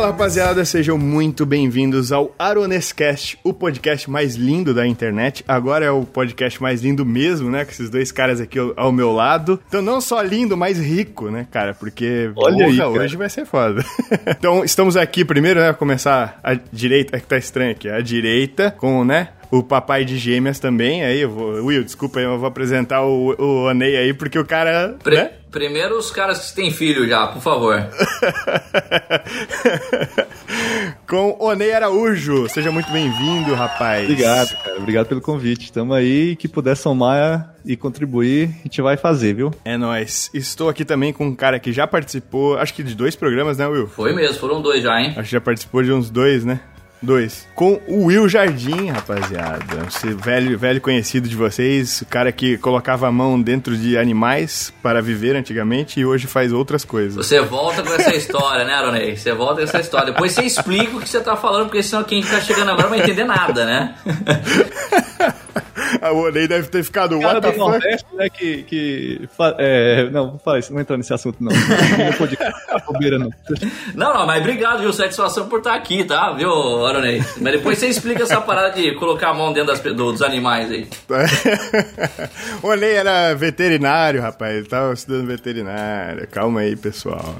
Fala rapaziada, sejam muito bem-vindos ao Aronescast, o podcast mais lindo da internet. Agora é o podcast mais lindo mesmo, né? Com esses dois caras aqui ao, ao meu lado. Então, não só lindo, mas rico, né, cara? Porque Olha aí, cara. hoje vai ser foda. então, estamos aqui primeiro, né? Começar a direita, é que tá estranho aqui, a direita, com, né? O papai de gêmeas também, aí eu vou. Will, desculpa eu vou apresentar o, o Onei aí, porque o cara. Pri- Né? Primeiro os caras que têm filho já, por favor. Com Onei Araújo. Seja muito bem-vindo, rapaz. Obrigado, cara. Obrigado pelo convite. Tamo aí. Que puder somar e contribuir, a gente vai fazer, viu? É nóis. Estou aqui também com um cara que já participou, acho que de dois programas, né, Will? Foi mesmo, foram dois já, hein? Acho que já participou de uns dois, né? Dois. Com o Will Jardim, rapaziada. Esse velho, velho conhecido de vocês. O cara que colocava a mão dentro de animais para viver antigamente e hoje faz outras coisas. Você volta com essa história, né, Aronei? Você volta com essa história. Depois você explica o que você tá falando, porque senão quem tá chegando agora não vai entender nada, né? A Onei deve ter ficado O cara do? Nordeste, né, que... que é, não, vou falar isso, não vou entrar nesse assunto, não. Não pode bobeira, não. Não, não, mas obrigado, viu? Satisfação por estar aqui, tá? Viu, Aronei? Mas depois você explica essa parada de colocar a mão dentro das dos animais aí. o Onei era veterinário, rapaz. Ele tava estudando veterinária. Calma aí, pessoal.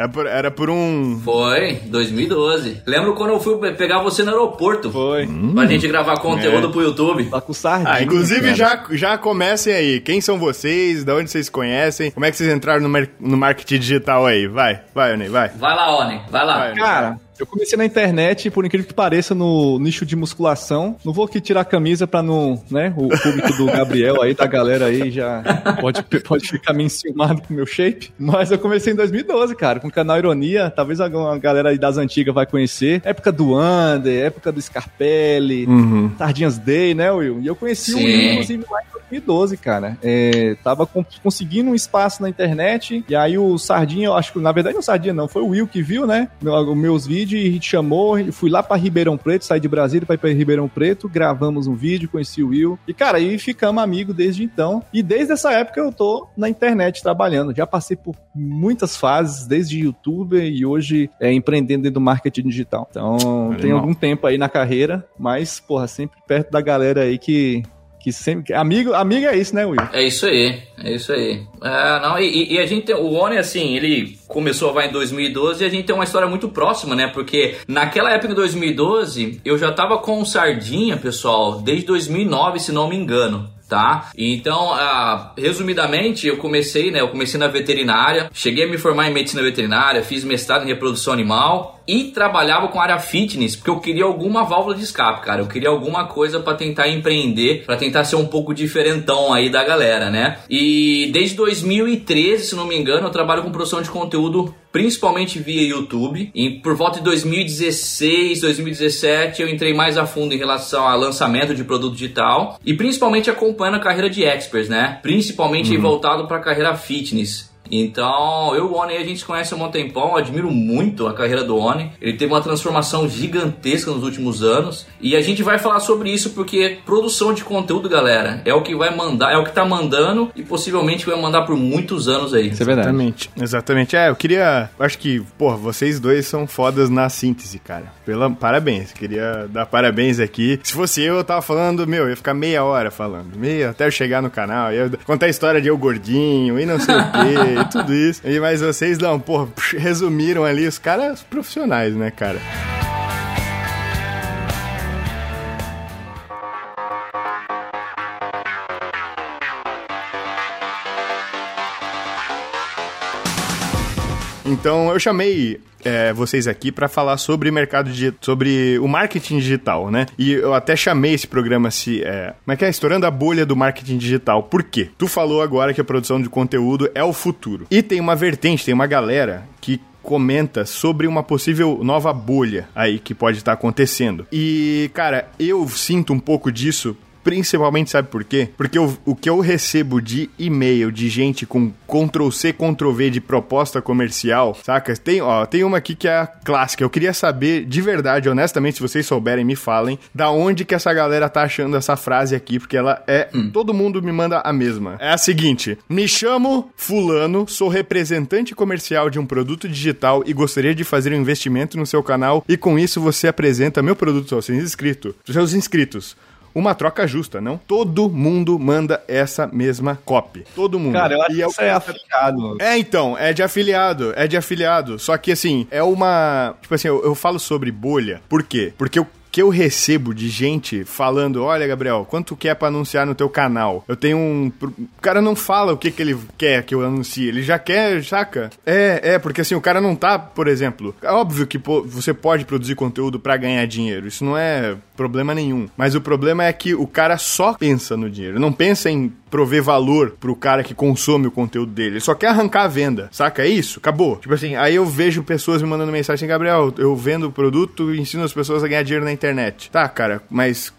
Era por, era por um. Foi, 2012. Lembro quando eu fui pe- pegar você no aeroporto. Foi. Pra gente gravar conteúdo É. pro YouTube. Tá com sardinha. Ah, inclusive já, já comecem aí. Quem são vocês? Da onde vocês se conhecem? Como é que vocês entraram no, mer- no marketing digital aí? Vai, vai, Onei, vai. Vai lá, Oni, vai lá. Vai. Cara, eu comecei na internet, por incrível que pareça, no nicho de musculação. Não vou aqui tirar a camisa pra não, né, o público do Gabriel aí, da galera aí, já pode, pode ficar meio enciumado com o meu shape. Mas eu comecei em 2012, cara, com o canal Ironia. Talvez alguma galera aí das antigas vai conhecer. Época do Under, época do Scarpelli, Uhum. Sardinhas Day, né, Will? E eu conheci o Sim. Will, inclusive, lá em 2012, cara. É, tava com- conseguindo um espaço na internet, e aí o Sardinha, eu acho que, na verdade, não o Sardinha não, foi o Will que viu, né, meus vídeos e chamou, fui lá pra Ribeirão Preto, saí de Brasília pra ir pra Ribeirão Preto, gravamos um vídeo, conheci o Will, e, cara, aí ficamos amigos desde então, e desde essa época eu tô na internet trabalhando, já passei por muitas fases, desde youtuber e hoje é, empreendendo dentro do marketing digital. Então, tem algum tempo aí na carreira, mas, porra, sempre perto da galera aí que, que sempre. Amigo, amigo é isso, né, Will? É isso aí, é isso aí. É, não, e, e a gente tem, o Oni, assim, ele começou a vai em 2012 e a gente tem uma história muito próxima, né? Porque naquela época, em 2012, eu já tava com o Sardinha, pessoal, desde 2009, se não me engano. Tá? Então, ah, resumidamente, eu comecei, né? Eu comecei na veterinária, cheguei a me formar em medicina veterinária, fiz mestrado em reprodução animal e trabalhava com área fitness, porque eu queria alguma válvula de escape, cara. Eu queria alguma coisa pra tentar empreender, pra tentar ser um pouco diferentão aí da galera, né? E desde 2013, se não me engano, eu trabalho com produção de conteúdo principalmente via YouTube. E por volta de 2016, 2017, eu entrei mais a fundo em relação ao lançamento de produto digital e principalmente acompanhando a carreira de experts, né? Principalmente voltado para a carreira fitness. Então, eu e o Oni, a gente se conhece há um tempão, admiro muito a carreira do Oni. Ele teve uma transformação gigantesca nos últimos anos. E a gente vai falar sobre isso porque produção de conteúdo, galera, é o que vai mandar, é o que tá mandando e possivelmente vai mandar por muitos anos aí. Isso é verdade. Exatamente. Exatamente. É, eu queria. Acho que, porra, vocês dois são fodas na síntese, cara. Pela, parabéns. Queria dar parabéns aqui. Se fosse eu, eu tava falando, meu, eu ia ficar meia hora falando. Meia, até eu chegar no canal. Ia contar a história de eu gordinho e não sei o quê, tudo isso. E, mas vocês não, porra, resumiram ali os caras profissionais, né, cara? Então eu chamei é, vocês aqui para falar sobre mercado digital, sobre o marketing digital, né? E eu até chamei esse programa se é, como é que é estourando a bolha do marketing digital. Por quê? Tu falou agora que a produção de conteúdo é o futuro. E tem uma vertente, tem uma galera que comenta sobre uma possível nova bolha aí que pode estar acontecendo. E, cara, eu sinto um pouco disso principalmente sabe por quê? Porque o, o que eu recebo de e-mail de gente com Ctrl C, Ctrl V de proposta comercial, saca? Tem, ó, tem uma aqui que é a clássica. Eu queria saber, de verdade, honestamente, se vocês souberem, me falem, da onde que essa galera tá achando essa frase aqui, porque ela é. Hum. Todo mundo me manda a mesma. É a seguinte: Me chamo Fulano, sou representante comercial de um produto digital e gostaria de fazer um investimento no seu canal e com isso você apresenta meu produto aos seus inscritos. Seus inscritos uma troca justa, não? Todo mundo manda essa mesma copy. Todo mundo. Cara, eu acho que é isso é afiliado. É, então, é de afiliado, é de afiliado. Só que assim, é uma. Tipo assim, eu, eu falo sobre bolha. Por quê? Porque eu que eu recebo de gente falando: Olha, Gabriel, quanto quer para anunciar no teu canal? Eu tenho um. O cara não fala o que, que ele quer que eu anuncie, ele já quer, saca? É, é, porque assim, o cara não tá, por exemplo. É óbvio que você pode produzir conteúdo para ganhar dinheiro, isso não é problema nenhum. Mas o problema é que o cara só pensa no dinheiro, não pensa em prover valor pro cara que consome o conteúdo dele. Ele só quer arrancar a venda, saca? É isso, acabou. Tipo assim, aí eu vejo pessoas me mandando mensagem assim, Gabriel, eu vendo o produto e ensino as pessoas a ganhar dinheiro na internet. Tá, cara, mas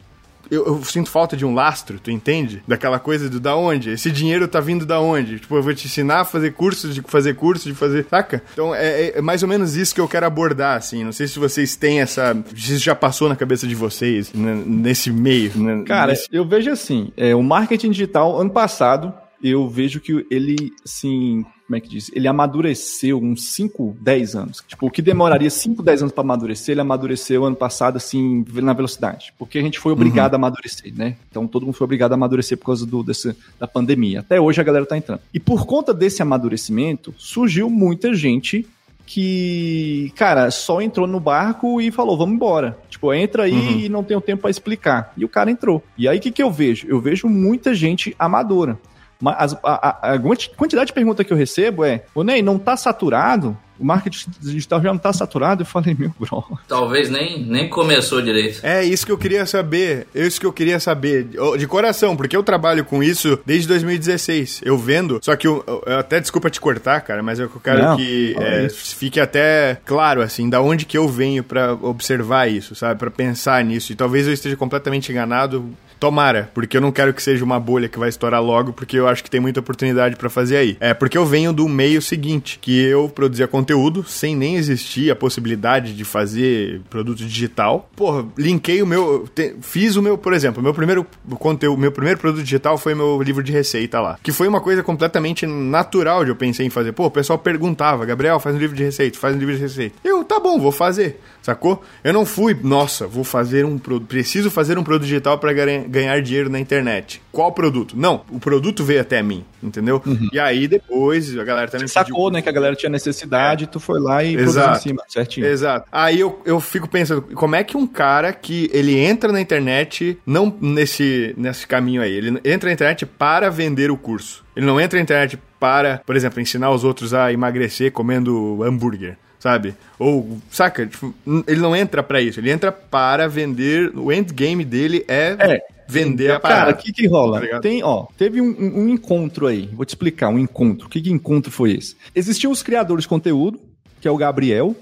eu, eu, sinto falta de um lastro, tu entende? Daquela coisa do da onde? Esse dinheiro tá vindo da onde? Tipo, eu vou te ensinar a fazer cursos, de fazer cursos, de fazer. Saca? Então é, é, mais ou menos isso que eu quero abordar, assim. Não sei se vocês têm essa. Se isso já passou na cabeça de vocês, né, nesse meio. Né, Cara, nesse... eu vejo assim: é, o marketing digital, ano passado, eu vejo que ele, assim como é que diz? Ele amadureceu uns 5, 10 anos. Tipo, o que demoraria 5, 10 anos para amadurecer, ele amadureceu ano passado, assim, na velocidade. Porque a gente foi obrigado uhum. a amadurecer, né? Então todo mundo foi obrigado a amadurecer por causa do, desse, da pandemia. Até hoje a galera tá entrando. E por conta desse amadurecimento, surgiu muita gente que, cara, só entrou no barco e falou, vamos embora. Tipo, entra aí uhum. e não tenho tempo para explicar. E o cara entrou. E aí o que, que eu vejo? Eu vejo muita gente amadora. Mas a, a, a, quantidade de perguntas que eu recebo é: Ô Ney, não tá saturado? O marketing digital já não tá saturado? Eu falei, meu bro. Talvez nem, nem começou direito. É isso que eu queria saber. É isso que eu queria saber. De coração, porque eu trabalho com isso desde 2016. Eu vendo. Só que eu, eu até desculpa te cortar, cara, mas eu quero não, que é, fique até claro, assim, da onde que eu venho para observar isso, sabe? para pensar nisso. E talvez eu esteja completamente enganado Tomara, porque eu não quero que seja uma bolha que vai estourar logo, porque eu acho que tem muita oportunidade para fazer aí. É porque eu venho do meio seguinte, que eu produzia conteúdo sem nem existir a possibilidade de fazer produto digital. Porra, linkei o meu, te, fiz o meu, por exemplo, meu primeiro conteúdo, meu primeiro produto digital foi meu livro de receita lá, que foi uma coisa completamente natural de eu pensei em fazer. Pô, o pessoal perguntava, Gabriel, faz um livro de receita, faz um livro de receita. Eu, tá bom, vou fazer, sacou? Eu não fui, nossa, vou fazer um preciso fazer um produto digital para ganhar dinheiro na internet. Qual produto? Não, o produto veio até mim, entendeu? Uhum. E aí depois a galera também Você sacou, pediu... né, que a galera tinha necessidade, é. tu foi lá e Exato. em cima, certinho. Exato. Aí eu, eu fico pensando, como é que um cara que ele entra na internet, não nesse, nesse caminho aí, ele entra na internet para vender o curso. Ele não entra na internet para, por exemplo, ensinar os outros a emagrecer comendo hambúrguer sabe? Ou, saca? Tipo, ele não entra para isso, ele entra para vender. O endgame dele é, é vender a parada. Cara, o que que rola? Tá Tem, ó, teve um, um, encontro aí. Vou te explicar, um encontro. O que que encontro foi esse? Existiam os criadores de conteúdo, que é o Gabriel,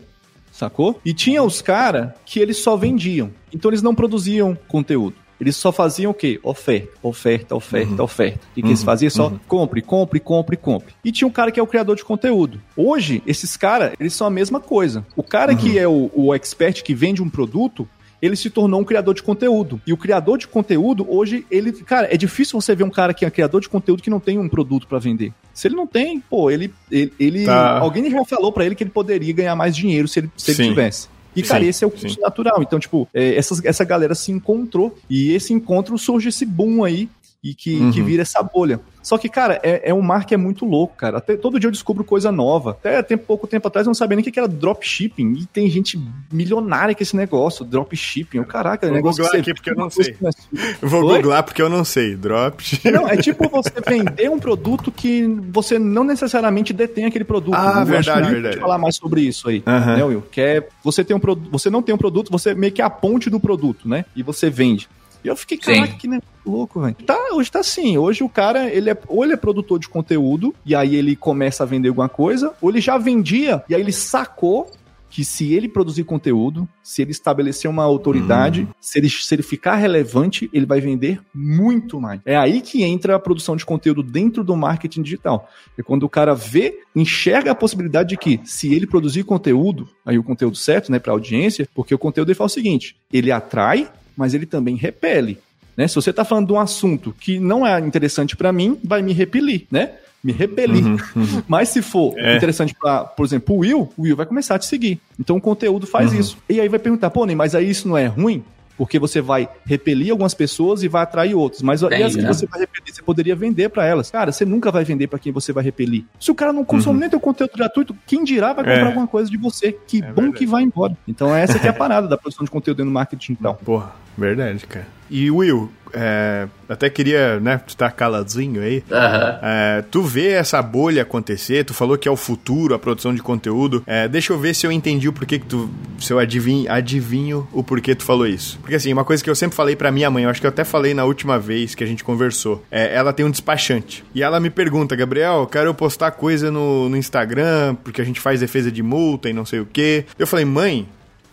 sacou? E tinha os caras que eles só vendiam. Então eles não produziam conteúdo. Eles só faziam o quê? Oferta, oferta, oferta, uhum. oferta. E que uhum. eles faziam só uhum. compre, compre, compre, compre. E tinha um cara que é o criador de conteúdo. Hoje, esses caras, eles são a mesma coisa. O cara que uhum. é o, o expert que vende um produto, ele se tornou um criador de conteúdo. E o criador de conteúdo, hoje, ele. Cara, é difícil você ver um cara que é criador de conteúdo que não tem um produto para vender. Se ele não tem, pô, ele. ele, ele tá. Alguém já falou para ele que ele poderia ganhar mais dinheiro se ele, se ele tivesse. E, cara, sim, esse é o custo sim. natural. Então, tipo, é, essa, essa galera se encontrou e esse encontro surge esse boom aí e que, uhum. que vira essa bolha. Só que, cara, é, é um mar que é muito louco, cara. Até todo dia eu descubro coisa nova. Até tem pouco tempo atrás eu não sabia nem o que era dropshipping. E tem gente milionária com esse negócio, dropshipping. Caraca, Vou negócio googlar aqui porque eu não sei. Vou Oi? googlar porque eu não sei. Dropshipping. Não, é tipo você vender um produto que você não necessariamente detém aquele produto. Ah, eu verdade, verdade. falar mais sobre isso aí, uhum. né, Will? Que é você tem um você não tem um produto, você meio que é a ponte do produto, né? E você vende. E eu fiquei, caraca, que negócio louco, velho. Tá, hoje tá assim. Hoje o cara, ele é, ou ele é produtor de conteúdo, e aí ele começa a vender alguma coisa, ou ele já vendia, e aí ele sacou que se ele produzir conteúdo, se ele estabelecer uma autoridade, hum. se, ele, se ele ficar relevante, ele vai vender muito mais. É aí que entra a produção de conteúdo dentro do marketing digital. É quando o cara vê, enxerga a possibilidade de que, se ele produzir conteúdo, aí o conteúdo certo, né, para audiência, porque o conteúdo ele fala o seguinte: ele atrai, mas ele também repele. Né? Se você está falando de um assunto que não é interessante para mim, vai me repelir, né? me repelir. Uhum, uhum. Mas se for é. interessante para, por exemplo, o Will, o Will vai começar a te seguir. Então o conteúdo faz uhum. isso. E aí vai perguntar, pô, Ney, mas aí isso não é ruim? Porque você vai repelir algumas pessoas e vai atrair outras. Mas Bem, e as que né? você vai repelir, você poderia vender para elas. Cara, você nunca vai vender para quem você vai repelir. Se o cara não consome uhum. nem teu conteúdo gratuito, quem dirá vai comprar é. alguma coisa de você. Que é bom verdade. que vai embora. Então essa que é a parada da produção de conteúdo no marketing, então. Porra, verdade, cara. E Will, é, até queria, né, tu tá caladinho aí. Uhum. É, tu vê essa bolha acontecer, tu falou que é o futuro, a produção de conteúdo. É, deixa eu ver se eu entendi o porquê que tu. Se eu adivinho, adivinho o porquê tu falou isso. Porque assim, uma coisa que eu sempre falei pra minha mãe, eu acho que eu até falei na última vez que a gente conversou. É, ela tem um despachante. E ela me pergunta, Gabriel, quero postar coisa no, no Instagram, porque a gente faz defesa de multa e não sei o quê. Eu falei, mãe,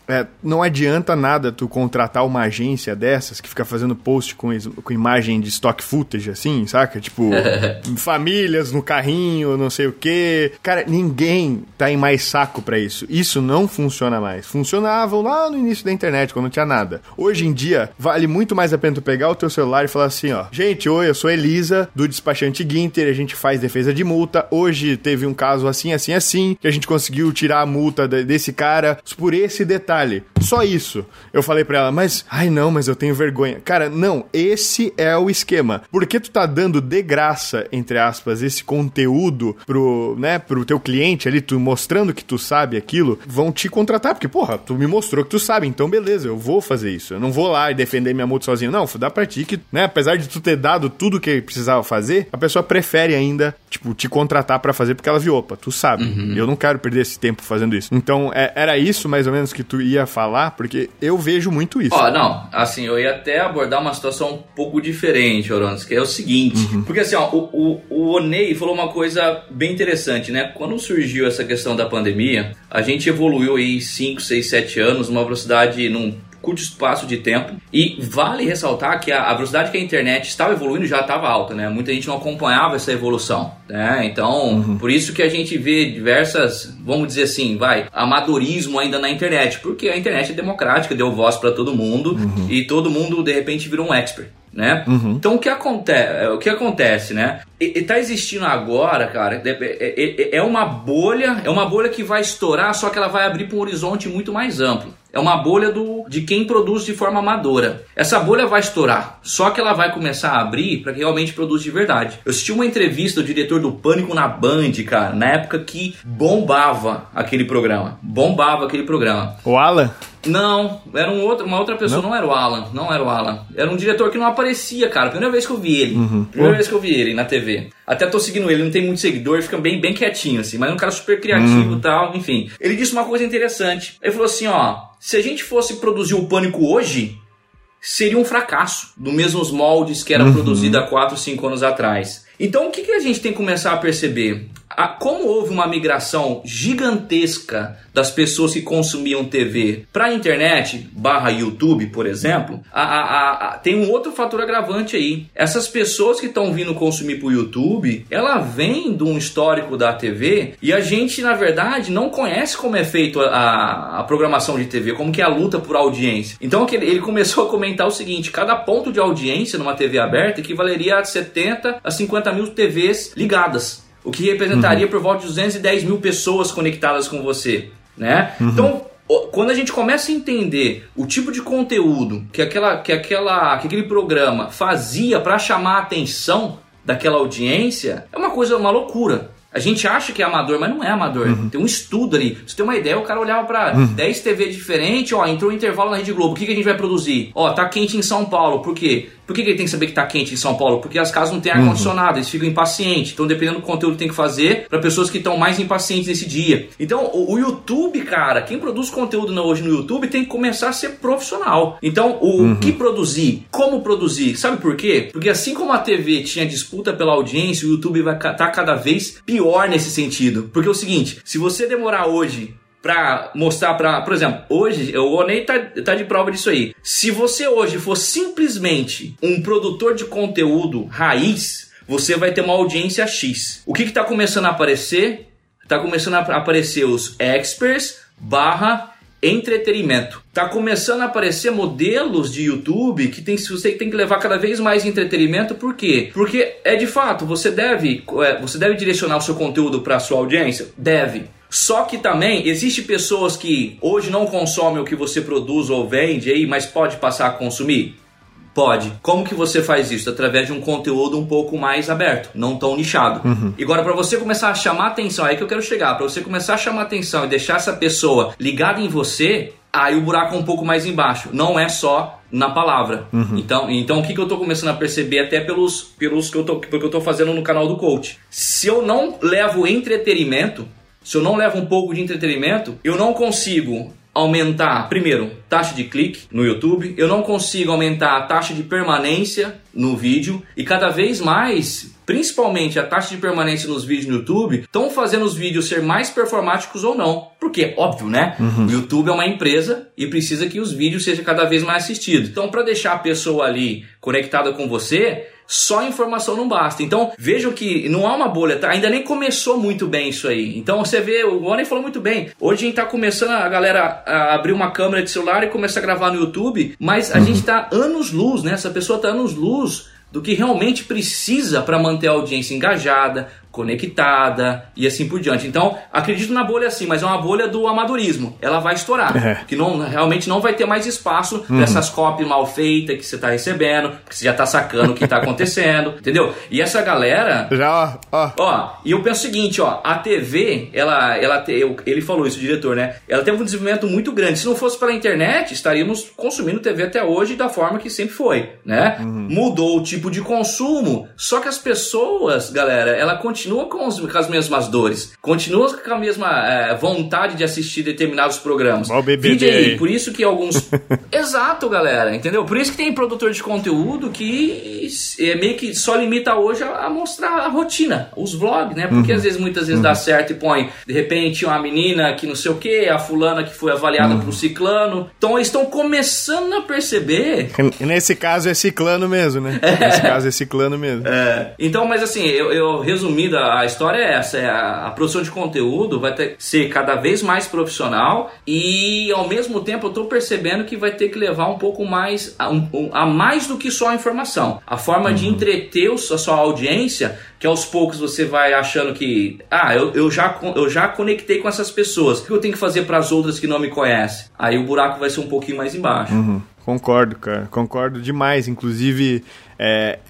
é, não adianta nada tu contratar uma agência dessas que fica fazendo post com, com imagem de stock footage, assim, saca? Tipo, famílias no carrinho, não sei o quê. Cara, ninguém tá em mais saco para isso. Isso não funciona mais. Funcionavam lá no início da internet, quando não tinha nada. Hoje em dia, vale muito mais a pena tu pegar o teu celular e falar assim, ó. Gente, oi, eu sou Elisa, do despachante Ginter, a gente faz defesa de multa. Hoje teve um caso assim, assim, assim, que a gente conseguiu tirar a multa desse cara por esse detalhe detalhe. Só isso. Eu falei pra ela, mas, ai não, mas eu tenho vergonha. Cara, não, esse é o esquema. Porque tu tá dando de graça, entre aspas, esse conteúdo pro, né, pro teu cliente ali, tu mostrando que tu sabe aquilo, vão te contratar, porque, porra, tu me mostrou que tu sabe, então beleza, eu vou fazer isso. Eu não vou lá e defender minha multa sozinho. Não, dá pra ti que, né, apesar de tu ter dado tudo que precisava fazer, a pessoa prefere ainda, tipo, te contratar para fazer porque ela viu, opa, tu sabe. Uhum. Eu não quero perder esse tempo fazendo isso. Então, é, era isso mais ou menos que tu ia falar, porque eu vejo muito isso. Ó, não, assim, eu ia até abordar uma situação um pouco diferente, Oronas, que é o seguinte, uhum. porque assim, ó, o, o, o Onei falou uma coisa bem interessante, né? Quando surgiu essa questão da pandemia, a gente evoluiu aí 5, 6, 7 anos, numa velocidade, num curto espaço de tempo. E vale ressaltar que a, a velocidade que a internet estava evoluindo já estava alta, né? Muita gente não acompanhava essa evolução, né? Então, uhum. por isso que a gente vê diversas, vamos dizer assim, vai, amadorismo ainda na internet, porque a internet é democrática, deu voz para todo mundo uhum. e todo mundo de repente virou um expert né? Uhum. Então o que acontece, o que acontece, né? E, e tá existindo agora, cara, é, é, é, uma bolha, é uma bolha que vai estourar, só que ela vai abrir para um horizonte muito mais amplo. É uma bolha do, de quem produz de forma amadora. Essa bolha vai estourar, só que ela vai começar a abrir para quem realmente produz de verdade. Eu assisti uma entrevista do diretor do Pânico na Band, cara, na época que bombava aquele programa. Bombava aquele programa. O Alan? Não, era um outro, uma outra pessoa, não? não? era o Alan, não era o Alan. Era um diretor que não aparecia, cara. Primeira vez que eu vi ele. Uhum. Primeira uhum. vez que eu vi ele na TV. Até tô seguindo ele, não tem muito seguidor, fica bem, bem quietinho, assim, mas é um cara super criativo e uhum. tal, enfim. Ele disse uma coisa interessante. Ele falou assim: ó, se a gente fosse produzir o pânico hoje, seria um fracasso, do mesmos moldes que era uhum. produzido há 4, 5 anos atrás. Então o que, que a gente tem que começar a perceber? A, como houve uma migração gigantesca das pessoas que consumiam TV para a internet, barra YouTube, por exemplo, a, a, tem um outro fator agravante aí. Essas pessoas que estão vindo consumir o YouTube, ela vem de um histórico da TV e a gente, na verdade, não conhece como é feito a, a programação de TV, como que é a luta por audiência. Então ele começou a comentar o seguinte: cada ponto de audiência numa TV aberta equivaleria a 70 a 50 mil TVs ligadas o que representaria uhum. por volta de 210 mil pessoas conectadas com você né? Uhum. Então, quando a gente começa a entender o tipo de conteúdo que, aquela, que, aquela, que aquele programa fazia para chamar a atenção daquela audiência, é uma coisa, uma loucura. A gente acha que é amador, mas não é amador. Uhum. Tem um estudo ali. Pra você ter uma ideia, o cara olhava para uhum. 10 TV diferentes, ó, entrou um intervalo na Rede Globo. O que, que a gente vai produzir? Ó, tá quente em São Paulo. Por quê? Por que, que ele tem que saber que tá quente em São Paulo? Porque as casas não têm ar-condicionado, uhum. eles ficam impacientes. Então, dependendo do conteúdo que tem que fazer para pessoas que estão mais impacientes nesse dia. Então, o, o, YouTube, cara, quem produz conteúdo hoje no YouTube tem que começar a ser profissional. Então, o uhum. que produzir? Como produzir? Sabe por quê? Porque assim como a TV tinha disputa pela audiência, o YouTube vai estar tá cada vez pior nesse sentido. Porque é o seguinte, se você demorar hoje para mostrar para, por exemplo, hoje o Onei tá, tá de prova disso aí. Se você hoje for simplesmente um produtor de conteúdo raiz, você vai ter uma audiência X. O que está começando a aparecer? Está começando a aparecer os experts barra entretenimento. Tá começando a aparecer modelos de YouTube que tem, você tem que levar cada vez mais entretenimento, por quê? Porque é de fato, você deve, é, você deve direcionar o seu conteúdo para sua audiência? Deve. Só que também existe pessoas que hoje não consomem o que você produz ou vende aí, mas pode passar a consumir? Pode. Como que você faz isso? Através de um conteúdo um pouco mais aberto, não tão nichado. Uhum. E agora, para você começar a chamar atenção, é aí que eu quero chegar. Para você começar a chamar atenção e deixar essa pessoa ligada em você, aí o buraco é um pouco mais embaixo. Não é só na palavra. Uhum. Então, então o que, que eu tô começando a perceber até pelos, pelos que eu tô, porque eu tô fazendo no canal do coach. Se eu não levo entretenimento, se eu não levo um pouco de entretenimento, eu não consigo aumentar, primeiro, taxa de clique no YouTube, eu não consigo aumentar a taxa de permanência no vídeo e cada vez mais, principalmente a taxa de permanência nos vídeos no YouTube, estão fazendo os vídeos ser mais performáticos ou não. Porque, óbvio, né? Uhum. O YouTube é uma empresa e precisa que os vídeos sejam cada vez mais assistidos. Então, para deixar a pessoa ali conectada com você, só informação não basta. Então, vejam que não há uma bolha, tá? Ainda nem começou muito bem isso aí. Então, você vê, o Rony falou muito bem. Hoje a gente tá começando a galera a abrir uma câmera de celular e começar a gravar no YouTube, mas a uhum. gente tá anos luz, né? Essa pessoa tá anos luz do que realmente precisa para manter a audiência engajada, conectada e assim por diante. Então, acredito na bolha sim, mas é uma bolha do amadorismo. Ela vai estourar. É. Que não, realmente não vai ter mais espaço uhum. dessas copies mal feitas que você está recebendo, porque você já está sacando o que está acontecendo, entendeu? E essa galera. Já, ó. Ó, e eu penso o seguinte, ó, a TV, ela, ela te, ele falou isso, o diretor, né? Ela teve um desenvolvimento muito grande. Se não fosse pela internet, estaríamos consumindo TV até hoje da forma que sempre foi, né? Uhum. Mudou o tipo de consumo, só que as pessoas, galera, ela continua continua com, os, com as mesmas dores, continua com a mesma é, vontade de assistir determinados programas. O BBB aí. Por isso que alguns... Exato, galera, entendeu? Por isso que tem produtor de conteúdo que é meio que só limita hoje a, a mostrar a rotina, os vlogs, né? Porque uhum. às vezes, muitas vezes uhum. dá certo e põe, de repente, uma menina que não sei o que, a fulana que foi avaliada uhum. por um ciclano. Então eles estão começando a perceber... Nesse caso é ciclano mesmo, né? É. Nesse caso é ciclano mesmo. É. Então, mas assim, eu, eu resumindo a, história é essa: é a, a, produção de conteúdo vai ter, ser cada vez mais profissional e ao mesmo tempo eu estou percebendo que vai ter que levar um pouco mais a, um, a mais do que só a informação. A forma uhum. de entreter a sua audiência, que aos poucos você vai achando que, ah, eu, eu, já, eu já conectei com essas pessoas, o que eu tenho que fazer para as outras que não me conhecem? Aí o buraco vai ser um pouquinho mais embaixo. Uhum. Concordo, cara. Concordo demais. Inclusive, é,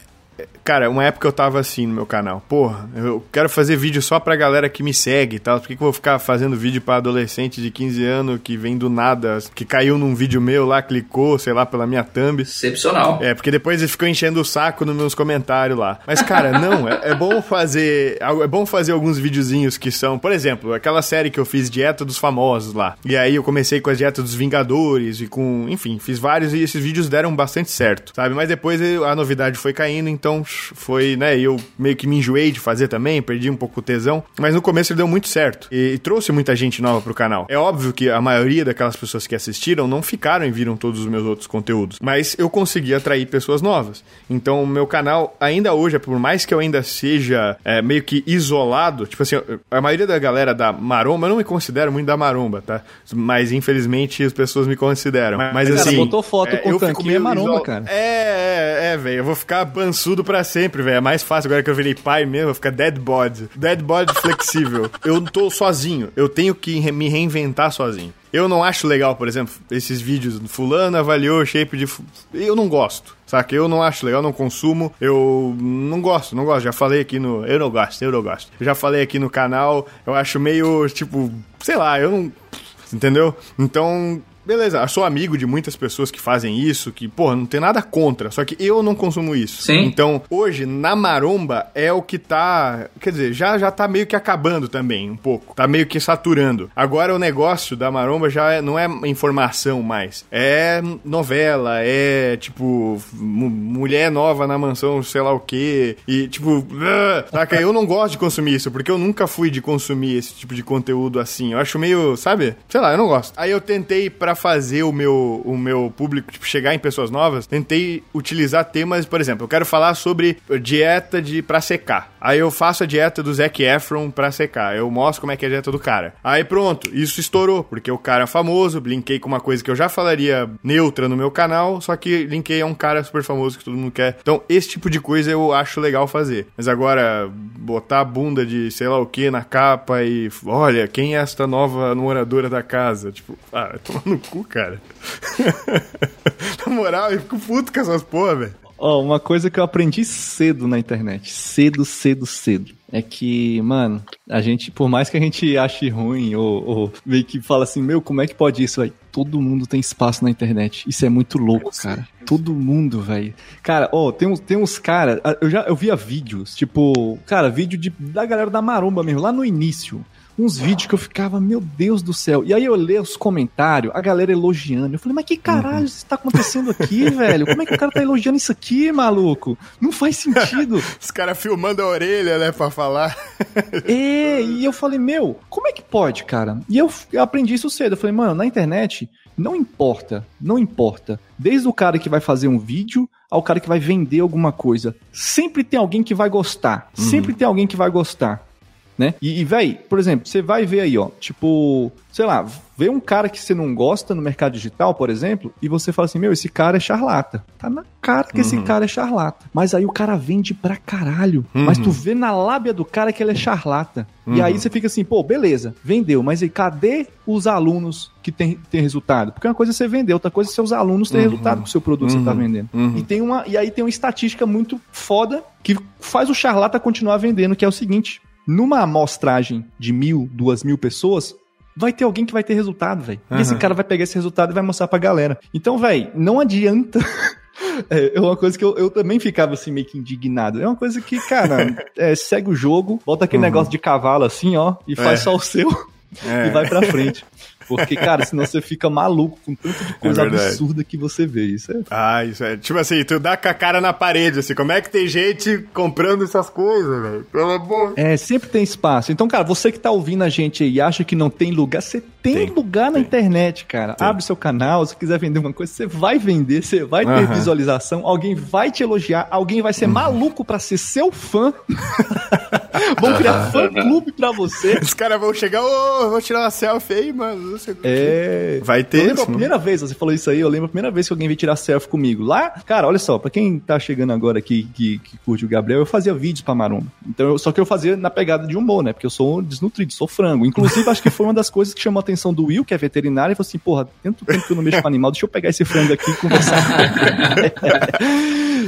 Cara, uma época eu tava assim no meu canal. Porra, eu quero fazer vídeo só pra galera que me segue e tal. Por que, que eu vou ficar fazendo vídeo pra adolescente de 15 anos que vem do nada, que caiu num vídeo meu lá, clicou, sei lá, pela minha thumb? Excepcional. É, porque depois ele ficou enchendo o saco nos meus comentários lá. Mas, cara, não, é, é bom fazer. É bom fazer alguns videozinhos que são, por exemplo, aquela série que eu fiz Dieta dos Famosos lá. E aí eu comecei com a dieta dos Vingadores e com. Enfim, fiz vários e esses vídeos deram bastante certo, sabe? Mas depois a novidade foi caindo, então foi, né, eu meio que me enjoei de fazer também, perdi um pouco o tesão, mas no começo ele deu muito certo e, e trouxe muita gente nova pro canal. É óbvio que a maioria daquelas pessoas que assistiram não ficaram e viram todos os meus outros conteúdos, mas eu consegui atrair pessoas novas. Então o meu canal, ainda hoje, por mais que eu ainda seja é, meio que isolado, tipo assim, a maioria da galera da maromba, eu não me considero muito da maromba, tá? Mas infelizmente as pessoas me consideram. Mas, mas assim. botou foto é, com o tanquinho maromba, cara. É, é, é, velho. Eu vou ficar bansudo pra sempre, velho. É mais fácil agora que eu virei pai mesmo, ficar dead bod. Dead bod flexível. eu tô sozinho. Eu tenho que me reinventar sozinho. Eu não acho legal, por exemplo, esses vídeos. Fulano avaliou o shape de. Eu não gosto. Saca? Eu não acho legal, não consumo. Eu não gosto, não gosto. Já falei aqui no. Eu não gosto, eu não gosto. Eu já falei aqui no canal. Eu acho meio, tipo, sei lá, eu não. Entendeu? Então, beleza, eu sou amigo de muitas pessoas que fazem isso, que, porra, não tem nada contra, só que eu não consumo isso. Sim. Então, hoje, na maromba, é o que tá. Quer dizer, já, já tá meio que acabando também, um pouco. Tá meio que saturando. Agora, o negócio da maromba já é- não é informação mais. É novela, é tipo. mu- mulher nova na mansão, sei lá o quê. E, tipo. Saca? Eu não gosto de consumir isso, porque eu nunca fui de consumir esse tipo de conteúdo assim. Eu acho meio, sabe? Sei lá, eu não gosto. Aí eu tentei, pra fazer o meu, o meu público, tipo, chegar em pessoas novas, tentei utilizar temas, por exemplo, eu quero falar sobre dieta de pra secar. Aí eu faço a dieta do Zac Efron pra secar. Eu mostro como é que é a dieta do cara. Aí pronto, isso estourou, porque o cara é famoso, linkei com uma coisa que eu já falaria neutra no meu canal, só que linkei a um cara super famoso que todo mundo quer. Então, esse tipo de coisa eu acho legal fazer. Mas agora, botar a bunda de sei lá o que na capa e olha, quem é esta nova moradora da casa? Tipo, ah, no cu, cara. na moral, eu fico puto com essas porra, velho. Ó, uma coisa que eu aprendi cedo na internet, cedo, cedo, cedo, é que, mano, a gente, por mais que a gente ache ruim ou, ou meio que fala assim, meu, como é que pode isso, velho? Todo mundo tem espaço na internet. Isso é muito louco, cara. Todo mundo, velho. Cara, ó, tem uns, tem uns caras, eu já eu via vídeos, tipo, cara, vídeo de, da galera da maromba mesmo, lá no início uns vídeos que eu ficava, meu Deus do céu. E aí eu leio os comentários, a galera elogiando. Eu falei, mas que caralho isso tá acontecendo aqui, velho? Como é que o cara tá elogiando isso aqui, maluco? Não faz sentido. Os caras filmando a orelha, né, pra falar. É, e eu falei, meu, como é que pode, cara? E eu, eu aprendi isso cedo. Eu falei, mano, na internet, não importa, não importa. Desde o cara que vai fazer um vídeo ao cara que vai vender alguma coisa. Sempre tem alguém que vai gostar. Sempre tem alguém que vai gostar. Né? E, e véi, por exemplo, você vai ver aí, ó, tipo, sei lá, vê um cara que você não gosta no mercado digital, por exemplo, e você fala assim, meu, esse cara é charlata. Tá na cara que esse cara é charlata. Mas aí o cara vende pra caralho. Mas tu vê na lábia do cara que ele é charlata. E aí você fica assim, pô, beleza, vendeu, mas aí cadê os alunos que tem, tem resultado? Porque uma coisa é você vender, outra coisa é seus alunos terem resultado com o seu produto que você tá vendendo. E, tem uma, e aí tem uma estatística muito foda que faz o charlata continuar vendendo, que é o seguinte: numa amostragem de mil, duas mil pessoas, vai ter alguém que vai ter resultado, velho. E esse cara vai pegar esse resultado e vai mostrar pra galera. Então, velho, não adianta. É uma coisa que eu, eu também ficava assim meio que indignado. É uma coisa que, cara, é, segue o jogo, bota aquele negócio de cavalo assim, ó, e faz É. só o seu É. e vai pra frente. Porque, cara, senão você fica maluco com tanto de coisa verdade. absurda que você vê. Isso é Ah, isso é. Tipo assim, tu dá com a cara na parede, assim. Como é que tem gente comprando essas coisas, velho? Pelo amor. É, sempre tem espaço. Então, cara, você que tá ouvindo a gente aí e acha que não tem lugar, você tem, Tem, lugar na tem. internet, cara. Tem. Abre seu canal, se quiser vender uma coisa, você vai vender, você vai ter Aham. visualização, alguém vai te elogiar, alguém vai ser maluco pra ser seu fã. Vão criar fã clube pra você. Os caras vão chegar, ô, vou tirar uma selfie aí, mano. Não sei o que. É. Vai Eu ter lembro a mano. primeira vez, você falou isso aí, eu lembro a primeira vez que alguém veio tirar selfie comigo. Lá, cara, olha só, pra quem tá chegando agora aqui, que, que curte o Gabriel, eu fazia vídeos pra Maromba. Então, eu- só que eu fazia na pegada de humor, né? Porque eu sou desnutrido, sou frango. Inclusive, acho que foi uma das coisas que chamou a atenção do Will, que é veterinário, e falou assim, porra, tanto tempo que eu não mexo com animal, deixa eu pegar esse frango aqui e conversar.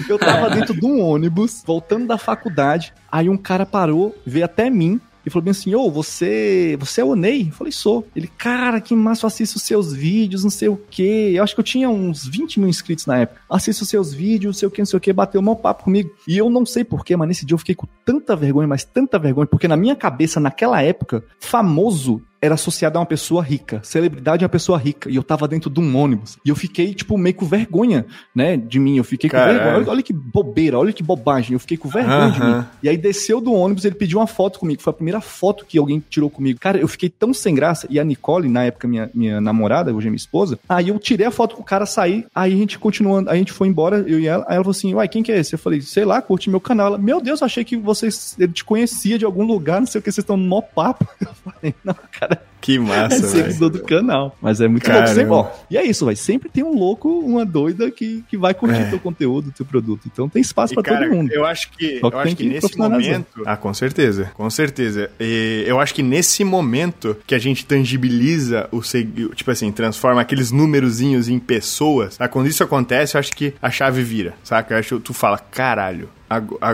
Eu tava dentro de um ônibus, voltando da faculdade, aí um cara parou, veio até mim, e falou bem assim, ô, você, você é o Ney? Eu falei, sou. Ele, cara, que massa, eu assisto os seus vídeos, não sei o quê. Eu acho que eu tinha uns 20 mil inscritos na época. Assisto os seus vídeos, não sei o que, não sei o que, bateu um mau papo comigo. E eu não sei porquê, mas nesse dia eu fiquei com tanta vergonha, mas tanta vergonha, porque na minha cabeça, naquela época, famoso era associado a uma pessoa rica. Celebridade é uma pessoa rica. E eu tava dentro de um ônibus. E eu fiquei, tipo, meio com vergonha, né, de mim. Eu fiquei com Caralho. vergonha. Olha, olha que bobeira, olha que bobagem. Eu fiquei com vergonha de Aham. mim. E aí desceu do ônibus, ele pediu uma foto comigo. Foi a primeira foto que alguém tirou comigo. Cara, eu fiquei tão sem graça. E a Nicole, na época, minha, minha namorada, hoje é minha esposa. Aí eu tirei a foto com o cara sair. Aí a gente continuando, a gente foi embora, eu e ela. Aí ela falou assim: Uai, quem que é esse? Eu falei, sei lá, curte meu canal. Ela, meu Deus, achei que vocês. Ele te conhecia de algum lugar, não sei o que, vocês estão no mó papo. Eu falei, não, cara, Que é massa, velho. seguidor do canal. Mas é muito Caramba. louco. Sempre, ó, e é isso, vai. Sempre tem um louco, uma doida que, que vai curtir É. teu conteúdo, teu produto. Então tem espaço pra cara, todo mundo. Eu acho que, Só que eu tem acho que, que nesse momento. Ah, com certeza, com certeza. E eu acho que nesse momento que a gente tangibiliza o segui- tipo assim, transforma aqueles númerozinhos em pessoas, tá? quando isso acontece, eu acho que a chave vira, saca? Eu acho que tu fala, caralho.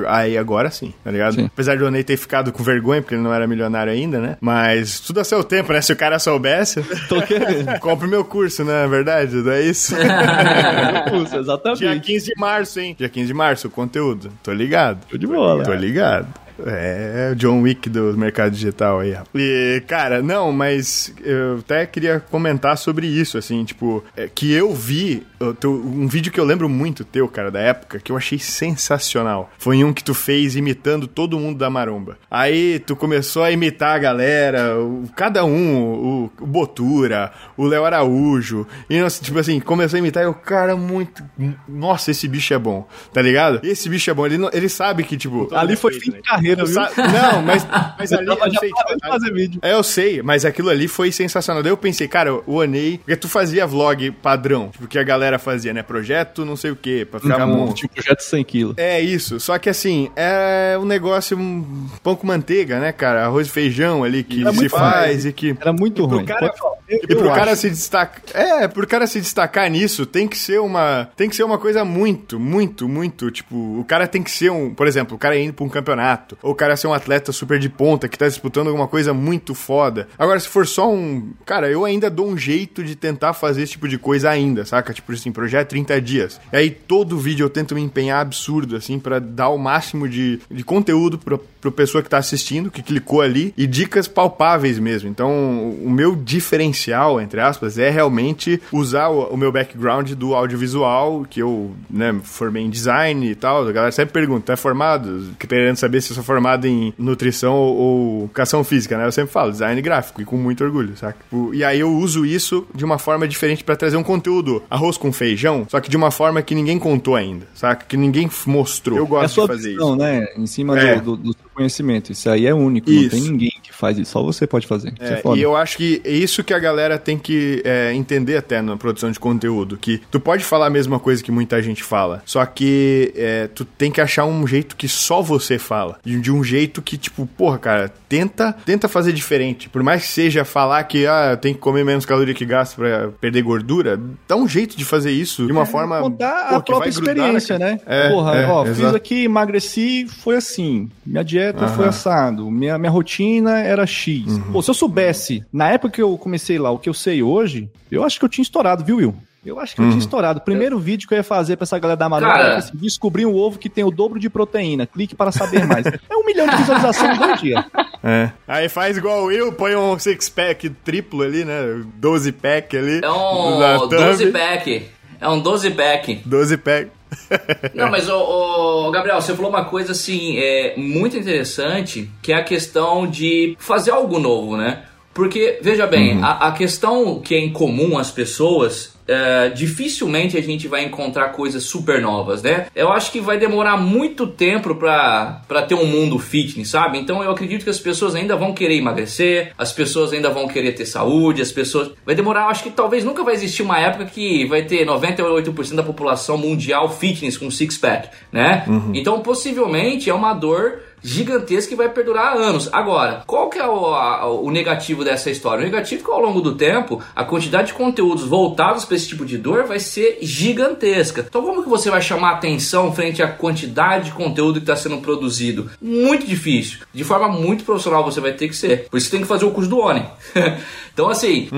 Aí agora sim, tá ligado? Sim. Apesar de o Ney ter ficado com vergonha, porque ele não era milionário ainda, né? Mas tudo a seu tempo, né? Se o cara soubesse, Tô querendo. compre meu curso, né? É verdade, não é isso? Curso, Exatamente. Dia 15 de março, hein? Dia 15 de março, o conteúdo. Tô ligado. Show de bola. Tô ligado. É, o John Wick do mercado digital aí. E, cara, não, mas eu até queria comentar sobre isso, assim, tipo, é, que eu vi um vídeo que eu lembro muito teu, cara, da época, que eu achei sensacional. Foi um que tu fez imitando todo mundo da maromba. Aí tu começou a imitar a galera, o- cada um, o, o Botura, o Léo Araújo, e nossa, tipo assim, começou a imitar e o cara muito. Nossa, esse bicho é bom, tá ligado? Esse bicho é bom, ele, não- ele sabe que, tipo. Ali foi fim de carreira, viu? Sa- Não, mas, mas ali. Eu já sei, tipo, fazer vídeo. é, eu sei, mas aquilo ali foi sensacional. Daí eu pensei, cara, o Anei. Porque tu fazia vlog padrão, tipo, que a galera fazia, né? Projeto não sei o quê, pra ficar Tipo, monstro. Tinha um projeto de 100 quilos. É isso, só que assim, é um negócio um pão com manteiga, né, cara? Arroz e feijão ali que Era se muito faz e que. Era muito ruim. cara-. Eu- E pro eu cara acho. se destacar. É, pro cara se destacar nisso, tem que ser uma. Tem que ser uma coisa muito, muito, muito. Tipo, o cara tem que ser um. Por exemplo, o cara indo pra um campeonato. Ou o cara ser um atleta super de ponta que tá disputando alguma coisa muito foda. Agora, se for só um. Cara, eu ainda dou um jeito de tentar fazer esse tipo de coisa ainda, saca? Tipo assim, projeto 30 dias. E aí todo vídeo eu tento me empenhar absurdo, assim, pra dar o máximo de, de conteúdo pro, pro pessoa que tá assistindo, que clicou ali, e dicas palpáveis mesmo. Então, o meu diferencial, entre aspas, é realmente usar o, o meu background do audiovisual, que eu, né, formei em design e tal. A galera sempre pergunta, é formado? Querendo saber se eu sou formado em nutrição ou, ou educação física, né? Eu sempre falo, design gráfico, e com muito orgulho, saca? O- E aí eu uso isso de uma forma diferente pra trazer um conteúdo arroz com feijão, só que de uma forma que ninguém contou ainda, saca? Que ninguém mostrou. Eu É a gosto sua de fazer visão, isso. né? Em cima É. do, do- conhecimento. Isso aí é único. Isso. Não tem ninguém que faz isso. Só você pode fazer. Isso é É, e eu acho que é isso que a galera tem que é, entender até na produção de conteúdo, que tu pode falar a mesma coisa que muita gente fala, só que é, tu tem que achar um jeito que só você fala, de, de um jeito que tipo, porra, cara, tenta, tenta fazer diferente, por mais que seja falar que ah, tem que comer menos caloria que gasta pra perder gordura, dá um jeito de fazer isso de uma forma Contar pô, a própria experiência, né? É, Porra, é, ó, fiz exato. aqui, emagreci, foi assim. Minha dieta foi assado. Minha, minha rotina era X. Uhum. Pô, se eu soubesse, na época que eu comecei lá, o que eu sei hoje, eu acho que eu tinha estourado, viu, Will? Eu acho que Uhum. eu tinha estourado. O primeiro vídeo que eu ia fazer pra essa galera da Cara. era assim, descobrir um ovo que tem o dobro de proteína. Clique para saber mais. É um milhão de visualizações dois dias. É. Aí faz igual eu, põe um six-pack triplo ali, né? 12 pack ali. É um thumb. 12 pack. É um 12 pack. 12 pack. Não, mas, ô, Gabriel, você falou uma coisa, assim, é, muito interessante, que é a questão de fazer algo novo, né? Porque, veja bem, a, a questão que é em comum às pessoas, é, dificilmente a gente vai encontrar coisas super novas, né? Eu acho que vai demorar muito tempo pra, pra ter um mundo fitness, sabe? Então eu acredito que as pessoas ainda vão querer emagrecer, as pessoas ainda vão querer ter saúde, as pessoas... Vai demorar, eu acho que talvez nunca vai existir uma época que vai ter 98% da população mundial fitness com six-pack, né? Então possivelmente é uma dor gigantesca que vai perdurar anos. Agora, qual que é o, a- o negativo dessa história? O negativo é que ao longo do tempo, a quantidade de conteúdos voltados para esse tipo de dor vai ser gigantesca. Então como que você vai chamar atenção frente à quantidade de conteúdo que está sendo produzido? Muito difícil. De forma muito profissional você vai ter que ser. Por isso você tem que fazer o curso do ONI. então assim,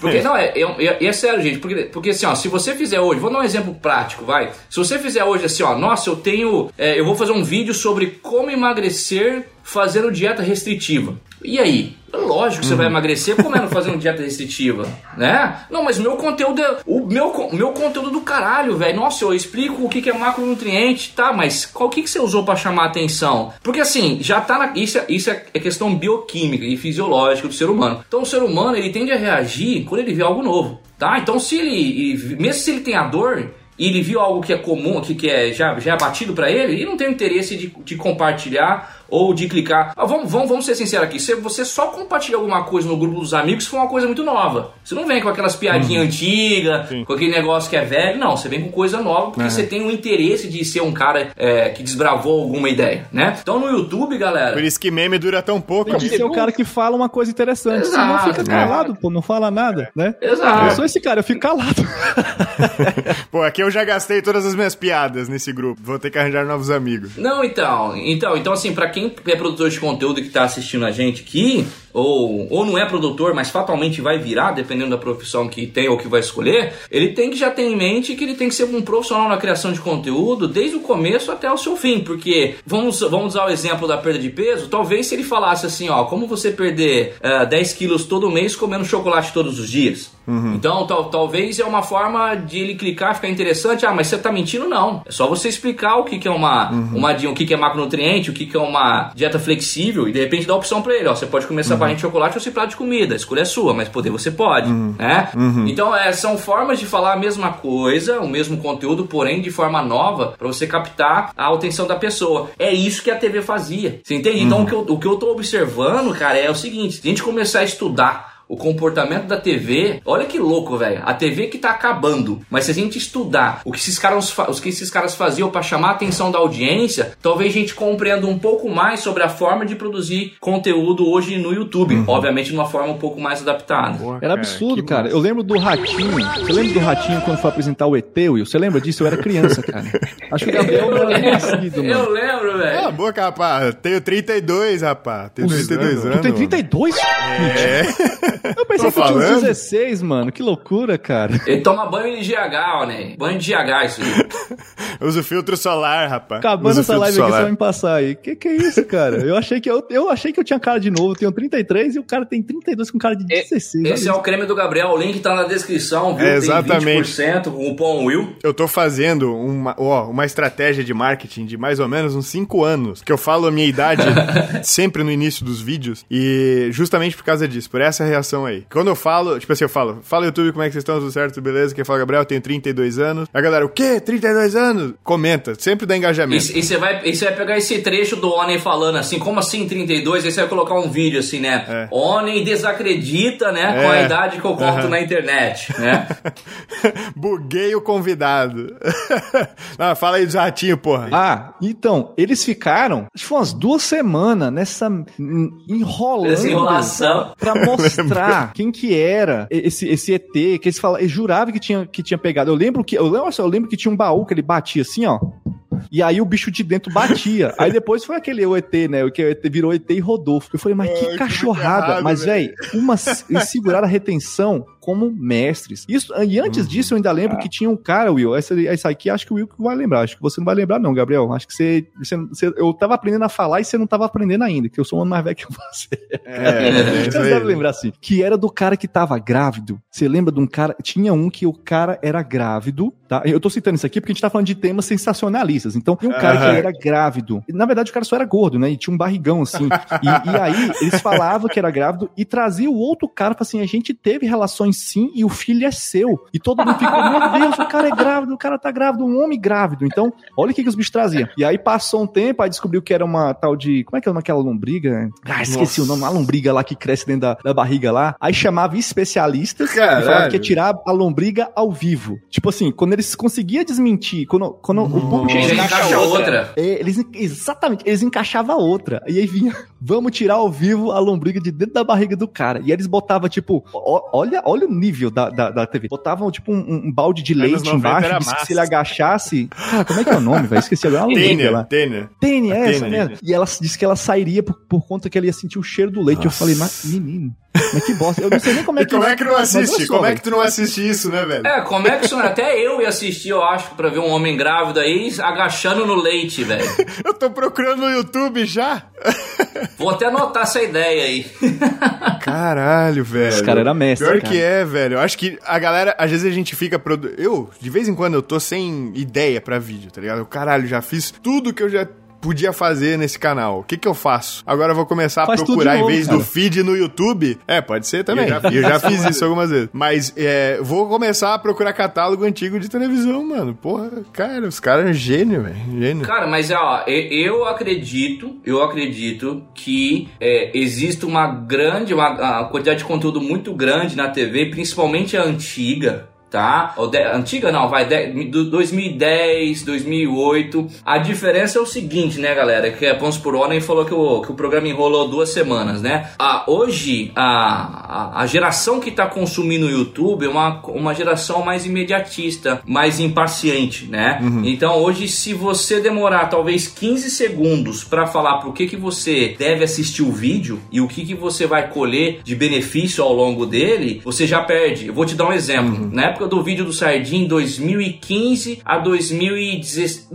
porque não, é, é, é- é sério, gente. Porque, porque assim, ó, se você fizer hoje, vou dar um exemplo prático, vai. Se você fizer hoje assim, ó, nossa, eu tenho. é, eu vou fazer um vídeo sobre como emagrecer fazendo dieta restritiva. E aí? Lógico que você vai emagrecer comendo fazendo dieta restritiva, né? Não, mas meu conteúdo é. O meu, meu conteúdo do caralho, velho. Nossa, eu explico o que que é macronutriente, tá? Mas qual que, que você usou pra chamar a atenção? Porque assim, já tá na. Isso, é- isso é é questão bioquímica e fisiológica do ser humano. Então o ser humano ele tende a reagir quando ele vê algo novo, tá? Então se ele. ele- Mesmo se ele tem a dor, e ele viu algo que é comum, que, que é, já, já é batido pra ele, ele não tem interesse de, de compartilhar ou de clicar. Ah, vamos, vamos, vamos ser sinceros aqui, se você só compartilha alguma coisa no grupo dos amigos, foi uma coisa muito nova. Você não vem com aquelas piadinhas antigas, Sim. com aquele negócio que é velho, não. Você vem com coisa nova porque você tem um interesse de ser um cara é, que desbravou alguma ideia, né? Então no YouTube, galera. Por isso que meme dura tão pouco. Tem que ser o cara que fala uma coisa interessante. Senão Exato. fica calado, pô, não fala nada, né? Exato. Eu sou esse cara, eu fico calado. Pô, aqui eu já gastei todas as minhas piadas nesse grupo. Vou ter que arranjar novos amigos. Não, então, então, então assim, pra quem é produtor de conteúdo que tá assistindo a gente aqui, ou, ou não é produtor, mas fatalmente vai virar, dependendo da profissão que tem ou que vai escolher, ele tem que já ter em mente que ele tem que ser um profissional na criação de conteúdo desde o começo até o seu fim, porque vamos, vamos usar o exemplo da perda de peso, talvez se ele falasse assim, ó, como você perder uh, 10 quilos todo mês comendo chocolate todos os dias. Uhum. Então, tal, talvez é uma forma de ele clicar, ficar interessante. Ah, mas você tá mentindo? Não. É só você explicar o que, que é uma, uhum. uma o que, que é macronutriente, o que, que é uma dieta flexível e de repente a opção para ele. Ó, você pode comer essa uhum. de chocolate ou esse prato de comida. A escolha é sua, mas poder você pode. Uhum. Né? Uhum. Então, é, são formas de falar a mesma coisa, o mesmo conteúdo, porém de forma nova, para você captar a atenção da pessoa. É isso que a TV fazia. Você entende? Então, o que, eu, o que eu tô observando, cara, é o seguinte: se a gente começar a estudar o comportamento da TV. Olha que louco, velho. A TV que tá acabando. Mas se a gente estudar o que esses caras, os que esses caras faziam para chamar a atenção da audiência, talvez a gente compreenda um pouco mais sobre a forma de produzir conteúdo hoje no YouTube. Uhum. Obviamente, de uma forma um pouco mais adaptada. Boa, era absurdo, cara. cara. Eu lembro do Ratinho. Você lembra do Ratinho quando foi apresentar o ET, Will? Você lembra disso? Eu era criança, cara. Acho que o Gabriel não era nascido, mano. Eu lembro, velho. Ah, boa, rapaz. Tenho 32, rapaz. Tenho 32 anos. Tu tem 32? É. Eu pensei que eu tinha uns 16, mano. Que loucura, cara. Ele toma banho de GH, né? Banho de GH, isso aí. Usa o filtro solar, rapaz. Acabando essa live solar. aqui, você vai me passar aí. Que que é isso, cara? Eu achei que eu, eu achei que eu tinha cara de novo. Eu tenho 33 e o cara tem 32 com cara de 16. Esse é o creme do Gabriel. O link tá na descrição, viu? É, exatamente. Tem 20% com o Pão Will. Eu tô fazendo uma, ó, uma estratégia de marketing de mais ou menos uns 5 anos. Que eu falo a minha idade sempre no início dos vídeos. E justamente por causa disso, por essa reação aí. Quando eu falo, tipo assim, eu falo, fala YouTube, como é que vocês estão, tudo certo, beleza? Quem fala, Gabriel, eu tenho 32 anos. A galera, o quê? 32 anos? Comenta, sempre dá engajamento. E você vai, e vai pegar esse trecho do Onen falando assim, como assim 32? Aí você vai colocar um vídeo assim, né? É. Onen desacredita, né, é. com a idade que eu conto uhum. na internet, né? Buguei o convidado. ah, fala aí do ratinho, porra. Ah, então, eles ficaram, acho que foi umas duas semanas nessa enrolando. Essa enrolação. Pra mostrar quem que era esse, esse ET, que eles falavam, ele jurava que tinha, que tinha pegado. Eu lembro que, eu lembro, eu lembro que tinha um baú que ele batia assim, ó. E aí o bicho de dentro batia. aí depois foi aquele o ET, né? O que o ET virou ET e Rodolfo. Eu falei, mas que cachorrada. mas, velho, uma segurar a retenção como mestres. Isso, e antes uhum. disso, eu ainda lembro que tinha um cara, Will. Essa, essa aqui acho que o Will vai lembrar. Acho que você não vai lembrar, não, Gabriel. Acho que você, você, você Eu tava aprendendo a falar e você não tava aprendendo ainda, que eu sou um ano mais velho que você. É, é você deve lembrar assim. Que era do cara que tava grávido. Você lembra de um cara. Tinha um que o cara era grávido, tá? Eu tô citando isso aqui porque a gente tá falando de temas sensacionalistas. Então, tem um cara uhum. que era grávido. Na verdade, o cara só era gordo, né? E tinha um barrigão, assim. e, e aí, eles falavam que era grávido e trazia o outro cara pra assim: a gente teve relações sim e o filho é seu. E todo mundo ficou: meu Deus, o cara é grávido, o cara tá grávido, um homem grávido. Então, olha o que, que os bichos traziam. E aí passou um tempo, aí descobriu que era uma tal de. Como é que é aquela lombriga? Ah, esqueci Nossa. o nome, a lombriga lá que cresce dentro da, da barriga lá. Aí chamava especialistas Caralho. e falava que ia tirar a lombriga ao vivo. Tipo assim, quando eles conseguiam desmentir, quando, quando o público outra. É, eles, exatamente, eles encaixavam a outra. E aí vinha, vamos tirar ao vivo a lombriga de dentro da barriga do cara. E eles botavam, tipo, olha, olha o nível da, da, da TV. Botavam, tipo, um, um balde de leite embaixo, disse que se ele agachasse. Cara, como é que é o nome, velho? Esqueci agora. A Tênia, lá. Tênia. Tênia, é essa mesmo. E ela disse que ela sairia por, por conta que ela ia sentir o cheiro do leite. Nossa. Eu falei, mas menino. Mas que bosta. Eu não sei nem como é que. E como é que não assiste? Como é que tu não assiste isso, né, velho? É, como é que isso. Até eu ia assistir, eu acho, pra ver um homem grávido aí agachando no leite, velho. eu tô procurando no YouTube já. Vou até anotar essa ideia aí. Caralho, velho. Esse cara era mestre. Pior cara. que é, velho. Eu acho que a galera, às vezes a gente fica. Produ... Eu, de vez em quando, eu tô sem ideia pra vídeo, tá ligado? Eu, caralho, já fiz tudo que eu já podia fazer nesse canal. O que, que eu faço? Agora eu vou começar Faz a procurar novo, em vez cara. do feed no YouTube. É, pode ser também. Eu já, eu já fiz isso algumas vezes. Mas é, vou começar a procurar catálogo antigo de televisão, mano. Porra, cara, os caras é gênio, velho. Gênio. Cara, mas ó, eu acredito, eu acredito que é, existe uma grande, uma, uma quantidade de conteúdo muito grande na TV, principalmente a antiga tá? De, antiga não, vai, de, do 2010, 2008. A diferença é o seguinte, né, galera? Que a Pons por Onem falou que o, que o programa enrolou duas semanas, né? Ah, hoje, a, a, a geração que está consumindo o YouTube é uma, uma geração mais imediatista, mais impaciente, né? Uhum. Então, hoje, se você demorar talvez 15 segundos para falar por que, que você deve assistir o vídeo e o que, que você vai colher de benefício ao longo dele, você já perde. Eu vou te dar um exemplo. Uhum. Na época do vídeo do Sardim, 2015 a 2016,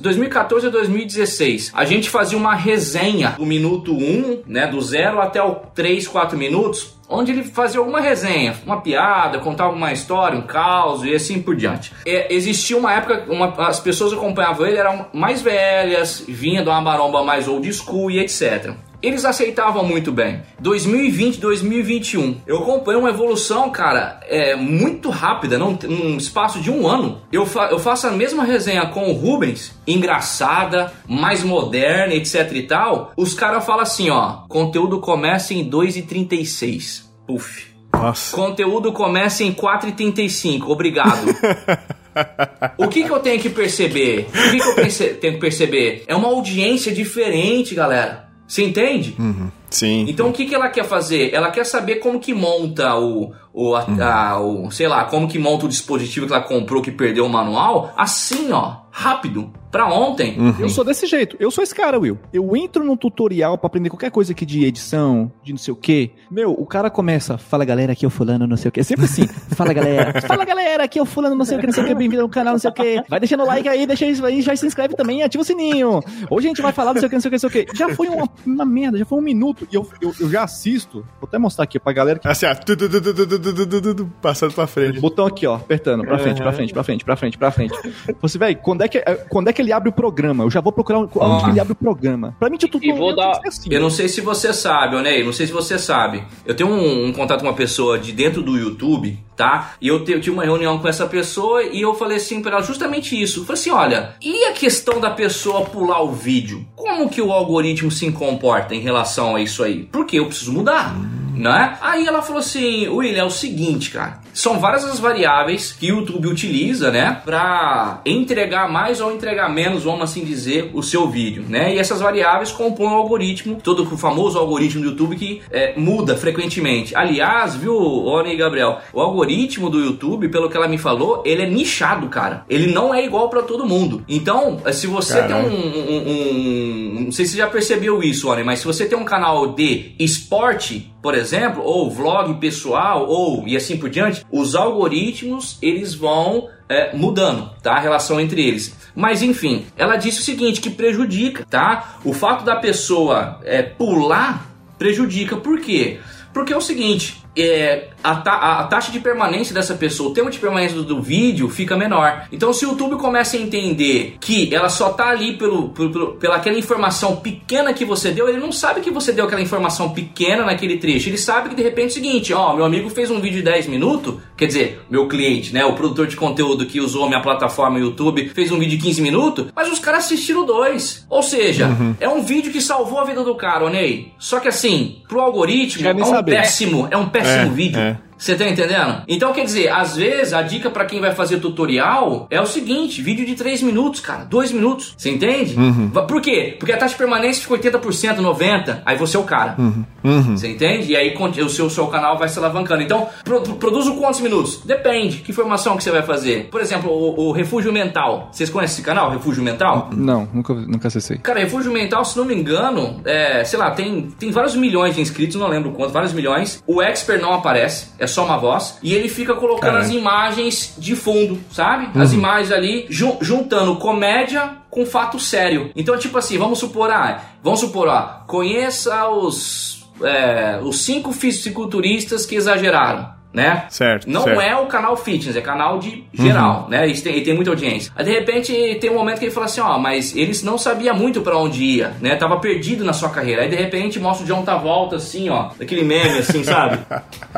2014 a 2016, a gente fazia uma resenha do minuto 1, né, do 0 até o 3, 4 minutos, onde ele fazia alguma resenha, uma piada, contava uma história, um caos e assim por diante. É, existia uma época, uma, as pessoas acompanhavam ele eram mais velhas, vinha de uma maromba mais old school e etc eles aceitavam muito bem. 2020, 2021, eu acompanho uma evolução, cara, é muito rápida, num, num espaço de um ano. Eu, fa eu faço a mesma resenha com o Rubens, engraçada, mais moderna, etc e tal. Os caras falam assim, ó, conteúdo começa em 2,36. Puf. Nossa. Conteúdo começa em 4,35. Obrigado. o que, que eu tenho que perceber? O que, que eu tenho que perceber? É uma audiência diferente, galera. Você entende? Uhum. Sim. Então o que, que ela quer fazer? Ela quer saber como que monta o, o, a, uhum. a, o, sei lá, como que monta o dispositivo que ela comprou que perdeu o manual, assim, ó, rápido para ontem. Uhum. Eu sou desse jeito. Eu sou esse cara, Will. Eu entro num tutorial para aprender qualquer coisa aqui de edição, de não sei o quê. Meu, o cara começa, fala galera, aqui é o fulano, não sei o quê. É sempre assim. fala galera. Fala galera, aqui é o fulano, não sei o que, não sei o que, bem-vindo ao canal, não sei o que. Vai deixando o like aí, deixa isso aí, já se inscreve também e ativa o sininho. Hoje a gente vai falar não sei o que, não sei o que, não sei o que. Já foi uma, uma merda, já foi um minuto e eu, eu, eu já assisto. Vou até mostrar aqui pra galera que... Assim, ó, tu, tu, tu, passando pra frente. Botão aqui, ó, apertando, pra frente, pra frente, pra frente, pra frente, pra frente. Você, velho, quando é que, quando é que ele abre o programa. Eu já vou procurar onde ele abre o programa. Pra mim, tudo e vou dar... assim. Eu não sei se você sabe, Onei, não sei se você sabe. Eu tenho um, um, contato com uma pessoa de dentro do YouTube, tá? E eu, te, eu tive uma reunião com essa pessoa e eu falei assim pra ela justamente isso. Eu falei assim: olha, e a questão da pessoa pular o vídeo? Como que o algoritmo se comporta em relação a isso aí? Porque eu preciso mudar. Né? Aí ela falou assim, William, é o seguinte, cara, são várias as variáveis que o YouTube utiliza, né, para entregar mais ou entregar menos, vamos assim dizer, o seu vídeo, né? E essas variáveis compõem o algoritmo, todo o famoso algoritmo do YouTube que é, muda frequentemente. Aliás, viu, Oni e Gabriel, o algoritmo do YouTube, pelo que ela me falou, ele é nichado, cara. Ele não é igual para todo mundo. Então, se você Caramba. tem um, um, um, Não sei se você já percebeu isso, Oni, mas se você tem um canal de esporte, por exemplo, ou vlog pessoal, ou e assim por diante, os algoritmos eles vão é, mudando, tá? A relação entre eles. Mas enfim, ela disse o seguinte, que prejudica, tá? O fato da pessoa é, pular prejudica. Por quê? Porque é o seguinte, é, a, ta a, taxa de permanência dessa pessoa, o tempo de permanência do, do, vídeo fica menor. Então, se o YouTube começa a entender que ela só tá ali pelo, pelo, pela aquela informação pequena que você deu, ele não sabe que você deu aquela informação pequena naquele trecho. Ele sabe que de repente é o seguinte: ó, meu amigo fez um vídeo de 10 minutos, quer dizer, meu cliente, né, o produtor de conteúdo que usou minha plataforma YouTube, fez um vídeo de 15 minutos, mas os caras assistiram dois. Ou seja, uhum. é um vídeo que salvou a vida do cara, Onei. Só que assim, pro algoritmo, é um saber. péssimo, é um péssimo péssimo é, vídeo. É. Você tá entendendo? Então, quer dizer, às vezes a dica para quem vai fazer tutorial é o seguinte: vídeo de 3 minutos, cara, 2 minutos. Você entende? Uhum. Por quê? Porque a taxa de permanência fica 80%, 90%, aí você é o cara. Uhum. Uhum. Você entende? E aí o seu, seu canal vai se alavancando. Então, pro, produzo quantos minutos? Depende. Que informação que você vai fazer? Por exemplo, o, o Refúgio Mental. Vocês conhecem esse canal, Refúgio Mental? Não, nunca, nunca acessei. Cara, Refúgio Mental, se não me engano, é, sei lá, tem, tem vários milhões de inscritos, não lembro quanto, vários milhões. O Expert não aparece, é só uma voz. E ele fica colocando Caramba. as imagens de fundo, sabe? Uhum. As imagens ali, ju juntando comédia com fato sério. Então, tipo assim, vamos supor, ah, vamos supor, ó, conheça os, é, os cinco fisiculturistas que exageraram né? Certo. Não certo. é o canal fitness, é canal de geral, uhum. né? E tem, tem muita audiência. Aí de repente tem um momento que ele fala assim, ó, mas eles não sabia muito para onde ia, né? Tava perdido na sua carreira. Aí de repente mostra o John volta assim, ó, daquele meme assim, sabe?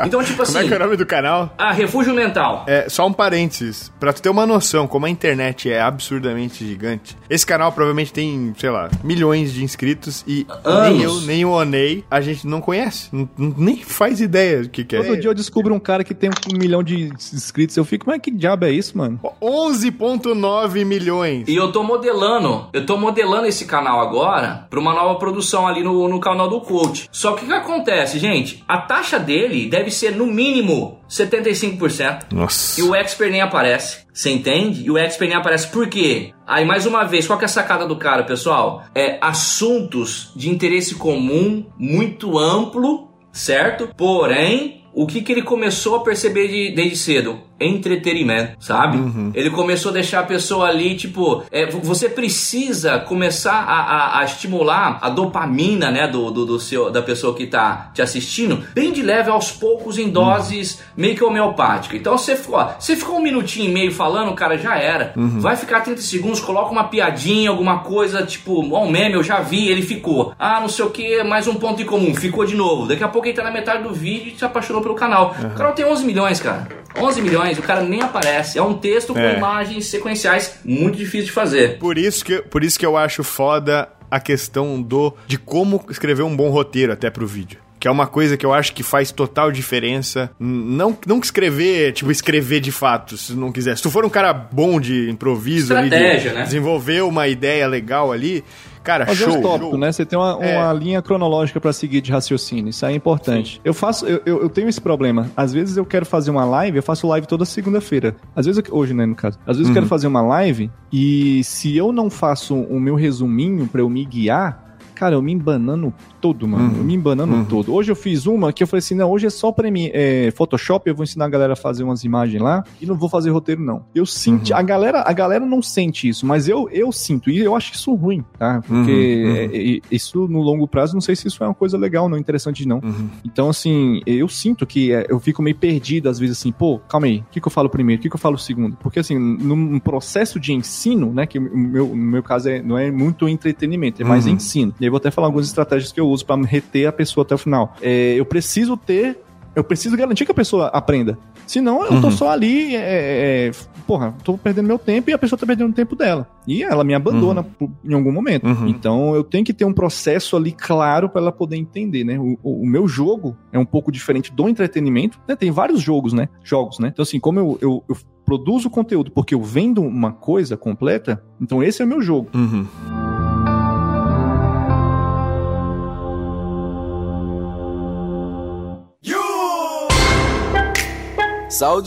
Então tipo assim. Como é que é o nome do canal? Ah, Refúgio Mental. É, só um parênteses, para tu ter uma noção como a internet é absurdamente gigante. Esse canal provavelmente tem, sei lá, milhões de inscritos e Anos. nem eu, nem o Onei, a gente não conhece, nem faz ideia do que, que é. Todo dia eu descubro um cara que tem um milhão de inscritos. Eu fico, mas que diabo é isso, mano? 11.9 milhões. E eu tô modelando, eu tô modelando esse canal agora pra uma nova produção ali no, no canal do coach. Só que o que acontece, gente? A taxa dele deve ser no mínimo 75%. Nossa. E o expert nem aparece. Você entende? E o expert nem aparece por quê? Aí, mais uma vez, qual que é a sacada do cara, pessoal? É assuntos de interesse comum, muito amplo, certo? Porém, o que, que ele começou a perceber de, desde cedo? Entretenimento, sabe? Uhum. Ele começou a deixar a pessoa ali, tipo, é, você precisa começar a, a, a, estimular a dopamina, né, do, do, do, seu, da pessoa que tá te assistindo, bem de leve aos poucos, em doses uhum. meio que homeopáticas. Então você ficou, ó, você ficou um minutinho e meio falando, cara, já era. Uhum. Vai ficar 30 segundos, coloca uma piadinha, alguma coisa, tipo, um meme, eu já vi, ele ficou. Ah, não sei o que, mais um ponto em comum, ficou de novo. Daqui a pouco ele tá na metade do vídeo e se apaixonou pelo canal. Uhum. O canal tem 11 milhões, cara. 11 milhões, o cara nem aparece. É um texto com É. imagens sequenciais, muito difícil de fazer. Por isso que, por isso que eu acho foda a questão do de como escrever um bom roteiro até pro vídeo. Que é uma coisa que eu acho que faz total diferença. Não, não escrever, tipo, escrever de fato, se não quiser. Se tu for um cara bom de improviso, ali, de né? desenvolver uma ideia legal ali, cara, Fazer show. os tópicos, show. né? Você tem uma, É. uma linha cronológica pra seguir de raciocínio. Isso aí é importante. Eu faço, eu, eu, eu tenho esse problema. Às vezes eu quero fazer uma live, eu faço live toda segunda-feira. Às vezes, eu- hoje, né, no caso. Às vezes eu quero fazer uma live e se eu não faço o meu resuminho pra eu me guiar, cara, eu me embanando todo, mano. Uhum. Eu me embanando Uhum. todo. Hoje eu fiz uma que eu falei assim, não, hoje é só pra mim, é, Photoshop, eu vou ensinar a galera a fazer umas imagens lá e não vou fazer roteiro, não. Eu senti, Uhum. a galera, a galera não sente isso, mas eu, eu sinto, e eu acho isso ruim, tá? Porque Uhum, uhum. é, é, isso no longo prazo, não sei se isso é uma coisa legal, não interessante, não. Uhum. Então, assim, eu sinto que é, eu fico meio perdido às vezes assim, pô, calma aí, o que, que eu falo primeiro, o que, que eu falo segundo? Porque, assim, num processo de ensino, né, que o meu, no meu caso é, não é muito entretenimento, é mais ensino. E aí eu vou até falar algumas estratégias que eu uso pra reter a pessoa até o final. É, eu preciso ter. Eu preciso garantir que a pessoa aprenda. Senão eu tô Uhum. só ali, é, é, porra, tô perdendo meu tempo e a pessoa tá perdendo o tempo dela. E ela me abandona por- em algum momento. Uhum. Então eu tenho que ter um processo ali claro pra ela poder entender, né? O, o- o meu jogo é um pouco diferente do entretenimento. né? Tem vários jogos, né? Jogos, né? Então, assim, como eu, eu, eu produzo conteúdo porque eu vendo uma coisa completa, então esse é o meu jogo. Uhum. Called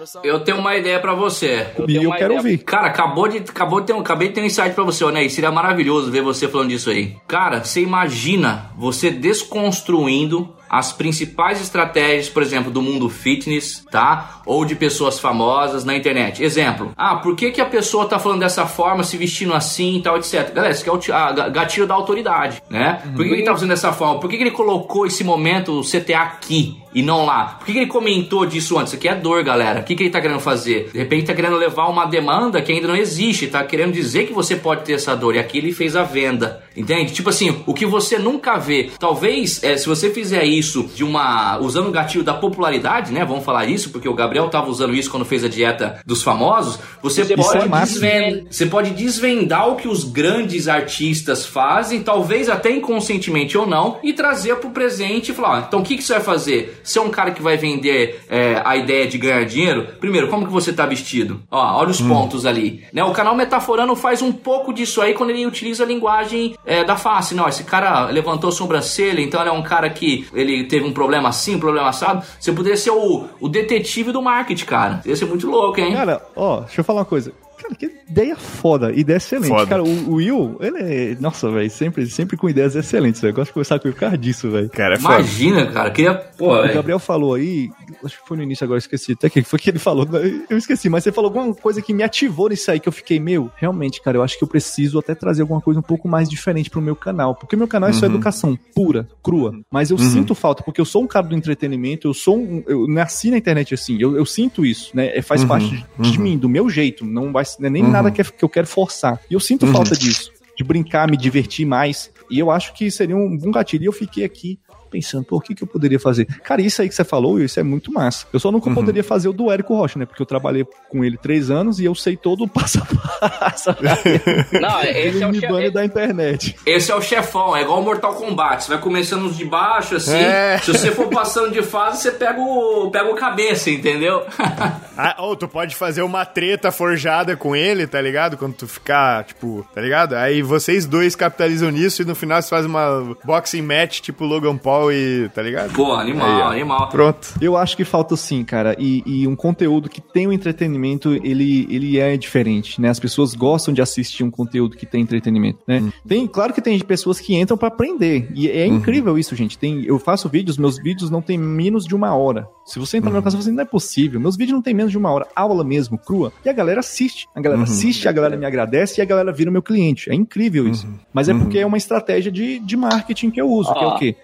the Soulja Eu tenho uma ideia pra você. E tenho eu quero ideia- ouvir. Cara, acabou de, acabou de ter um, acabei de ter um insight pra você, né? E seria maravilhoso ver você falando disso aí. Cara, você imagina você desconstruindo as principais estratégias, por exemplo, do mundo fitness, tá? Ou de pessoas famosas na internet. Exemplo. Ah, por que, que a pessoa tá falando dessa forma, se vestindo assim e tal, etc. Galera, isso aqui é o gatilho da autoridade, né? Por que, que ele tá fazendo dessa forma? Por que, que ele colocou esse momento CTA aqui e não lá? Por que, que ele comentou disso antes? Isso aqui é dor, galera. O que, que ele tá querendo fazer? De repente tá querendo levar uma demanda que ainda não existe, tá querendo dizer que você pode ter essa dor. E aqui ele fez a venda, entende? Tipo assim, o que você nunca vê. Talvez, é, se você fizer isso de uma. usando o gatilho da popularidade, né? Vamos falar isso, porque o Gabriel tava usando isso quando fez a dieta dos famosos. Você Isso pode é massa. desvendar. Você pode desvendar o que os grandes artistas fazem, talvez até inconscientemente ou não, e trazer pro presente e falar: ó, então o que, que você vai fazer? Você é um cara que vai vender é, a ideia de ganhar dinheiro? Primeiro, como que você tá vestido? Ó, olha os pontos ali. Né? O canal Metaforando faz um pouco disso aí quando ele utiliza a linguagem é, da face. Não, esse cara levantou sobrancelha, então ele é um cara que ele teve um problema assim, um problema assado. Você poderia ser o, o detetive do marketing, cara. Ia ser muito louco, hein? Cara, ó, deixa eu falar uma coisa. Cara, que ideia foda, ideia excelente. Foda. Cara, o, o Will, ele é. Nossa, velho, sempre, sempre com ideias excelentes, velho. Eu gosto de conversar com ele por causa disso, velho. Cara, é foda. Imagina, cara. Queria. Pô, O velho. Gabriel falou aí, acho que foi no início agora, eu esqueci. Até que foi que ele falou, né? eu esqueci, mas você falou alguma coisa que me ativou nisso aí, que eu fiquei, meu, realmente, cara, eu acho que eu preciso até trazer alguma coisa um pouco mais diferente pro meu canal. Porque meu canal é só educação pura, crua. Mas eu sinto falta, porque eu sou um cara do entretenimento, eu sou um. Eu nasci na internet assim, eu, eu sinto isso, né? É, Faz Uhum, parte de, de mim, do meu jeito. Não vai é nem nada que, que eu quero forçar. E eu sinto falta disso. De brincar, me divertir mais. E eu acho que seria um bom gatilho. E eu fiquei aqui pensando, por que, que eu poderia fazer? Cara, isso aí que você falou, isso é muito massa. Eu só nunca uhum. poderia fazer o do Érico Rocha, né? Porque eu trabalhei com ele três anos e eu sei todo o passo a passo. Não, esse ele é o che... da internet. Esse é o chefão, é igual o Mortal Kombat. Você vai começando de baixo, assim. É. Se você for passando de fase, você pega o, pega o cabeça, entendeu? ah, ou tu pode fazer uma treta forjada com ele, tá ligado? Quando tu ficar, tipo, tá ligado? Aí vocês dois capitalizam nisso e no final você faz uma boxing match, tipo Logan Paul e, tá ligado? Pô, animal, Aí, animal. Pronto. Eu acho que falta sim, cara. E, e um conteúdo que tem o um entretenimento, ele, ele é diferente, né? As pessoas gostam de assistir um conteúdo que tem entretenimento, né? Hum. Tem, claro que tem pessoas que entram para aprender. E é uhum. incrível isso, gente. Tem, eu faço vídeos, meus vídeos não tem menos de uma hora. Se você entrar uhum. no meu canal, você não é possível. Meus vídeos não tem menos de uma hora. Aula mesmo, crua. E a galera assiste. A galera uhum. assiste, a galera me agradece e a galera vira meu cliente. É incrível isso. Uhum. Mas é uhum. porque é uma estratégia de, de marketing que eu uso, que é o quê?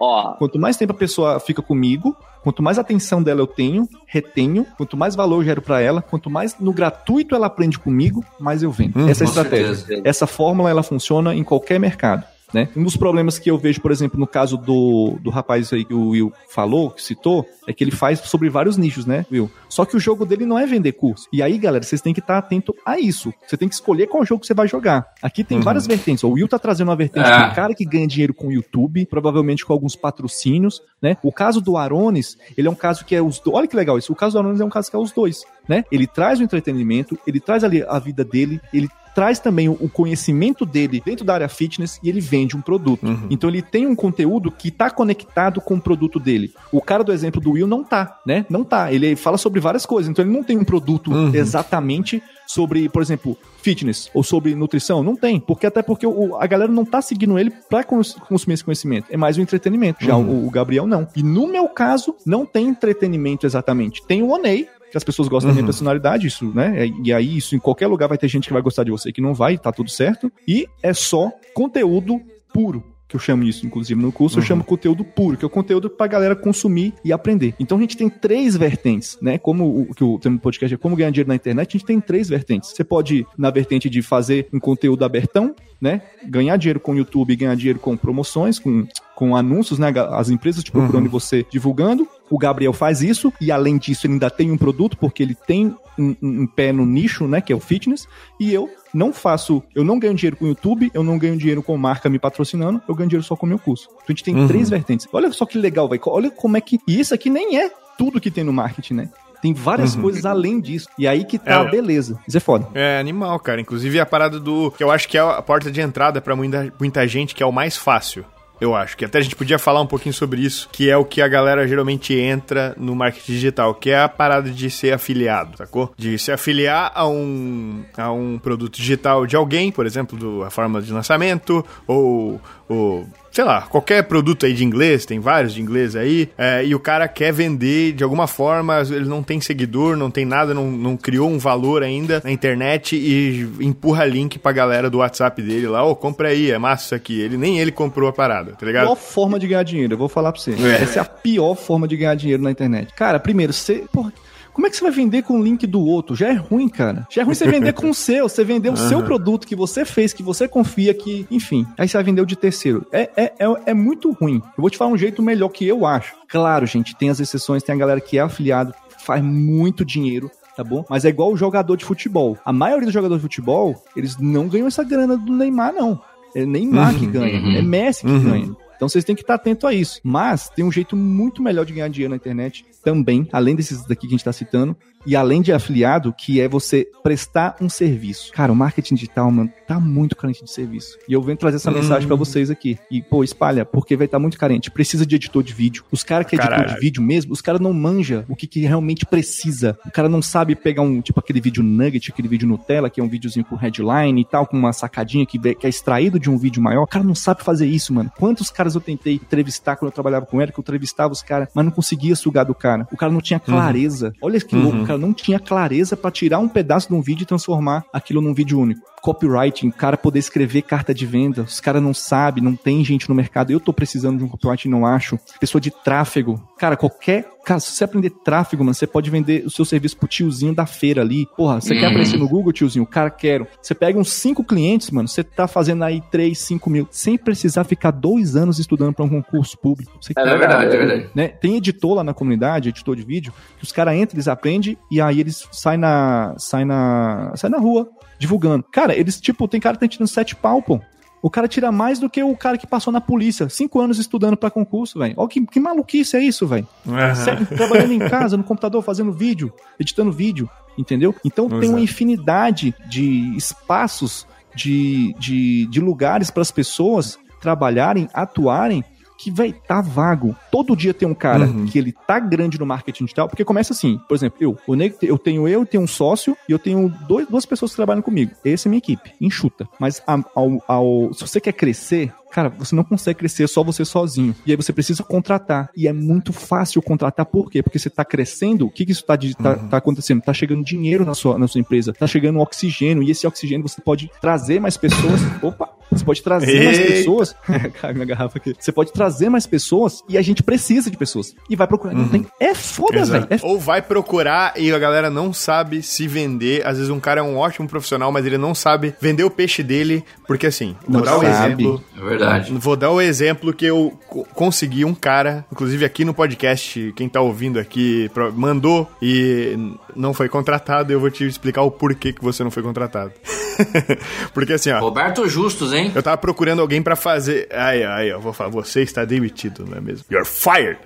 Quanto mais tempo a pessoa fica comigo, Quanto mais atenção dela eu tenho, retenho, quanto mais valor eu gero para ela, quanto mais no gratuito ela aprende comigo, mais eu vendo. Hum, Essa é a estratégia. Certeza. Essa fórmula ela funciona em qualquer mercado. Né? Um dos problemas que eu vejo, por exemplo, no caso do, do rapaz aí que o Will falou, que citou, é que ele faz sobre vários nichos, né, Will? Só que o jogo dele não é vender curso. E aí, galera, vocês têm que estar atento a isso. Você tem que escolher qual jogo você vai jogar. Aqui tem uhum. várias vertentes. O Will tá trazendo uma vertente é. do cara que ganha dinheiro com o YouTube, provavelmente com alguns patrocínios, né? O caso do Arones, ele é um caso que é os dois. Olha que legal isso. O caso do Arones é um caso que é os dois, né? Ele traz o entretenimento, ele traz ali a vida dele, ele traz também o conhecimento dele dentro da área fitness e ele vende um produto. Uhum. Então ele tem um conteúdo que está conectado com o produto dele. O cara do exemplo do Will não tá, né? Não tá. Ele fala sobre várias coisas, então ele não tem um produto uhum. exatamente sobre, por exemplo, fitness ou sobre nutrição? Não tem, porque até porque o, a galera não tá seguindo ele para consumir esse conhecimento. É mais o entretenimento. Já uhum. o, o, Gabriel não. E no meu caso, não tem entretenimento exatamente. Tem o Onei, que as pessoas gostam uhum. da minha uhum. personalidade, isso, né? E aí, isso em qualquer lugar vai ter gente que vai gostar de você que não vai, tá tudo certo. E é só conteúdo puro que eu chamo isso, inclusive no curso, uhum. eu chamo conteúdo puro, que é o conteúdo pra galera consumir e aprender. Então a gente tem três vertentes, né? Como o que o tema do podcast é como ganhar dinheiro na internet, a gente tem três vertentes. Você pode ir na vertente de fazer um conteúdo abertão, né? Ganhar dinheiro com o YouTube, ganhar dinheiro com promoções, com, com anúncios, né? As empresas te procurando uhum. e você divulgando. O Gabriel faz isso e além disso ele ainda tem um produto porque ele tem um, um, pé no nicho, né, que é o fitness, e eu não faço, eu não ganho dinheiro com o YouTube, eu não ganho dinheiro com marca me patrocinando, eu ganho dinheiro só com o meu curso. Então a gente tem uhum. três vertentes. Olha só que legal, velho. Olha como é que. E isso aqui nem é tudo que tem no marketing, né? Tem várias uhum. coisas além disso. E aí que tá, é, beleza. Isso é foda. É animal, cara. Inclusive a parada do. Que eu acho que é a porta de entrada para muita, muita gente, que é o mais fácil eu acho. Que até a gente podia falar um pouquinho sobre isso, que é o que a galera geralmente entra no marketing digital, que é a parada de ser afiliado, sacou? De se afiliar a um, a um produto digital de alguém, por exemplo, do, a forma de lançamento, ou, ou sei lá, qualquer produto aí de inglês, tem vários de inglês aí, é, e o cara quer vender de alguma forma, ele não tem seguidor, não tem nada, não, não criou um valor ainda na internet e empurra link pra galera do WhatsApp dele lá, ô, oh, compra aí, é massa isso aqui. Ele nem ele comprou a parada, tá ligado? Pior forma de ganhar dinheiro, eu vou falar pra você. É. Essa é a pior forma de ganhar dinheiro na internet. Cara, primeiro, você. Porra, como é que você vai vender com o link do outro? Já é ruim, cara. Já é ruim você vender com o seu. Você vender o seu produto que você fez, que você confia que, enfim. Aí você vai vender o de terceiro. É, é, é, é muito ruim. Eu vou te falar um jeito melhor que eu acho. Claro, gente, tem as exceções, tem a galera que é afiliado, faz muito dinheiro tá bom? Mas é igual o jogador de futebol. A maioria dos jogadores de futebol, eles não ganham essa grana do Neymar, não. É Neymar uhum, que ganha, uhum. é Messi que uhum. ganha. Então vocês têm que estar atento a isso. Mas tem um jeito muito melhor de ganhar dinheiro na internet também, além desses daqui que a gente está citando, e além de afiliado, que é você prestar um serviço. Cara, o marketing digital, mano, tá muito carente de serviço. E eu venho trazer essa mensagem para hum. vocês aqui. E, pô, espalha, porque vai estar tá muito carente. Precisa de editor de vídeo. Os caras que é editor de vídeo mesmo, os caras não manja o que, que realmente precisa. O cara não sabe pegar um, tipo, aquele vídeo nugget, aquele vídeo Nutella, que é um videozinho com headline e tal, com uma sacadinha que, que é extraído de um vídeo maior. O cara não sabe fazer isso, mano. Quantos caras eu tentei entrevistar quando eu trabalhava com ele, que eu entrevistava os caras, mas não conseguia sugar do cara. O cara não tinha uhum. clareza. Uhum. Olha que louco, uhum. o cara não tinha clareza para tirar um pedaço de um vídeo e transformar aquilo num vídeo único. Copywriting, cara poder escrever carta de venda, os caras não sabem, não tem gente no mercado. Eu tô precisando de um copywriting, não acho. Pessoa de tráfego. Cara, qualquer. Cara, se você aprender tráfego, mano, você pode vender o seu serviço pro tiozinho da feira ali. Porra, você quer aparecer no Google, tiozinho? Cara, quero. Você pega uns cinco clientes, mano, você tá fazendo aí 3, 5 mil, sem precisar ficar dois anos estudando para um concurso público. Você É verdade, é verdade. né? Tem editor lá na comunidade, editor de vídeo, que os caras entram, eles aprendem e aí eles saem na, saem na, saem na rua divulgando. Cara, eles, tipo, tem cara que tá tirando sete pau, pô. O cara tira mais do que o cara que passou na polícia. Cinco anos estudando pra concurso, velho. Ó, que, que maluquice é isso, velho. Sério, Trabalhando em casa, no computador, fazendo vídeo, editando vídeo, entendeu? Então tem uma Exato. infinidade de espaços, de, de, de lugares para as pessoas trabalharem, atuarem, que vai tá vago. Todo dia tem um cara Uhum. que ele tá grande no marketing digital, porque começa assim, por exemplo, eu, o nego, eu tenho eu, tenho um sócio e eu tenho dois, duas pessoas que trabalham comigo. Essa é minha equipe, enxuta. Mas ao, ao- se você quer crescer, cara, você não consegue crescer só você sozinho. E aí você precisa contratar. E é muito fácil contratar, por quê? Porque você tá crescendo, o que que isso tá, de- tá, acontecendo? Tá chegando dinheiro na sua, na sua empresa, tá chegando oxigênio, e esse oxigênio você pode trazer mais pessoas. Opa! Você pode trazer mais Eita. pessoas. Cai minha garrafa aqui. Você pode trazer mais pessoas e a gente precisa de pessoas. E vai procurar. Não tem. É foda, velho. É Ou vai procurar e a galera não sabe se vender. Às vezes um cara é um ótimo profissional, mas ele não sabe vender o peixe dele, porque assim, vou Não dar o sabe. exemplo. É verdade. Vou dar o exemplo que eu co- consegui um cara, inclusive aqui no podcast, quem tá ouvindo aqui mandou e não foi contratado, eu vou te explicar o porquê que você não foi contratado. Porque assim, ó, Roberto Justus, hein? Eu tava procurando alguém pra fazer. Ai, ai, eu vou falar, você está demitido, não é mesmo? You're fired!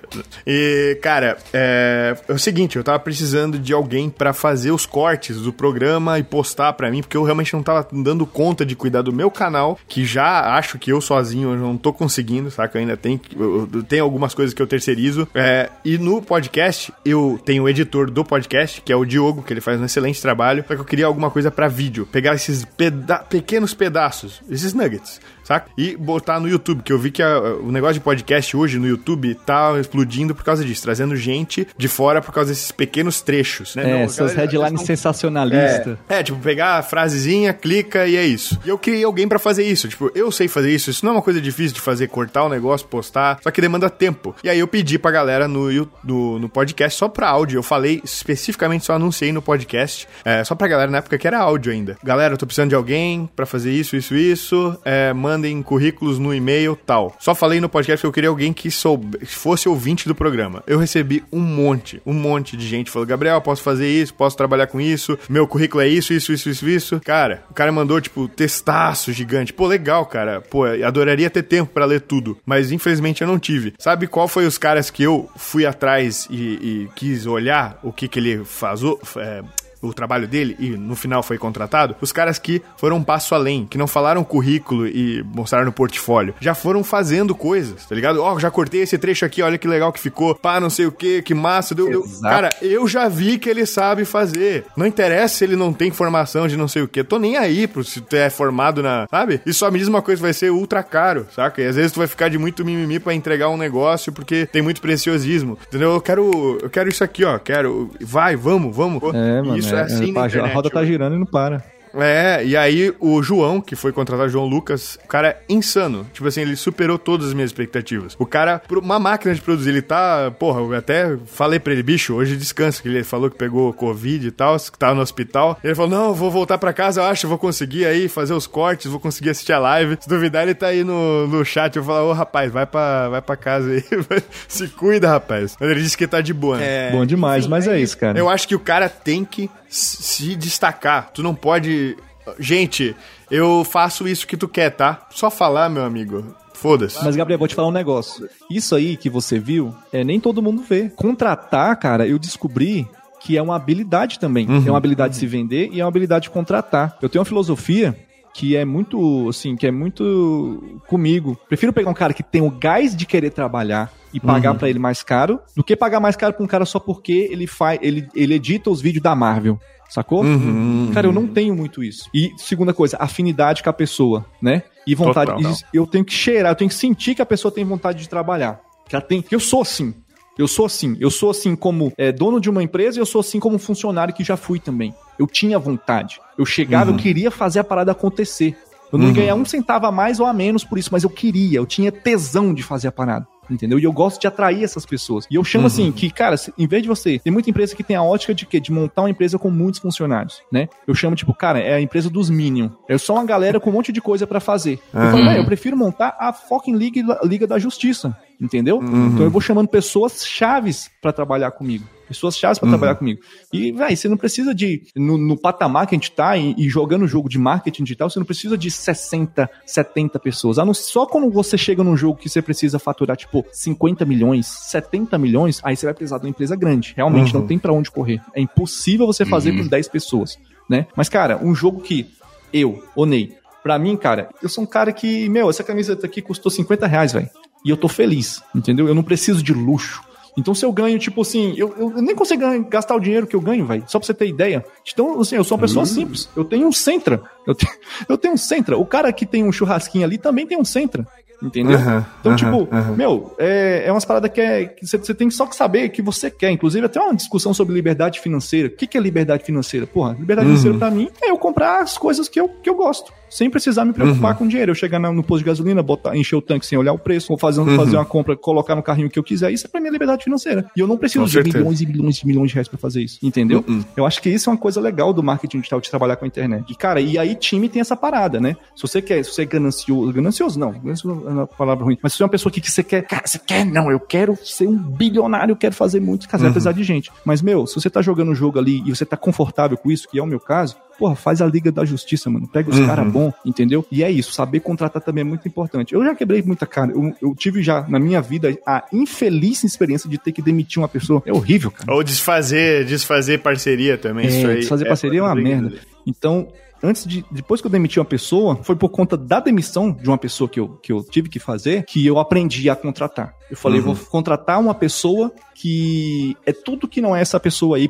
E, cara, é, é o seguinte, eu tava precisando de alguém pra fazer os cortes do programa e postar pra mim, porque eu realmente não tava dando conta de cuidar do meu canal, que já acho que eu sozinho eu não tô conseguindo, saca? Eu ainda tem, eu, eu tenho algumas coisas que eu terceirizo. É, e no podcast, eu tenho o editor do podcast, que é o Diogo, que ele faz um excelente trabalho, só que eu queria alguma coisa pra vídeo. Pegar esses peda pequenos pedaços, esses nuggets, saca? E botar no YouTube, que eu vi que a- o negócio de podcast hoje no YouTube tá explodindo por causa disso, trazendo gente de fora por causa desses pequenos trechos, né? É, Não, essas galera, headlines não- sensacionalistas. é, tipo, pegar a frasezinha, clica e é isso. E eu criei alguém pra fazer isso. Tipo, eu sei fazer isso. Isso não é uma coisa difícil de fazer, cortar o negócio, postar. Só que demanda tempo. E aí eu pedi pra galera no, no, no podcast só pra áudio. Eu falei especificamente, só anunciei no podcast. É, só pra galera na época que era áudio ainda. Galera, eu tô precisando de alguém pra fazer isso, isso, isso. É, mandem currículos no e-mail tal. Só falei no podcast que eu queria alguém que soube, fosse ouvinte do programa. Eu recebi um monte, um monte de gente falou: Gabriel, posso fazer isso, posso trabalhar com isso, meu currículo é isso, isso, isso, isso, isso. Cara, o cara mandou, tipo, testaço gigante. Pô, legal, cara. Pô, adoraria ter tempo pra ler tudo, mas infelizmente eu não tive. Sabe qual foi os caras que eu fui atrás e, e quis olhar o que que ele faz, é, o trabalho dele e no final foi contratado, os caras que foram um passo além, que não falaram currículo e mostraram no portfólio, já foram fazendo coisas, tá ligado? Ó, já cortei esse trecho aqui, olha que legal que ficou, pá, não sei o que, que massa, deu, deu. Cara, eu já vi que ele sabe fazer. Não interessa se ele não tem formação de não sei o que, tô nem aí pro se tu é formado na, sabe? E só me diz uma coisa, vai ser ultra caro, saca? E às vezes tu vai ficar de muito mimimi pra entregar um negócio porque tem muito preciosismo, entendeu? Eu quero, eu quero isso aqui, ó, quero, vai, vamos, vamos. É, mano. Isso é, assim pá, na a internet. roda tá hoje. girando e não para. É, e aí o João, que foi contratado, João Lucas, o cara é insano. Tipo assim, ele superou todas as minhas expectativas. O cara, por uma máquina de produzir, ele tá. Porra, eu até falei pra ele, bicho, hoje descansa, que ele falou que pegou Covid e tal, que tava no hospital. Ele falou: não, vou voltar pra casa, eu acho, eu vou conseguir aí fazer os cortes, vou conseguir assistir a live. Se duvidar, ele tá aí no, no chat. Eu vou falar: ô rapaz, vai pra, vai pra casa aí, se cuida, rapaz. Ele disse que tá de boa. É, Bom demais, mas é isso, cara. eu acho que o cara tem que se destacar. Tu não pode. Gente, eu faço isso que tu quer, tá? Só falar, meu amigo. Foda-se. Mas, Gabriel, vou te falar um negócio. Isso aí que você viu, é nem todo mundo vê. Contratar, cara, eu descobri que é uma habilidade também. É uma habilidade de se vender e é uma habilidade de contratar. Eu tenho uma filosofia que é muito, assim, que é muito comigo. Prefiro pegar um cara que tem o gás de querer trabalhar e pagar pra ele mais caro, do que pagar mais caro pra um cara só porque ele faz, ele, ele edita os vídeos da Marvel. Sacou? Uhum. Cara, eu não tenho muito isso. E segunda coisa, afinidade com a pessoa, né? E vontade. Total. e eu tenho que cheirar, eu tenho que sentir que a pessoa tem vontade de trabalhar. Que ela tem. que Eu sou assim. Eu sou assim. Eu sou assim como é, dono de uma empresa e eu sou assim como funcionário que já fui também. Eu tinha vontade. Eu chegava, Uhum. eu queria fazer a parada acontecer. Eu não ganhar um centavo a mais ou a menos por isso, mas eu queria, eu tinha tesão de fazer a parada. Entendeu? E eu gosto de atrair essas pessoas. E eu chamo Uhum. assim, que, cara, em vez de você. Tem muita empresa que tem a ótica de quê? De montar uma empresa com muitos funcionários, né? Eu chamo, tipo, cara, é a empresa dos Minions. É só uma galera com um monte de coisa pra fazer. Eu falo, Uhum. "Véi, eu prefiro montar a fucking Liga, Liga da Justiça. Entendeu? Uhum. Então eu vou chamando pessoas chaves pra trabalhar comigo. Pessoas chaves pra Uhum. trabalhar comigo. E, véi, você não precisa de. No, no patamar que a gente tá e, e jogando jogo de marketing digital, você não precisa de 60, 70 pessoas. A não, só quando você chega num jogo que você precisa faturar, tipo, 50 milhões, 70 milhões, aí você vai precisar de uma empresa grande. Realmente Uhum. não tem pra onde correr. É impossível você fazer com 10 pessoas, né? Mas, cara, um jogo que eu, Onei, pra mim, cara, eu sou um cara que, meu, essa camiseta aqui custou 50 reais, velho. E eu tô feliz, entendeu? Eu não preciso de luxo. Então, se eu ganho, tipo assim, eu, eu nem consigo gastar o dinheiro que eu ganho, velho. Só pra você ter ideia. Então, assim, eu sou uma pessoa simples. Eu tenho um Sentra. Eu, te- eu tenho um Sentra. O cara que tem um churrasquinho ali também tem um Sentra. Entendeu? Aham, então, aham, tipo, meu, é, é umas paradas que, é, você tem só que saber que você quer. Inclusive, até uma discussão sobre liberdade financeira. O que, que é liberdade financeira? Porra, liberdade Uhum. financeira pra mim é eu comprar as coisas que eu, que eu gosto. Sem precisar me preocupar Uhum. com dinheiro. Eu chegar no posto de gasolina, botar, encher o tanque sem olhar o preço, ou fazer, Uhum. fazer uma compra, colocar no carrinho que eu quiser. Isso é pra mim liberdade financeira. E eu não preciso Com de certeza. milhões e milhões e milhões de reais pra fazer isso. Entendeu? Uhum. Eu acho que isso é uma coisa legal do marketing digital, de trabalhar com a internet. E, cara, e aí time tem essa parada, né? Se você quer, se você é ganancioso, ganancioso não, ganancioso é uma palavra ruim, mas se você é uma pessoa que, que você quer, cara, você quer, não, eu quero ser um bilionário, eu quero fazer muito, você vai precisar de gente. Mas, meu, se você tá jogando um jogo ali e você tá confortável com isso, que é o meu caso, porra, faz a Liga da Justiça, mano. Pega os Uhum. caras bons, entendeu? E é isso, saber contratar também é muito importante. Eu já quebrei muita cara. Eu, eu tive já, na minha vida, a infeliz experiência de ter que demitir uma pessoa. É horrível, cara. Ou desfazer, desfazer parceria também. isso É, aí desfazer parceria é uma merda. Então, antes de. Depois que eu demiti uma pessoa, foi por conta da demissão de uma pessoa que eu, que eu tive que fazer que eu aprendi a contratar. Eu falei, Uhum. vou contratar uma pessoa que é tudo que não é essa pessoa aí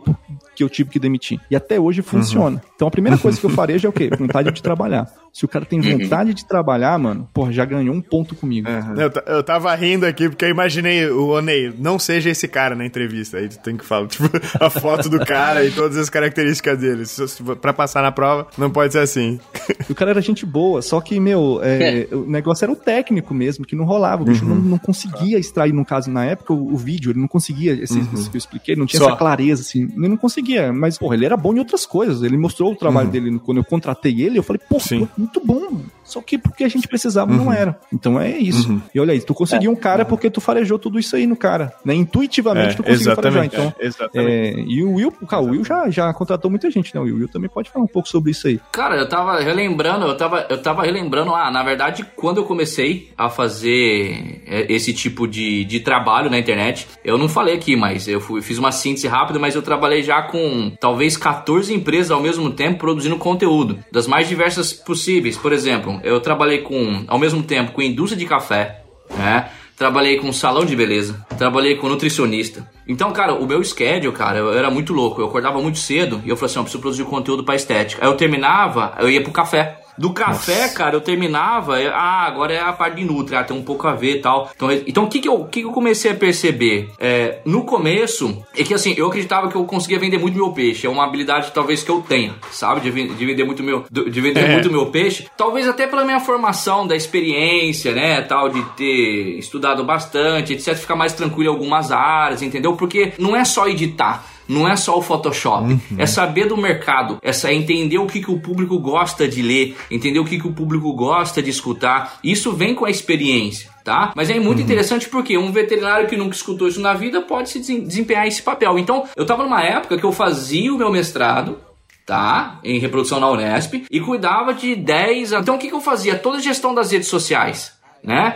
que eu tive que demitir. E até hoje funciona. Então a primeira coisa que eu já é o quê? Vontade de trabalhar. Se o cara tem vontade de trabalhar, mano, porra, já ganhou um ponto comigo. Eu, ta- eu tava rindo aqui porque eu imaginei o Onei, não seja esse cara na entrevista. Aí tu tem que falar, tipo, a foto do cara e todas as características dele. Pra passar na prova, não pode ser assim. O cara era gente boa, só que, meu, é, o negócio era o técnico mesmo, que não rolava. O bicho Uhum. não, não conseguia extrair, no caso, na época, o, o vídeo, ele não conseguia, esse, Uhum. esse que eu expliquei, não tinha Só. essa clareza, assim, ele não conseguia. Mas, porra, ele era bom em outras coisas. Ele mostrou o trabalho dele quando eu contratei ele, eu falei, Uhum. Uhum. Muito bom. Só que porque a gente precisava não era. Então é isso. E olha aí, tu conseguiu um cara porque tu farejou tudo isso aí no cara. Né? Intuitivamente É, tu conseguiu farejar. Então, é, exatamente. é, e o Will, cara, o Will já, já contratou muita gente, né? O Will, o Will também pode falar um pouco sobre isso aí. Cara, eu tava relembrando, eu tava, eu tava relembrando, ah, na verdade, quando eu comecei a fazer é, esse tipo de, de trabalho na internet, eu não falei aqui, mas eu fui- fiz uma síntese rápida, mas eu trabalhei já com talvez 14 empresas ao mesmo tempo produzindo conteúdo, das mais diversas possíveis. Por exemplo, eu trabalhei com, ao mesmo tempo, com indústria de café, né? Trabalhei com salão de beleza, trabalhei com nutricionista. Então, cara, o meu schedule, cara, eu era muito louco. Eu acordava muito cedo e eu falei assim: eu preciso produzir conteúdo pra estética. Aí eu terminava, eu ia pro café. Do café, cara, eu terminava, ah, agora é a parte de Nutri, ah, tem um pouco a ver e tal. Então, então o que que eu, que que eu comecei a perceber? É, no começo, é que assim, eu acreditava que eu conseguia vender muito meu peixe. É uma habilidade talvez que eu tenha, sabe? De, de vender muito meu, de vender É. muito meu peixe. Talvez até pela minha formação, da experiência, né, tal, de ter estudado bastante, etc, ficar mais tranquilo em algumas áreas, entendeu? Porque não é só editar. Não é só o Photoshop, é saber do mercado, é entender o que, que o público gosta de ler, entender o que, que o público gosta de escutar. Isso vem com a experiência, tá? Mas é muito interessante porque um veterinário que nunca escutou isso na vida pode se desempenhar esse papel. Então, eu tava numa época que eu fazia o meu mestrado, tá? Em reprodução na Unesp e cuidava de 10. a- Então o que, que eu fazia? Toda a gestão das redes sociais, né?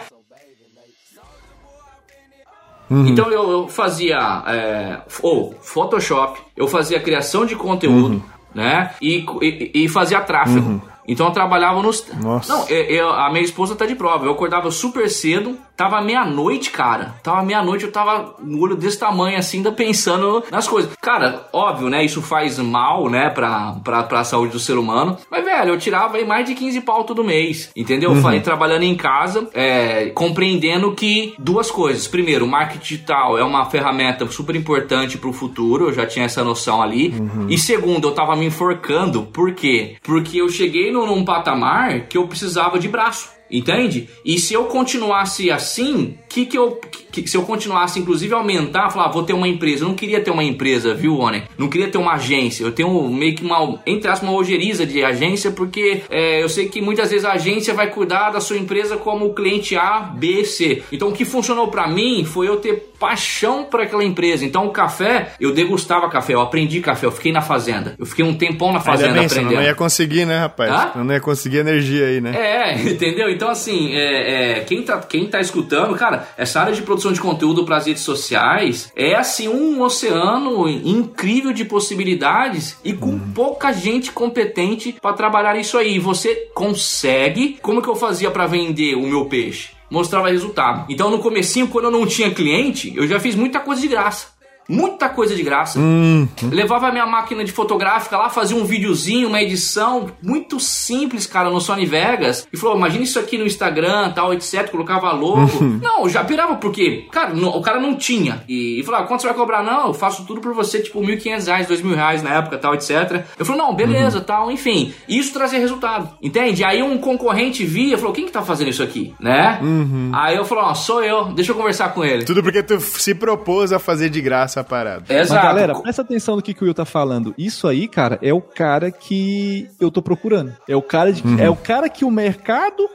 Então eu, eu fazia é, ou Photoshop, eu fazia criação de conteúdo, né? E, e, e fazia tráfego. Então eu trabalhava nos. Nossa. Não, eu- eu- a minha esposa tá de prova. Eu acordava super cedo, Tava meia-noite, cara. Tava meia-noite, eu tava no olho desse tamanho, assim, ainda pensando nas coisas. Cara, óbvio, né? Isso faz mal, né, pra, pra, pra saúde do ser humano. Mas, velho, eu tirava aí mais de 15 pau todo mês, entendeu? Uhum. Falei, trabalhando em casa, é, compreendendo que duas coisas. Primeiro, o marketing digital é uma ferramenta super importante pro futuro, eu já tinha essa noção ali. Uhum. E segundo, eu tava me enforcando, por quê? Porque eu cheguei num, num patamar que eu precisava de braço. Entende? E se eu continuasse assim, que que eu que, se eu continuasse inclusive aumentar, falar, ah, vou ter uma empresa. Eu não queria ter uma empresa, viu, One? Não queria ter uma agência. Eu tenho meio que uma, entre aspas, uma ojeriza de agência, porque é, eu sei que muitas vezes a agência vai cuidar da sua empresa como cliente A, B, C. Então o que funcionou para mim foi eu ter paixão por aquela empresa. Então o café, eu degustava café, eu aprendi café, eu fiquei na fazenda. Eu fiquei um tempão na fazenda bem, aprendendo. Não ia conseguir, né, rapaz? Hã? Não ia conseguir energia aí, né? É, entendeu? Então assim, é, é, quem, tá, quem tá escutando, cara, essa área de produção de conteúdo para as redes sociais é assim um oceano incrível de possibilidades e com hum. pouca gente competente para trabalhar isso aí. Você consegue? Como que eu fazia para vender o meu peixe? Mostrava resultado. Então no comecinho, quando eu não tinha cliente, eu já fiz muita coisa de graça muita coisa de graça. Hum. Levava a minha máquina de fotográfica lá, fazia um videozinho, uma edição muito simples, cara, no Sony Vegas. E falou: imagina isso aqui no Instagram, tal, etc. Colocava logo. Uhum. Não, já pirava, porque, cara, no, o cara não tinha. E, e falou: ah, quanto você vai cobrar? Não, eu faço tudo por você, tipo, 1.500 reais, 2.000 reais na época, tal, etc. Eu falei: não, beleza, uhum. tal, enfim. Isso trazia resultado, entende? Aí um concorrente via, falou: quem que tá fazendo isso aqui, né? Uhum. Aí eu falei: ó, sou eu, deixa eu conversar com ele. Tudo porque tu se propôs a fazer de graça essa parada. Exato. Mas, galera, presta atenção no que, que o Will tá falando. Isso aí, cara, é o cara que eu tô procurando. É o cara, de, uhum. é o cara que o mercado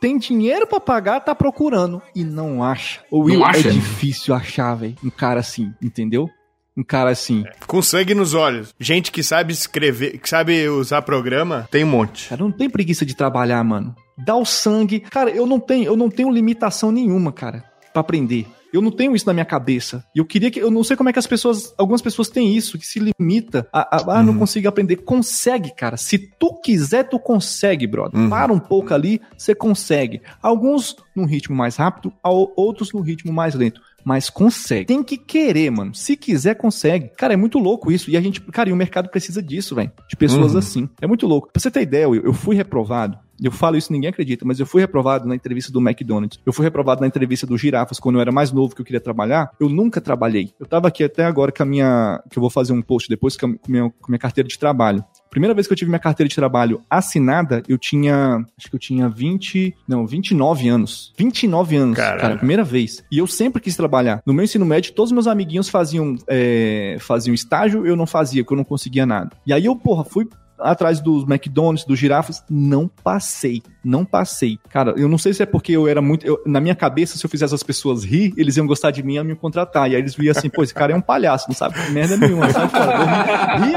tem dinheiro para pagar, tá procurando e não acha. O Will é difícil achar, velho. Um cara assim, entendeu? Um cara assim. É. Com sangue nos olhos. Gente que sabe escrever, que sabe usar programa, tem um monte. Cara, não tem preguiça de trabalhar, mano. Dá o sangue. Cara, eu não tenho, eu não tenho limitação nenhuma, cara, para aprender. Eu não tenho isso na minha cabeça. E eu queria que. Eu não sei como é que as pessoas. Algumas pessoas têm isso, que se limita a. a ah, não uhum. consigo aprender. Consegue, cara. Se tu quiser, tu consegue, brother. Uhum. Para um pouco ali, você consegue. Alguns num ritmo mais rápido, outros num ritmo mais lento mas consegue. Tem que querer, mano. Se quiser, consegue. Cara, é muito louco isso. E a gente, cara, e o mercado precisa disso, velho. De pessoas uhum. assim. É muito louco. Pra você ter ideia, eu, eu fui reprovado eu falo isso, ninguém acredita, mas eu fui reprovado na entrevista do McDonald's. Eu fui reprovado na entrevista do Girafas quando eu era mais novo que eu queria trabalhar. Eu nunca trabalhei. Eu tava aqui até agora com a minha. que eu vou fazer um post depois com a minha, com a minha carteira de trabalho. Primeira vez que eu tive minha carteira de trabalho assinada, eu tinha. Acho que eu tinha 20. Não, 29 anos. 29 anos, Caralho. cara, primeira vez. E eu sempre quis trabalhar. No meu ensino médio, todos meus amiguinhos faziam, é, faziam estágio, eu não fazia, porque eu não conseguia nada. E aí eu, porra, fui atrás dos McDonald's, dos girafas, não passei, não passei. Cara, eu não sei se é porque eu era muito. Eu, na minha cabeça, se eu fizesse as pessoas rir, eles iam gostar de mim e me contratar. E aí eles viam assim, pô, esse cara é um palhaço, não sabe merda nenhuma, sabe?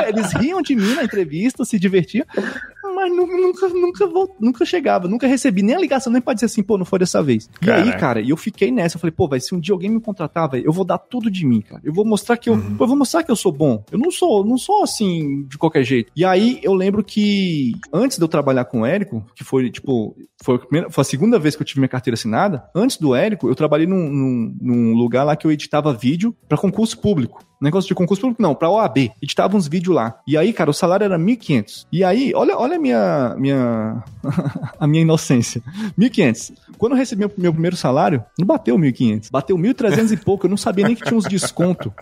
Eles riam de mim na entrevista, se divertiam mas nunca, nunca, nunca chegava, nunca recebi nem a ligação, nem pra dizer assim, pô, não foi dessa vez. E aí, cara, eu fiquei nessa, eu falei, pô, vai, se um dia alguém me contratar, velho, eu vou dar tudo de mim, cara. Eu vou mostrar que eu, uhum. pô, eu vou mostrar que eu sou bom. Eu não sou, não sou assim, de qualquer jeito. E aí, eu lembro que, antes de eu trabalhar com o Érico, que foi, tipo, foi a, primeira, foi a segunda vez que eu tive minha carteira assinada, antes do Érico, eu trabalhei num, num, num lugar lá que eu editava vídeo para concurso público. Negócio de concurso público, não, pra OAB. Editava uns vídeos lá. E aí, cara, o salário era 1.500. E aí, olha, olha a minha, minha, a minha inocência. 1.500. Quando eu recebi meu primeiro salário, não bateu 1.500. Bateu 1.300 e pouco. Eu não sabia nem que tinha uns desconto.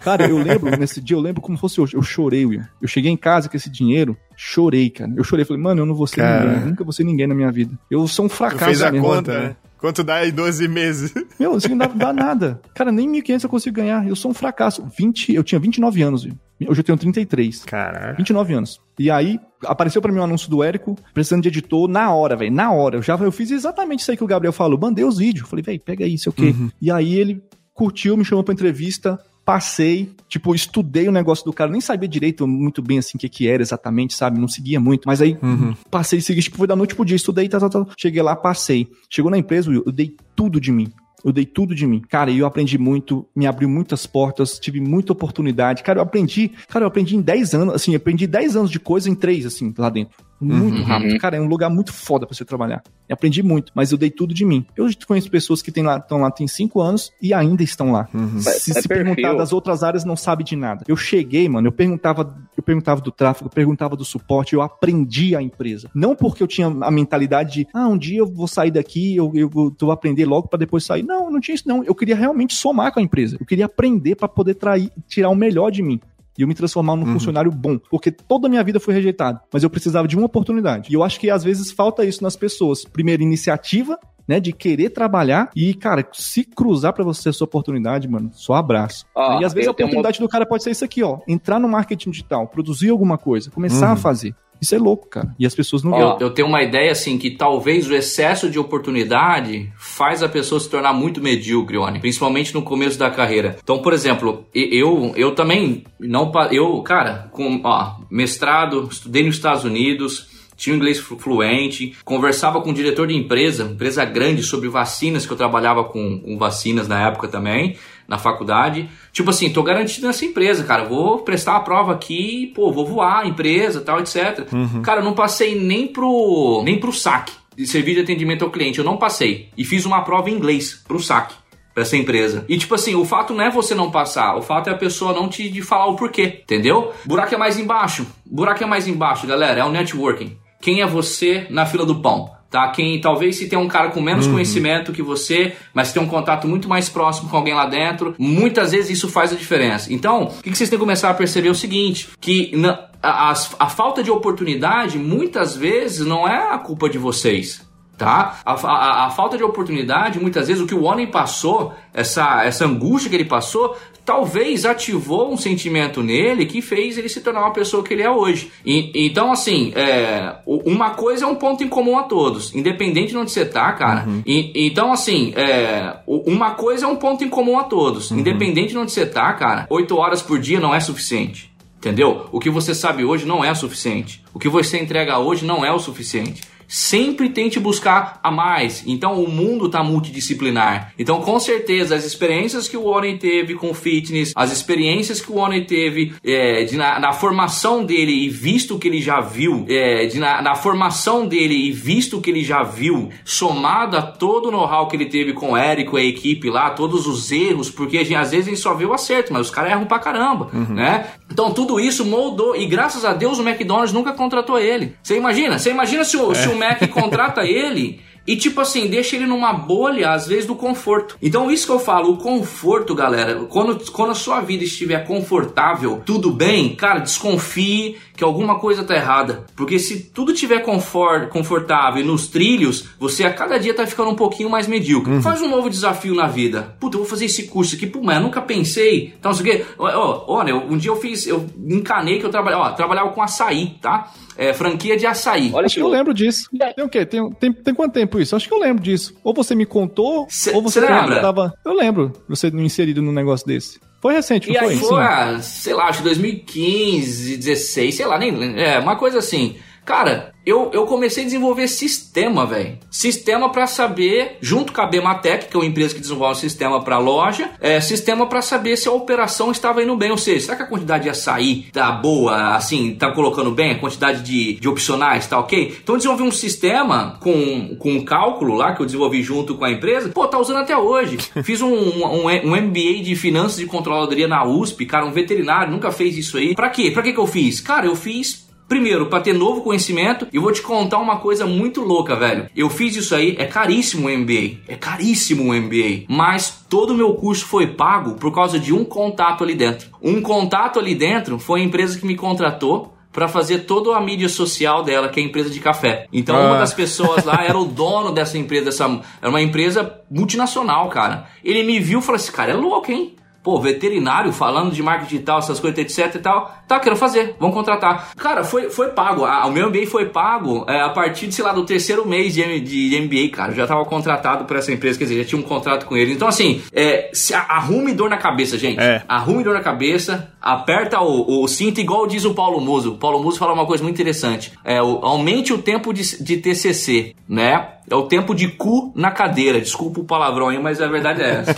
Cara, eu lembro, nesse dia, eu lembro como fosse hoje. Eu chorei, Will. Eu cheguei em casa com esse dinheiro, chorei, cara. Eu chorei. Falei, mano, eu não vou ser cara... ninguém. Nunca vou ser ninguém na minha vida. Eu sou um fracasso. Fez a conta, né? Quanto dá em 12 meses? Meu, isso não dá, dá nada. Cara, nem 1.500 eu consigo ganhar. Eu sou um fracasso. 20, eu tinha 29 anos, viu? Hoje eu tenho 33. Caralho. 29 anos. E aí, apareceu para mim um anúncio do Érico, precisando de editor na hora, velho. Na hora. Eu já eu fiz exatamente isso aí que o Gabriel falou. Mandei os vídeos. Falei, velho, pega aí, sei o quê. Uhum. E aí ele curtiu, me chamou pra entrevista passei, tipo, estudei o negócio do cara, nem sabia direito muito bem assim o que que era exatamente, sabe? Não seguia muito, mas aí uhum. passei, segui, tipo, foi da noite pro dia, estudei, tá, tá, tá. Cheguei lá, passei. Chegou na empresa, eu dei tudo de mim. Eu dei tudo de mim. Cara, e eu aprendi muito, me abriu muitas portas, tive muita oportunidade. Cara, eu aprendi, cara, eu aprendi em 10 anos, assim, eu aprendi 10 anos de coisa em 3, assim, lá dentro. Muito Uhum. rápido. Cara, é um lugar muito foda pra você trabalhar. Eu aprendi muito, mas eu dei tudo de mim. Eu conheço pessoas que estão lá, lá tem cinco anos e ainda estão lá. Se, É se perfil. perguntar das outras áreas, não sabe de nada. Eu cheguei, mano, eu perguntava, eu perguntava do tráfego, eu perguntava do suporte, eu aprendi a empresa. Não porque eu tinha a mentalidade de, ah, um dia eu vou sair daqui, eu, eu vou, aprender logo pra depois sair. Não, não tinha isso não. Eu queria realmente somar com a empresa. Eu queria aprender pra poder trair, tirar o melhor de mim e eu me transformar num funcionário bom, porque toda a minha vida foi rejeitada, mas eu precisava de uma oportunidade. E eu acho que às vezes falta isso nas pessoas. Primeiro, iniciativa, né, de querer trabalhar e, cara, se cruzar pra você essa oportunidade, mano, só abraço. Ó, e às vezes a tenho uma- oportunidade do cara pode ser isso aqui, ó, entrar no marketing digital, produzir alguma coisa, começar a fazer. Isso é louco, cara. E as pessoas não Eu, eu tenho uma ideia assim que talvez o excesso de oportunidade faz a pessoa se tornar muito medíocre, Oni, principalmente no começo da carreira. Então, por exemplo, eu eu também não eu, cara, com ó, mestrado, estudei nos Estados Unidos, tinha um inglês flu- fluente, conversava com um diretor de empresa, empresa grande sobre vacinas, que eu trabalhava com, com vacinas na época também, na faculdade. Tipo assim, tô garantido nessa empresa, cara. Vou prestar a prova aqui, pô, vou voar empresa, tal, etc. Cara, eu não passei nem pro nem pro saque de serviço de atendimento ao cliente. Eu não passei. E fiz uma prova em inglês pro saque pra essa empresa. E tipo assim, o fato não é você não passar, o fato é a pessoa não te de falar o porquê, entendeu? Buraco é mais embaixo. Buraco é mais embaixo, galera, é o networking. Quem é você na fila do pão? Tá? Quem talvez se tem um cara com menos conhecimento que você, mas tem um contato muito mais próximo com alguém lá dentro, muitas vezes isso faz a diferença. Então, o que que vocês têm que começar a perceber é o seguinte: que na- a, as- a falta de oportunidade muitas vezes não é a culpa de vocês tá? A, a- a falta de oportunidade, muitas vezes, o que o homem passou, essa, essa angústia que ele passou, talvez ativou um sentimento nele que fez ele se tornar uma pessoa que ele é hoje. E- então, assim, é, uma coisa é um ponto em comum a todos, independente de onde você tá, cara. E- então, assim, é, uma coisa é um ponto em comum a todos, independente de onde você tá, cara. Oito horas por dia não é suficiente. Entendeu? O que você sabe hoje não é o suficiente. O que você entrega hoje não é o suficiente. Sempre tente buscar a mais. Então o mundo está multidisciplinar. Então com certeza as experiências que o Warren teve com fitness, as experiências que o Warren teve é, de na, na formação dele e visto que ele já viu, é, de na, na formação dele e visto que ele já viu, somado a todo o know-how que ele teve com o Érico e a equipe lá, todos os erros, porque gente, às vezes a gente só vê o acerto, mas os caras erram pra caramba, né? Então tudo isso moldou e graças a Deus o McDonald's nunca contratou ele. Você imagina? Você imagina se o, se o Mac contrata ele e tipo assim, deixa ele numa bolha, às vezes, do conforto. Então, isso que eu falo, o conforto, galera, quando, quando a sua vida estiver confortável, tudo bem, cara, desconfie que alguma coisa tá errada. Porque se tudo tiver confort, confortável e nos trilhos, você a cada dia tá ficando um pouquinho mais medíocre. Faz um novo desafio na vida. Puta, eu vou fazer esse curso aqui, pô, mas eu nunca pensei. Então, não sei o quê. Olha, um dia eu fiz, eu encanei que eu trabalhava, ó, trabalhava com açaí, tá? É, franquia de açaí. Olha Acho que eu lembro disso. Tem o quê? Tem, tem, tem quanto tempo isso? Acho que eu lembro disso. Ou você me contou, Cê- ou você cê lembra? tava. Eu lembro você inserido num negócio desse. Foi recente, não E foi? aí, Foi, ah, sei lá, acho que 2015, 16, sei lá, nem. É, uma coisa assim. Cara, eu, eu comecei a desenvolver sistema, velho. Sistema pra saber, junto com a Bematec, que é uma empresa que desenvolve um sistema pra loja, é, sistema pra saber se a operação estava indo bem. Ou seja, será que a quantidade de açaí tá boa, assim, tá colocando bem? A quantidade de, de opcionais tá ok? Então eu desenvolvi um sistema com, com um cálculo lá que eu desenvolvi junto com a empresa. Pô, tá usando até hoje. Fiz um, um, um MBA de finanças e controladoria na USP, cara, um veterinário, nunca fez isso aí. Pra quê? Pra que que eu fiz? Cara, eu fiz Primeiro, para ter novo conhecimento, e eu vou te contar uma coisa muito louca, velho. Eu fiz isso aí, é caríssimo o MBA, é caríssimo o MBA, mas todo o meu curso foi pago por causa de um contato ali dentro. Um contato ali dentro foi a empresa que me contratou para fazer toda a mídia social dela, que é a empresa de café. Então, uma Ah. das pessoas lá era o dono dessa empresa, dessa, era uma empresa multinacional, cara. Ele me viu e falou assim: cara, é louco, hein? Pô, veterinário falando de marketing digital, essas coisas, etc e tal. Tá, quero fazer, vamos contratar. Cara, foi, foi pago. A- o meu MBA foi pago é, a partir de, sei lá, do terceiro mês de, M- de MBA, cara. Eu já tava contratado por essa empresa, quer dizer, já tinha um contrato com ele. Então, assim, é, se arrume dor na cabeça, gente. É. Arrume dor na cabeça, aperta o, o cinto, igual diz o Paulo Muso. O Paulo Muso fala uma coisa muito interessante. É, o- aumente o tempo de, de TCC, né? É o tempo de cu na cadeira. Desculpa o palavrão aí, mas a verdade é essa.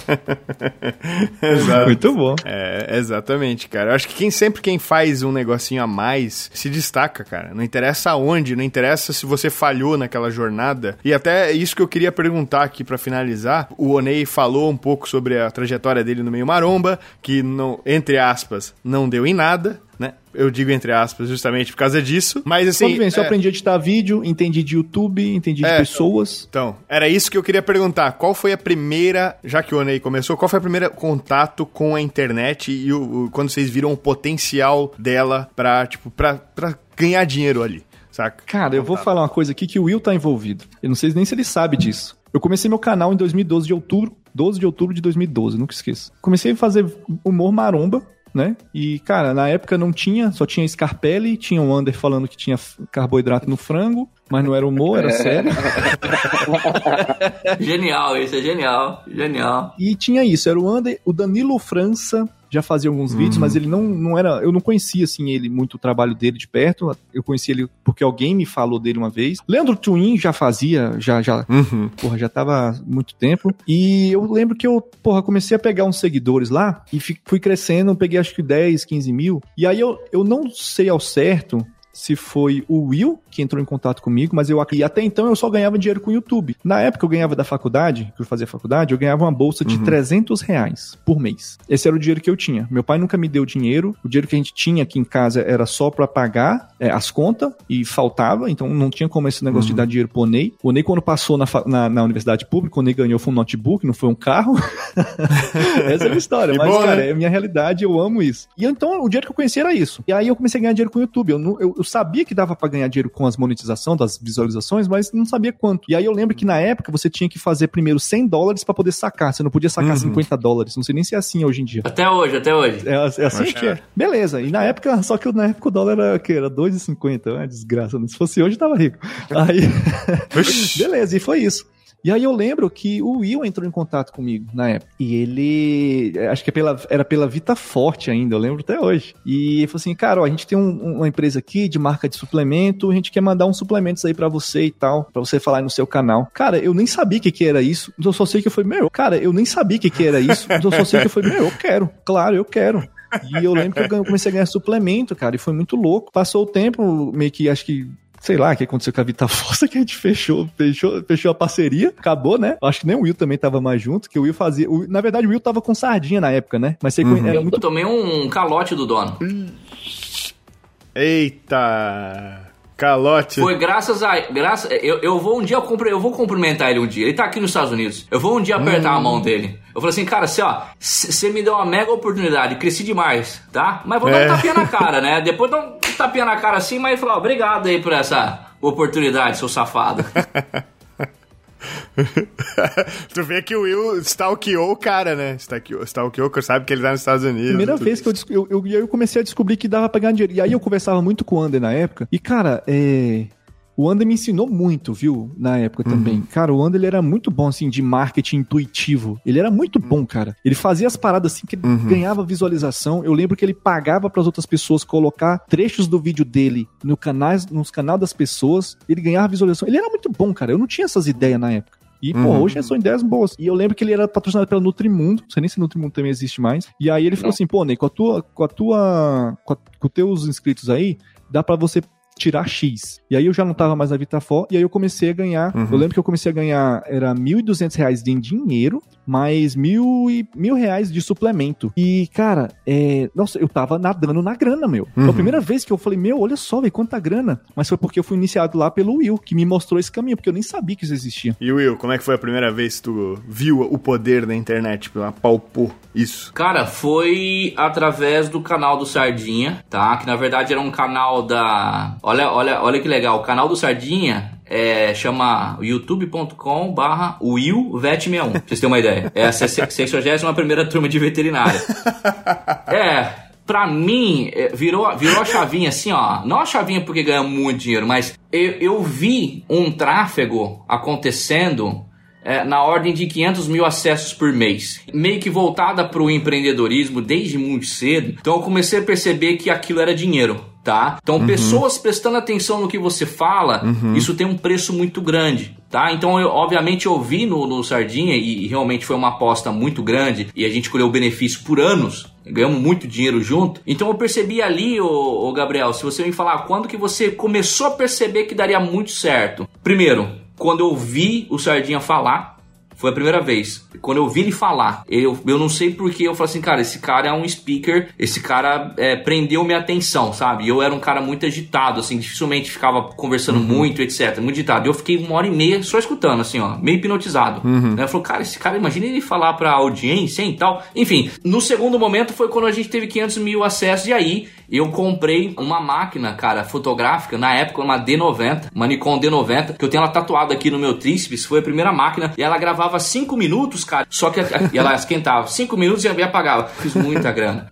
Exato. Muito bom. É, exatamente, cara. Eu acho que quem sempre quem faz um negocinho a mais se destaca, cara. Não interessa aonde, não interessa se você falhou naquela jornada. E até isso que eu queria perguntar aqui para finalizar. O Onei falou um pouco sobre a trajetória dele no meio maromba, que não, entre aspas, não deu em nada. Eu digo entre aspas justamente por causa disso. Mas assim. Quando vem, eu é- aprendi a editar vídeo, entendi de YouTube, entendi É. de pessoas. Então, era isso que eu queria perguntar. Qual foi a primeira, já que o Onei começou, qual foi o primeiro contato com a internet e o, o- quando vocês viram o potencial dela pra, tipo, pra, pra ganhar dinheiro ali, saca? Cara, eu vou falar uma coisa aqui que o Will tá envolvido. Eu não sei nem se ele sabe disso. Eu comecei meu canal em 2012 de outubro, 12 de outubro de 2012, nunca esqueço. Comecei a fazer humor maromba, né? E, cara, na época não tinha, só tinha Scarpelli, tinha o Under falando que tinha carboidrato no frango, mas não era humor, era sério. genial, isso é genial. Genial. E tinha isso, era o Under, o Danilo França já fazia alguns vídeos, mas ele não, não era, eu não conhecia assim ele muito o trabalho dele de perto. Eu conheci ele porque alguém me falou dele uma vez. Leandro Twin já fazia, já já, Uhum. porra, já tava há muito tempo. E eu lembro que eu, porra, comecei a pegar uns seguidores lá e fui crescendo, peguei acho que 10, 15 mil. E aí eu, eu não sei ao certo se foi o Will que entrou em contato comigo, mas eu e até então eu só ganhava dinheiro com o YouTube. Na época eu ganhava da faculdade, que eu fazia faculdade, eu ganhava uma bolsa de 300 reais por mês. Esse era o dinheiro que eu tinha. Meu pai nunca me deu dinheiro. O dinheiro que a gente tinha aqui em casa era só pra pagar é, as contas e faltava, então não tinha como esse negócio de dar dinheiro pro Ney. O Ney, quando passou na, na, na universidade pública, o Ney ganhou foi um notebook, não foi um carro. Essa é a história, mas, bom, cara, né? é a minha realidade, eu amo isso. E então, o dinheiro que eu conheci era isso. E aí eu comecei a ganhar dinheiro com o YouTube. Eu, eu, eu sabia que dava pra ganhar dinheiro com as monetizações, das visualizações, mas não sabia quanto. E aí eu lembro que na época você tinha que fazer primeiro 100 dólares pra poder sacar. Você não podia sacar 50 dólares. Não sei nem se é assim hoje em dia. Até hoje, até hoje. É, é assim Acho que é. Beleza. E na época, só que na época o dólar era, que era 2,50. É uma desgraça. Se fosse hoje, tava rico. Aí, beleza, e foi isso. E aí eu lembro que o Will entrou em contato comigo na época. E ele. Acho que é pela, era pela Vita Forte ainda, eu lembro até hoje. E ele falou assim: cara, ó, a gente tem um- uma empresa aqui de marca de suplemento, a gente quer mandar uns suplementos aí pra você e tal, pra você falar no seu canal. Cara, eu nem sabia o que, que era isso, eu só sei que falei, meu, cara, eu nem sabia o que, que era isso, eu só sei que falei, meu, eu quero, claro, eu quero. E eu lembro que eu comecei a ganhar suplemento, cara, e foi muito louco. Passou o tempo, meio que acho que sei lá, o que aconteceu com a Vita Força, que a gente fechou, fechou, fechou a parceria, acabou, né? Acho que nem o Will também tava mais junto, que o Will fazia. o- na verdade, o Will tava com sardinha na época, né? Mas você conhe- era Eu muito. tomei um calote do dono. Eita! Calote. Foi graças a. Graças, eu, eu vou um dia eu, vou cumprimentar ele um dia. Ele tá aqui nos Estados Unidos. Eu vou um dia apertar a mão dele. Eu falei assim, cara, você ó, você me deu uma mega oportunidade, cresci demais, tá? Mas vou dar É. um tapinha na cara, né? Depois dá um tapinha na cara assim, mas falar, obrigado aí por essa oportunidade, seu safado. tu vê que o Will stalkeou o cara, né? Stalkeou, sabe que ele tá nos Estados Unidos. Primeira vez que eu, eu, eu, eu comecei a descobrir que dava pra ganhar dinheiro. E aí eu conversava muito com o Ander na época. E, cara, é. O Ander me ensinou muito, viu? Na época também. Cara, o Ander ele era muito bom, assim, de marketing intuitivo. Ele era muito bom, cara. Ele fazia as paradas assim que ele ganhava visualização. Eu lembro que ele pagava para as outras pessoas colocar trechos do vídeo dele no canais, nos canais das pessoas. Ele ganhava visualização. Ele era muito bom, cara. Eu não tinha essas ideias na época. E, pô, hoje são ideias boas. E eu lembro que ele era patrocinado pela Nutrimundo. Não sei nem se Nutrimundo também existe mais. E aí ele falou assim, pô, Ney, com a tua, com a tua, com, a, com os teus inscritos aí, dá pra você tirar X. E aí eu já não tava mais na Vitafor, e aí eu comecei a ganhar, eu lembro que eu comecei a ganhar, era 1.200 reais em dinheiro, mais mil, e, mil reais de suplemento. E, cara, é, nossa, eu tava nadando na grana, meu. Foi a primeira vez que eu falei, meu, olha só, velho, quanta grana. Mas foi porque eu fui iniciado lá pelo Will, que me mostrou esse caminho, porque eu nem sabia que isso existia. E Will, como é que foi a primeira vez que tu viu o poder da internet? Tipo, apalpou isso. Cara, foi através do canal do Sardinha, tá? Que na verdade era um canal da. Olha, olha, olha que legal. O canal do Sardinha é, chama youtube.com barra willvet61. Pra vocês terem uma ideia. É a 61 primeira turma de veterinária. É. Pra mim, é, virou, virou a chavinha assim, ó. Não a chavinha porque ganha muito dinheiro, mas eu, eu vi um tráfego acontecendo é, na ordem de 500 mil acessos por mês. Meio que voltada para o empreendedorismo desde muito cedo. Então eu comecei a perceber que aquilo era dinheiro. Tá? Então, Uhum. pessoas prestando atenção no que você fala, isso tem um preço muito grande. Tá? Então, eu, obviamente, eu vi no, no Sardinha e, e realmente foi uma aposta muito grande e a gente colheu o benefício por anos. Ganhamos muito dinheiro junto. Então eu percebi ali, ô, ô Gabriel, se você me falar quando que você começou a perceber que daria muito certo. Primeiro, quando eu vi o Sardinha falar, foi a primeira vez. Quando eu vi ele falar, eu, eu não sei porquê, eu falei assim, cara, esse cara é um speaker, esse cara é, prendeu minha atenção, sabe? Eu era um cara muito agitado, assim, dificilmente ficava conversando muito, etc. Muito agitado. Eu fiquei uma hora e meia só escutando, assim, ó, meio hipnotizado. Né? Eu falei, cara, esse cara, imagina ele falar pra audiência e tal. Enfim, no segundo momento foi quando a gente teve 500 mil acessos, e aí eu comprei uma máquina, cara, fotográfica, na época uma D90, uma Nikon D90, que eu tenho ela tatuada aqui no meu tríceps, foi a primeira máquina, e ela gravava 5 minutos, cara, só que e ela esquentava 5 minutos e apagava. Fiz muita grana.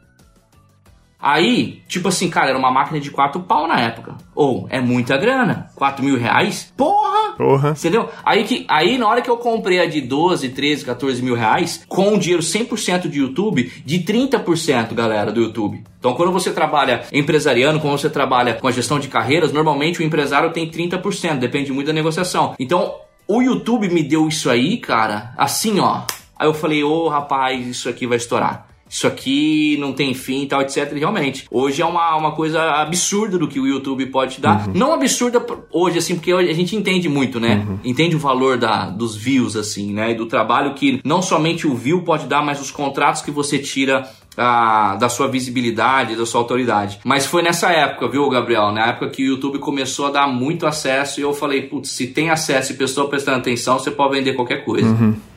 Aí, tipo assim, cara, era uma máquina de 4 pau na época. Ou, é muita grana. 4 mil reais? Porra! Porra. Entendeu? Aí, que, aí na hora que eu comprei a de 12, 13, 14 mil reais, com dinheiro 100% de YouTube, de 30%, galera, do YouTube. Então, quando você trabalha empresariando, quando você trabalha com a gestão de carreiras, normalmente o empresário tem 30%, depende muito da negociação. Então, o YouTube me deu isso aí, cara, assim, ó. Aí eu falei, ô rapaz, isso aqui vai estourar. Isso aqui não tem fim e tal, etc. E realmente, hoje é uma, uma coisa absurda do que o YouTube pode te dar. Não absurda hoje, assim, porque a gente entende muito, né? Entende o valor da, dos views, assim, né? E do trabalho que não somente o view pode dar, mas os contratos que você tira ah, da sua visibilidade, da sua autoridade. Mas foi nessa época, viu, Gabriel? Na época que o YouTube começou a dar muito acesso e eu falei, putz, se tem acesso e pessoa prestando atenção, você pode vender qualquer coisa.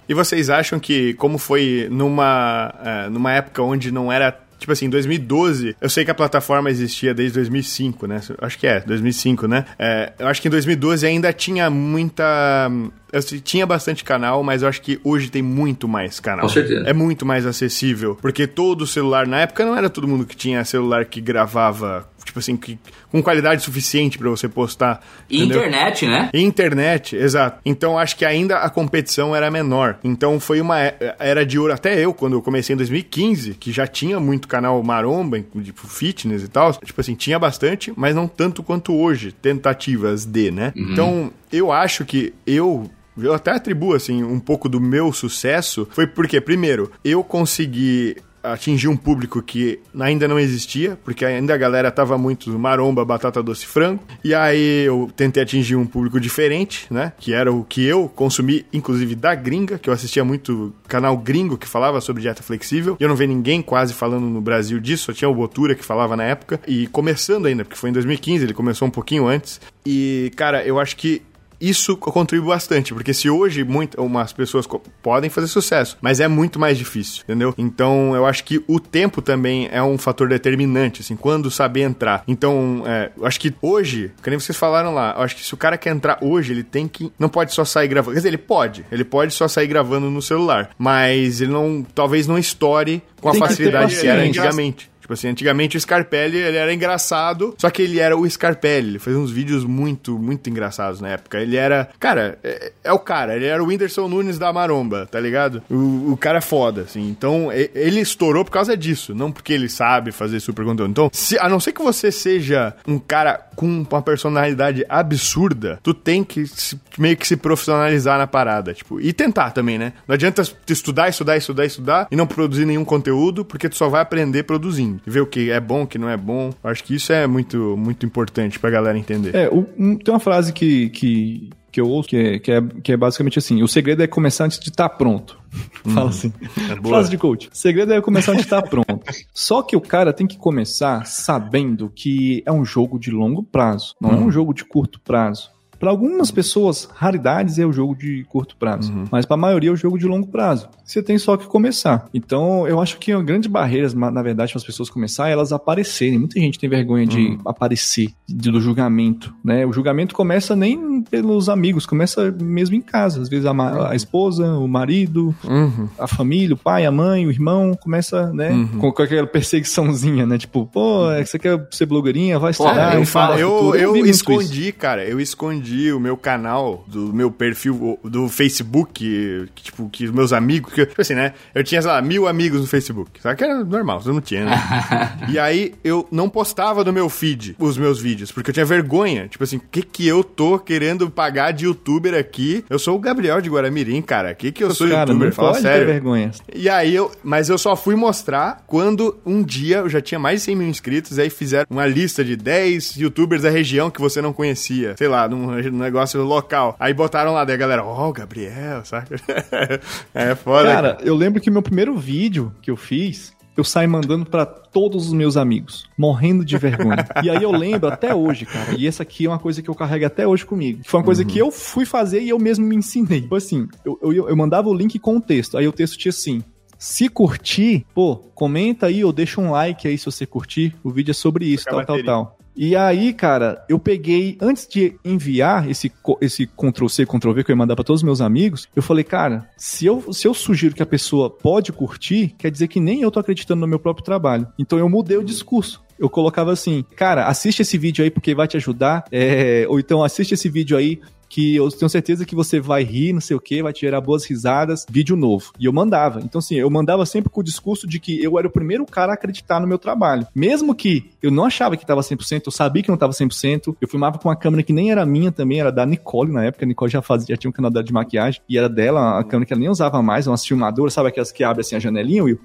E vocês acham que, como foi numa, é, numa época onde não era. Tipo assim, em 2012, eu sei que a plataforma existia desde 2005, né? Acho que é, 2005, né? É, eu acho que em 2012 ainda tinha muita. Eu tinha bastante canal, mas eu acho que hoje tem muito mais canal. Com certeza. É muito mais acessível. Porque todo celular, na época, não era todo mundo que tinha celular que gravava, tipo assim, que, com qualidade suficiente pra você postar. E internet, né? Internet, exato. Então acho que ainda a competição era menor. Então foi uma é- era de ouro. Até eu, quando eu comecei em 2015, que já tinha muito canal maromba, tipo fitness e tal. Tipo assim, tinha bastante, mas não tanto quanto hoje. Tentativas de, né? Então eu acho que eu. Eu até atribuo, assim, um pouco do meu sucesso. Foi porque, primeiro, eu consegui atingir um público que ainda não existia, porque ainda a galera tava muito maromba, batata doce frango. E aí eu tentei atingir um público diferente, né? Que era o que eu consumi, inclusive da gringa, que eu assistia muito canal gringo que falava sobre dieta flexível. E eu não vi ninguém quase falando no Brasil disso, só tinha o Botura que falava na época. E começando ainda, porque foi em 2015, ele começou um pouquinho antes. E, cara, eu acho que isso contribui bastante, porque se hoje muito, umas pessoas podem fazer sucesso, mas é muito mais difícil, entendeu? Então eu acho que o tempo também é um fator determinante, assim, quando saber entrar. Então, é, eu acho que hoje, que nem vocês falaram lá, eu acho que se o cara quer entrar hoje, ele tem que. Não pode só sair gravando. Quer dizer, ele pode. Ele pode só sair gravando no celular. Mas ele não. Talvez não estoure com a Tem que ter facilidade que era paciência. antigamente. Tipo assim, antigamente o Scarpelli, ele era engraçado, só que ele era o Scarpelli. Ele fazia uns vídeos muito, muito engraçados na época. Ele era... Cara, é, é o cara. Ele era o Whindersson Nunes da maromba, tá ligado? O, o cara é foda, assim. Então, ele estourou por causa disso, não porque ele sabe fazer super conteúdo. Então, se, a não ser que você seja um cara com uma personalidade absurda, tu tem que se- meio que se profissionalizar na parada, tipo, e tentar também, né? Não adianta tu estudar, estudar, estudar, estudar e não produzir nenhum conteúdo, porque tu só vai aprender produzindo. Ver o que é bom, o que não é bom. Acho que isso é muito, muito importante pra galera entender. É, o- um- tem uma frase que, que, que eu ouço que é, que, é, que é basicamente assim: o segredo é começar antes de estar pronto. Fala assim. É. Frase de coach. O segredo é começar antes de estar pronto. Só que o cara tem que começar sabendo que é um jogo de longo prazo, não é um jogo de curto prazo. Para algumas pessoas, raridades é o jogo de curto prazo, mas para a maioria é o jogo de longo prazo. Você tem só que começar. Então, eu acho que a grande barreira, na verdade, para as pessoas começarem, é elas aparecerem. Muita gente tem vergonha de aparecer, de- do julgamento, né? O julgamento começa nem pelos amigos, começa mesmo em casa. Às vezes a, a esposa, o marido, Uhum. a família, o pai, a mãe, o irmão, começa, né, Uhum. com, com aquela perseguiçãozinha, né? Tipo, pô, é que você quer ser blogueirinha, vai Pô, estudar. eu, eu, eu muito escondi, cara, eu escondi o meu canal do meu perfil do Facebook, que, tipo, que os meus amigos, que, tipo assim, né? Eu tinha, sei lá, mil amigos no Facebook. Só que era normal, eu não tinha, né? e aí eu não postava no meu feed os meus vídeos, porque eu tinha vergonha. Tipo assim, o que que eu tô querendo pagar de youtuber aqui? Eu sou o Gabriel de Guaramirim, cara. O que que eu sou Cara, youtuber? não Fala pode ter sério. vergonha. E aí eu. Mas eu só fui mostrar quando um dia eu já tinha mais de 100 mil inscritos, aí fizeram uma lista de 10 youtubers da região que você não conhecia. Sei lá, num, num negócio local. Aí botaram lá, daí a galera, ó, o Gabriel, saca? é foda. Cara, eu lembro que meu primeiro vídeo que eu fiz, eu saí mandando pra todos os meus amigos, morrendo de vergonha. e aí eu lembro até hoje, cara, e essa aqui é uma coisa que eu carrego até hoje comigo. Foi uma coisa que eu fui fazer e eu mesmo me ensinei. Tipo assim, eu, eu, eu mandava o link com o texto, aí o texto tinha assim. Se curtir, pô, comenta aí ou deixa um like aí se você curtir. O vídeo é sobre isso, tal, tal, tal. E aí, cara, eu peguei, antes de enviar esse, esse Ctrl-C, Ctrl-V que eu ia mandar pra todos os meus amigos, eu falei, cara, se eu, se eu sugiro que a pessoa pode curtir, quer dizer que nem eu tô acreditando no meu próprio trabalho. Então eu mudei o discurso. Eu colocava assim, cara, assiste esse vídeo aí porque vai te ajudar, é, ou então assiste esse vídeo aí que eu tenho certeza que você vai rir, não sei o que, vai te gerar boas risadas, vídeo novo. E eu mandava. Então, assim, eu mandava sempre com o discurso de que eu era o primeiro cara a acreditar no meu trabalho. Mesmo que eu não achava que tava 100%, eu sabia que não tava 100%, eu filmava com uma câmera que nem era minha também, era da Nicole na época. A Nicole já fazia, já tinha um canal de maquiagem, e era dela, a câmera que ela nem usava mais, umas filmadoras, sabe aquelas que abrem assim a janelinha, Will?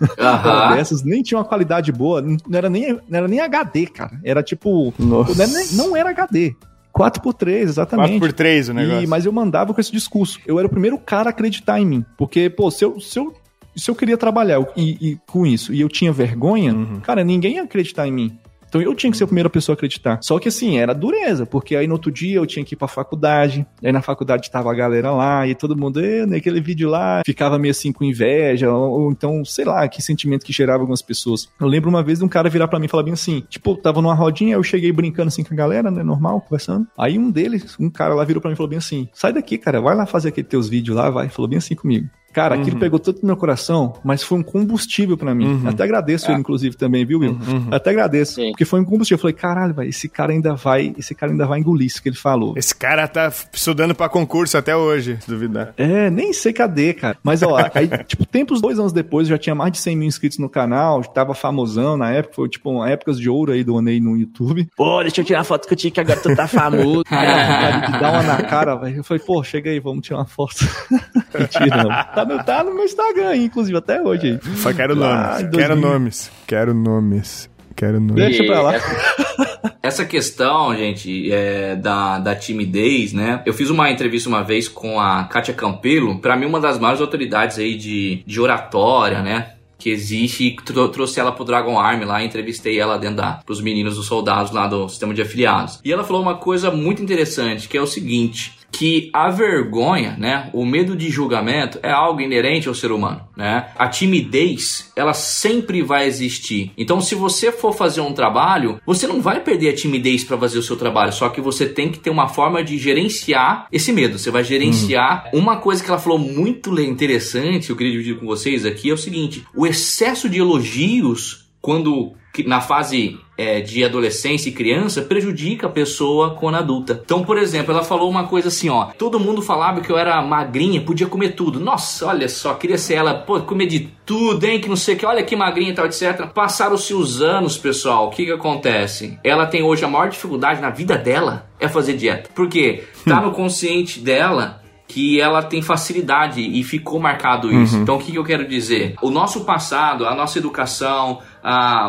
Dessas, nem tinha uma qualidade boa, não era nem, não era nem HD, cara. Era tipo. Não era, nem- não era HD. 4x3, exatamente. 4x3 o negócio. E, mas eu mandava com esse discurso. Eu era o primeiro cara a acreditar em mim. Porque, pô, se eu, se eu, se eu queria trabalhar e, e com isso e eu tinha vergonha, Uhum. cara, ninguém ia acreditar em mim. Então eu tinha que ser a primeira pessoa a acreditar. Só que assim, era dureza, porque aí no outro dia eu tinha que ir pra faculdade, aí na faculdade tava a galera lá, e todo mundo, "Eh, naquele vídeo lá, ficava meio assim com inveja, ou, ou então, sei lá, que sentimento que gerava algumas pessoas. Eu lembro uma vez de um cara virar pra mim e falar bem assim, tipo, tava numa rodinha, eu cheguei brincando assim com a galera, né, normal, conversando. Aí um deles, um cara lá virou pra mim e falou bem assim, sai daqui, cara, vai lá fazer aqueles teus vídeos lá, vai. Falou bem assim comigo. Cara, aquilo Uhum. pegou tanto no meu coração, mas foi um combustível pra mim. Uhum. Até agradeço ele, inclusive, também, viu, Will? Uhum. Até agradeço. Sim. Porque foi um combustível. Eu falei, caralho, velho, esse cara ainda vai, esse cara ainda vai engolir isso que ele falou. Esse cara tá estudando pra concurso até hoje, se duvidar. É, nem sei cadê, cara. Mas, ó, aí, tipo, tempos dois anos depois, eu já tinha mais de 100 mil inscritos no canal, tava famosão na época, foi, tipo, épocas de ouro aí do Onei no YouTube. Pô, deixa eu tirar foto contigo que agora tu tá famoso. Aí, a vontade de dar uma na cara, velho. Eu falei, pô, chega aí, vamos tirar uma foto. Mentira, não. Tá no, tá no meu Instagram inclusive, até hoje aí. Só quero Lá nomes. Quero 2000. nomes. Quero nomes. Quero nomes. Deixa pra lá. Essa, essa questão, gente, é, da, da timidez, né? Eu fiz uma entrevista uma vez com a Kátia Campelo, pra mim uma das maiores autoridades aí de, de oratória, né? Que existe, e trou- trouxe ela pro Dragon Army lá, entrevistei ela dentro da, pros meninos, dos soldados lá do sistema de afiliados. E ela falou uma coisa muito interessante, que é o seguinte, que a vergonha, né, o medo de julgamento é algo inerente ao ser humano, né? A timidez, ela sempre vai existir. Então, se você for fazer um trabalho, você não vai perder a timidez para fazer o seu trabalho, só que você tem que ter uma forma de gerenciar esse medo. Você vai gerenciar. Uma coisa que ela falou muito interessante, eu queria dividir com vocês aqui é o seguinte: o excesso de elogios quando na fase é, de adolescência e criança prejudica a pessoa quando adulta. Então, por exemplo, ela falou uma coisa assim, ó. Todo mundo falava que eu era magrinha, podia comer tudo. Nossa, olha só, queria ser ela, pô, comer de tudo, hein, que não sei o que, olha que magrinha e tal, etc. Passaram-se os anos, pessoal, o que que acontece? Ela tem hoje a maior dificuldade na vida dela é fazer dieta. Por quê? Tá no consciente dela que ela tem facilidade e ficou marcado isso. Então, o que, que eu quero dizer? O nosso passado, a nossa educação,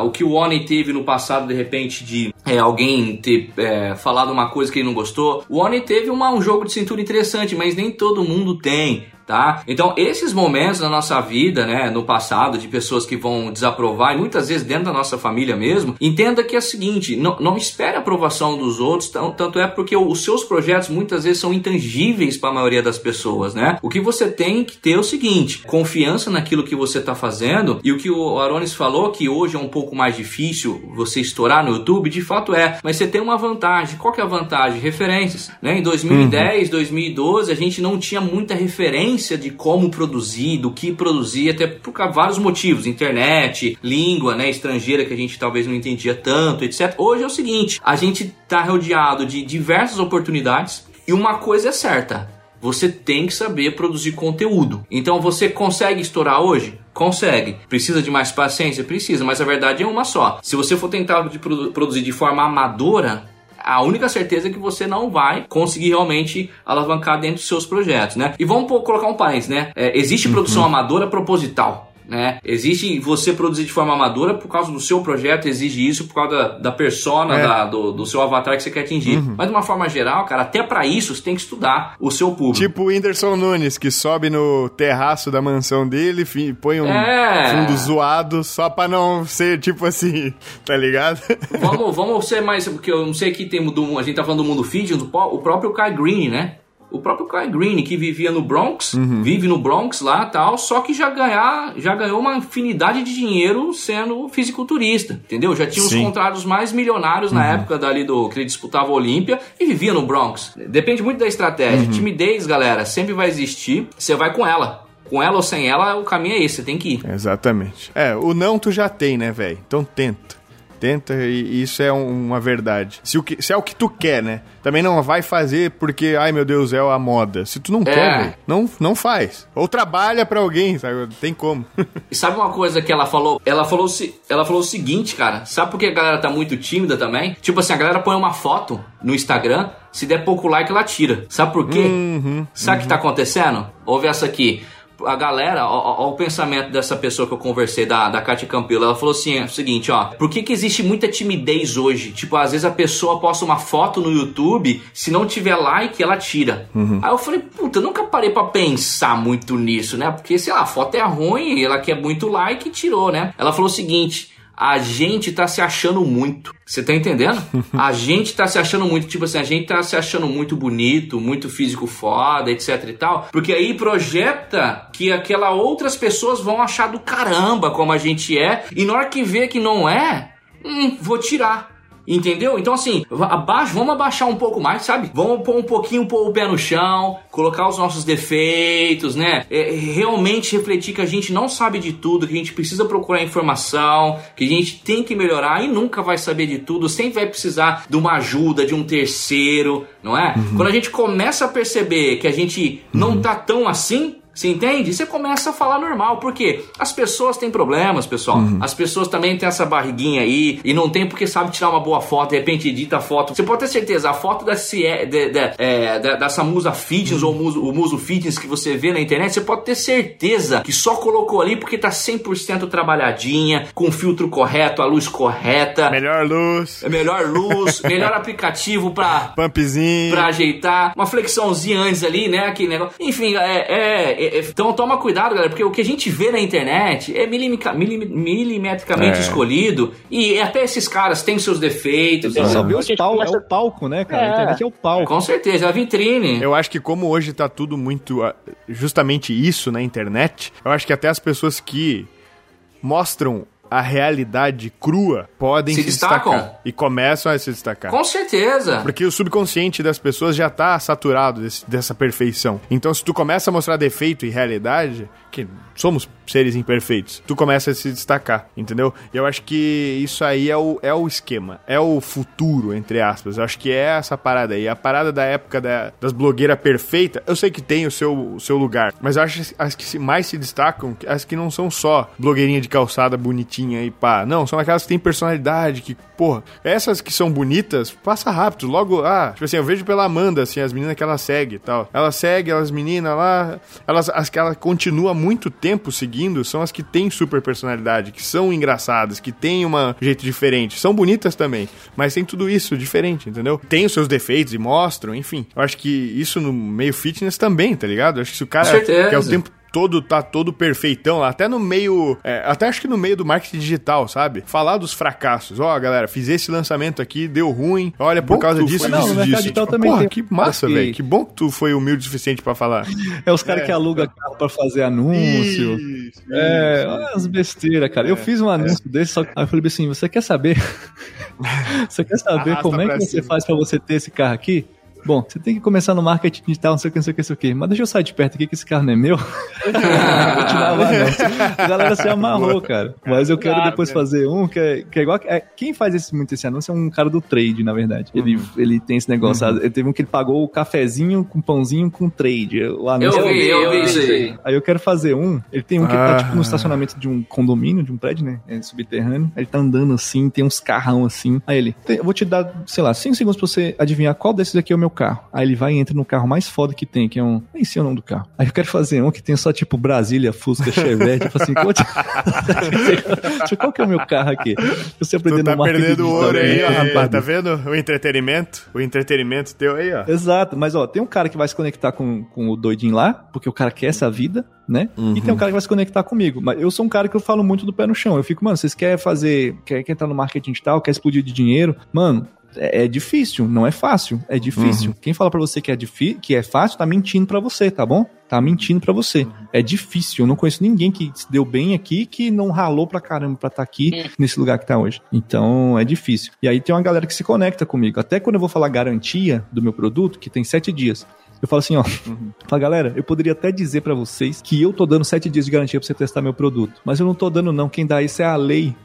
o que o Oni teve no passado, de repente, de é, alguém ter é, falado uma coisa que ele não gostou. O Oni teve uma- um jogo de cintura interessante, mas nem todo mundo tem. Tá? Então, esses momentos na nossa vida, né, no passado, de pessoas que vão desaprovar, e muitas vezes dentro da nossa família mesmo, entenda que é o seguinte, não, não espere a aprovação dos outros, tanto é porque os seus projetos muitas vezes são intangíveis para a maioria das pessoas, né? O que você tem que ter é o seguinte, confiança naquilo que você está fazendo, e o que o Aronis falou, que hoje é um pouco mais difícil você estourar no YouTube, de fato é, mas você tem uma vantagem. Qual que é a vantagem? Referências, né? Em 2010, uhum. 2012, a gente não tinha muita referência de como produzir, do que produzir, até por vários motivos, internet, língua, né, estrangeira que a gente talvez não entendia tanto, etc. Hoje é o seguinte, a gente está rodeado de diversas oportunidades e uma coisa é certa, você tem que saber produzir conteúdo. Então você consegue estourar hoje? Consegue. Precisa de mais paciência? Precisa, mas a verdade é uma só. Se você for tentar de produ produzir de forma amadora, a única certeza é que você não vai conseguir realmente alavancar dentro dos seus projetos, né? E vamos colocar um parênteses, né? É, existe produção uhum. amadora proposital né? Existe você produzir de forma amadora por causa do seu projeto, exige isso por causa da, da persona, é. da, do, do, seu avatar que você quer atingir. Uhum. Mas de uma forma geral, cara, até para isso você tem que estudar o seu público. Tipo o Whindersson Nunes, que sobe no terraço da mansão dele, põe um é. fundo zoado só pra não ser tipo assim, tá ligado? Vamos, vamos ser mais, porque eu não sei que tem do, a gente tá falando do mundo fitness, o próprio Kai Green, né? O próprio Kai Green, que vivia no Bronx, uhum. vive no Bronx lá tal, só que já, ganhar, já ganhou uma infinidade de dinheiro sendo fisiculturista, entendeu? Já tinha Sim. os contratos mais milionários uhum. na época dali do que ele disputava a Olímpia e vivia no Bronx. Depende muito da estratégia. Uhum. Timidez, galera, sempre vai existir, você vai com ela com ela ou sem ela, o caminho é esse, você tem que ir. Exatamente. É, o não tu já tem, né, velho? Então tenta tenta e isso é uma verdade. Se, o que, se é o que tu quer, né? Também não vai fazer porque, ai meu Deus, é a moda. Se tu não é. quer, não, não faz. Ou trabalha para alguém, sabe? Tem como. e sabe uma coisa que ela falou? Ela falou, ela falou o seguinte, cara. Sabe por que a galera tá muito tímida também? Tipo assim, a galera põe uma foto no Instagram, se der pouco like, ela tira. Sabe por quê? Uhum, sabe o uhum. que tá acontecendo? Ouve essa aqui a galera, ó, ó, o pensamento dessa pessoa que eu conversei, da, da Katia Campilo, ela falou assim: é o seguinte, ó, por que, que existe muita timidez hoje? Tipo, às vezes a pessoa posta uma foto no YouTube, se não tiver like, ela tira. Uhum. Aí eu falei, puta, eu nunca parei para pensar muito nisso, né? Porque, sei lá, a foto é ruim, ela quer muito like e tirou, né? Ela falou o seguinte a gente tá se achando muito. Você tá entendendo? A gente tá se achando muito, tipo assim, a gente tá se achando muito bonito, muito físico foda, etc e tal, porque aí projeta que aquela outras pessoas vão achar do caramba como a gente é, e na hora que vê que não é, hum, vou tirar. Entendeu? Então, assim, abaixo, vamos abaixar um pouco mais, sabe? Vamos pôr um pouquinho pôr o pé no chão, colocar os nossos defeitos, né? É, realmente refletir que a gente não sabe de tudo, que a gente precisa procurar informação, que a gente tem que melhorar e nunca vai saber de tudo, sempre vai precisar de uma ajuda, de um terceiro, não é? Uhum. Quando a gente começa a perceber que a gente uhum. não tá tão assim, você entende? Você começa a falar normal, porque as pessoas têm problemas, pessoal. Uhum. As pessoas também têm essa barriguinha aí e não tem porque sabe tirar uma boa foto, de repente edita a foto. Você pode ter certeza, a foto da, de, de, é, dessa musa fitness uhum. ou muso, o muso fitness que você vê na internet, você pode ter certeza que só colocou ali porque tá 100% trabalhadinha, com o filtro correto, a luz correta. Melhor luz. É melhor luz, melhor aplicativo pra... Pumpzinho. Pra ajeitar. Uma flexãozinha antes ali, né? Aquele negócio. Enfim, é, é é, é, então toma cuidado, galera, porque o que a gente vê na internet é milimetricamente é. escolhido e até esses caras têm seus defeitos. Você sabe, o pal, começa... é o palco, né, cara? É. A internet é o palco. Com certeza, é a vitrine. Eu acho que como hoje tá tudo muito ah, justamente isso na internet, eu acho que até as pessoas que mostram a realidade crua podem se, se destacar e começam a se destacar. Com certeza. Porque o subconsciente das pessoas já tá saturado desse, dessa perfeição. Então, se tu começa a mostrar defeito e realidade, que somos seres imperfeitos, tu começa a se destacar, entendeu? E eu acho que isso aí é o, é o esquema, é o futuro, entre aspas. Eu acho que é essa parada aí. A parada da época da, das blogueiras perfeitas, eu sei que tem o seu, o seu lugar, mas eu acho as que mais se destacam, as que não são só blogueirinha de calçada bonitinha e pá. Não, são aquelas que têm personalidade, que, porra, essas que são bonitas, passa rápido. Logo, ah, tipo assim, eu vejo pela Amanda, assim, as meninas que ela segue e tal. Ela segue, elas meninas lá, elas, as que ela continua muito tempo seguindo são as que têm super personalidade, que são engraçadas, que têm um jeito diferente. São bonitas também, mas tem tudo isso diferente, entendeu? Tem os seus defeitos e mostram, enfim. Eu acho que isso no meio fitness também, tá ligado? Eu acho que se o cara quer o tempo todo tá todo perfeitão, até no meio, é, até acho que no meio do marketing digital, sabe? Falar dos fracassos. Ó, oh, galera, fiz esse lançamento aqui, deu ruim. Olha, por bom causa disso, não, disso, no disso. Tipo, também porra, que massa, velho. Que bom que tu foi humilde o suficiente para falar. É os caras é, que alugam carro para fazer anúncio. Isso, é, isso. as besteiras, cara. Eu é, fiz um anúncio desse, só que aí eu falei assim, você quer saber? você quer saber Arrasta como é que você cima. faz para você ter esse carro aqui? Bom, você tem que começar no marketing digital, não sei o que, não sei o que, não sei o que. Mas deixa eu sair de perto aqui que esse carro não é meu. Continuava, não. A galera se amarrou, cara. Mas eu quero claro, depois fazer um que é, que é igual. É, quem faz esse, muito esse anúncio é um cara do trade, na verdade. Ele, uhum. ele tem esse negócio. Uhum. Ele teve um que ele pagou o cafezinho com pãozinho com trade. O anúncio eu vi, eu vi isso aí. Aí eu quero fazer um. Ele tem um que ah. tá tipo no estacionamento de um condomínio, de um prédio, né? É subterrâneo. Ele tá andando assim, tem uns carrão assim. Aí ele, eu vou te dar, sei lá, 5 segundos pra você adivinhar qual desses aqui é o meu carro. Aí ele vai e entra no carro mais foda que tem, que é um. Nem sei o nome do carro. Aí eu quero fazer um que tem só tipo Brasília, Fusca, Chevette. eu falo assim, qual, qual que é o meu carro aqui? Você aprendendo tá perdendo ouro aí, ó, rapaz. Tá vendo o entretenimento? O entretenimento teu aí, ó. Exato, mas ó, tem um cara que vai se conectar com, com o doidinho lá, porque o cara quer essa vida, né? Uhum. E tem um cara que vai se conectar comigo. Mas eu sou um cara que eu falo muito do pé no chão. Eu fico, mano, vocês querem fazer, quer, quer entrar no marketing digital, quer explodir de dinheiro? Mano, é, é, difícil, não é fácil, é difícil. Uhum. Quem fala para você que é, que é fácil, tá mentindo para você, tá bom? Tá mentindo para você. Uhum. É difícil. Eu não conheço ninguém que se deu bem aqui que não ralou pra caramba pra estar tá aqui uhum. nesse lugar que tá hoje. Então é difícil. E aí tem uma galera que se conecta comigo. Até quando eu vou falar garantia do meu produto, que tem sete dias. Eu falo assim, ó. Uhum. Fala, galera, eu poderia até dizer para vocês que eu tô dando sete dias de garantia pra você testar meu produto. Mas eu não tô dando, não. Quem dá isso é a lei.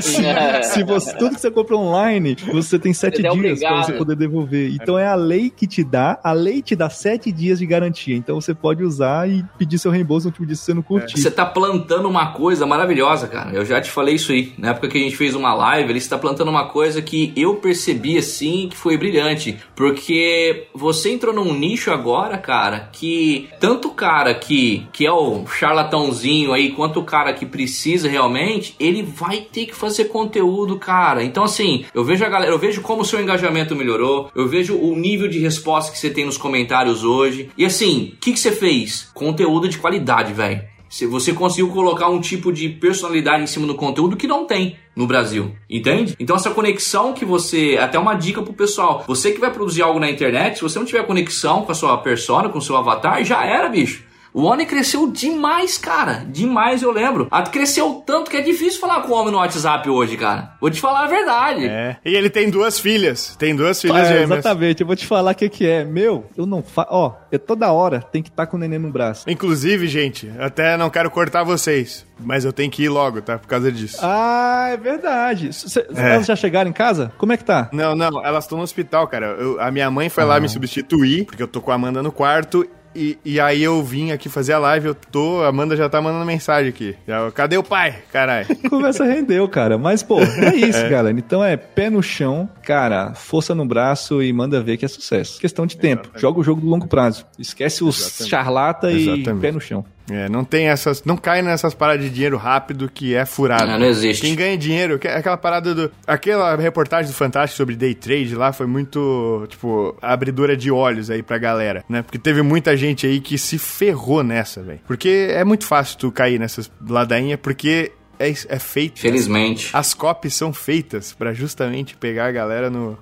se, se você, tudo que você compra online, você tem sete você dias para você poder devolver. Então é a lei que te dá, a lei te dá sete dias de garantia. Então você pode usar e pedir seu reembolso no último dia se você não curtir. Você tá plantando uma coisa maravilhosa, cara. Eu já te falei isso aí. Na época que a gente fez uma live, ele está plantando uma coisa que eu percebi assim que foi brilhante. Porque você entrou num nicho agora, cara, que tanto o cara que, que é o charlatãozinho aí, quanto o cara que precisa realmente, ele vai ter que fazer conteúdo, cara. Então, assim, eu vejo a galera, eu vejo como o seu engajamento melhorou, eu vejo o nível de resposta que você tem nos comentários hoje. E assim, o que, que você fez? Conteúdo de qualidade, velho. Você conseguiu colocar um tipo de personalidade em cima do conteúdo que não tem no Brasil, entende? Então essa conexão que você, até uma dica pro pessoal, você que vai produzir algo na internet, se você não tiver conexão com a sua persona, com o seu avatar, já era, bicho. O Oni cresceu demais, cara. Demais, eu lembro. Ah, cresceu tanto que é difícil falar com o homem no WhatsApp hoje, cara. Vou te falar a verdade. É. E ele tem duas filhas. Tem duas filhas é, gêmeas. Exatamente. Eu vou te falar o que, que é. Meu, eu não faço. Ó, eu toda hora tem que estar tá com o neném no braço. Inclusive, gente, até não quero cortar vocês, mas eu tenho que ir logo, tá? Por causa disso. Ah, é verdade. Cê, é. Elas já chegaram em casa? Como é que tá? Não, não. Elas estão no hospital, cara. Eu, a minha mãe foi ah. lá me substituir, porque eu tô com a Amanda no quarto, e, e, aí eu vim aqui fazer a live, eu tô. A Amanda já tá mandando mensagem aqui. Já, Cadê o pai? Caralho. Conversa rendeu, cara. Mas, pô, é isso, é. galera. Então é pé no chão, cara, força no braço e manda ver que é sucesso. Questão de tempo. Exatamente. Joga o jogo do longo prazo. Esquece os Exatamente. charlata e Exatamente. pé no chão. É, não tem essas. Não cai nessas paradas de dinheiro rápido que é furado. Não, não existe. Quem ganha dinheiro, aquela parada do. Aquela reportagem do Fantástico sobre day trade lá foi muito, tipo, abridora de olhos aí pra galera, né? Porque teve muita gente aí que se ferrou nessa, velho. Porque é muito fácil tu cair nessas ladainhas, porque é, é feito. Felizmente. As copies são feitas para justamente pegar a galera no.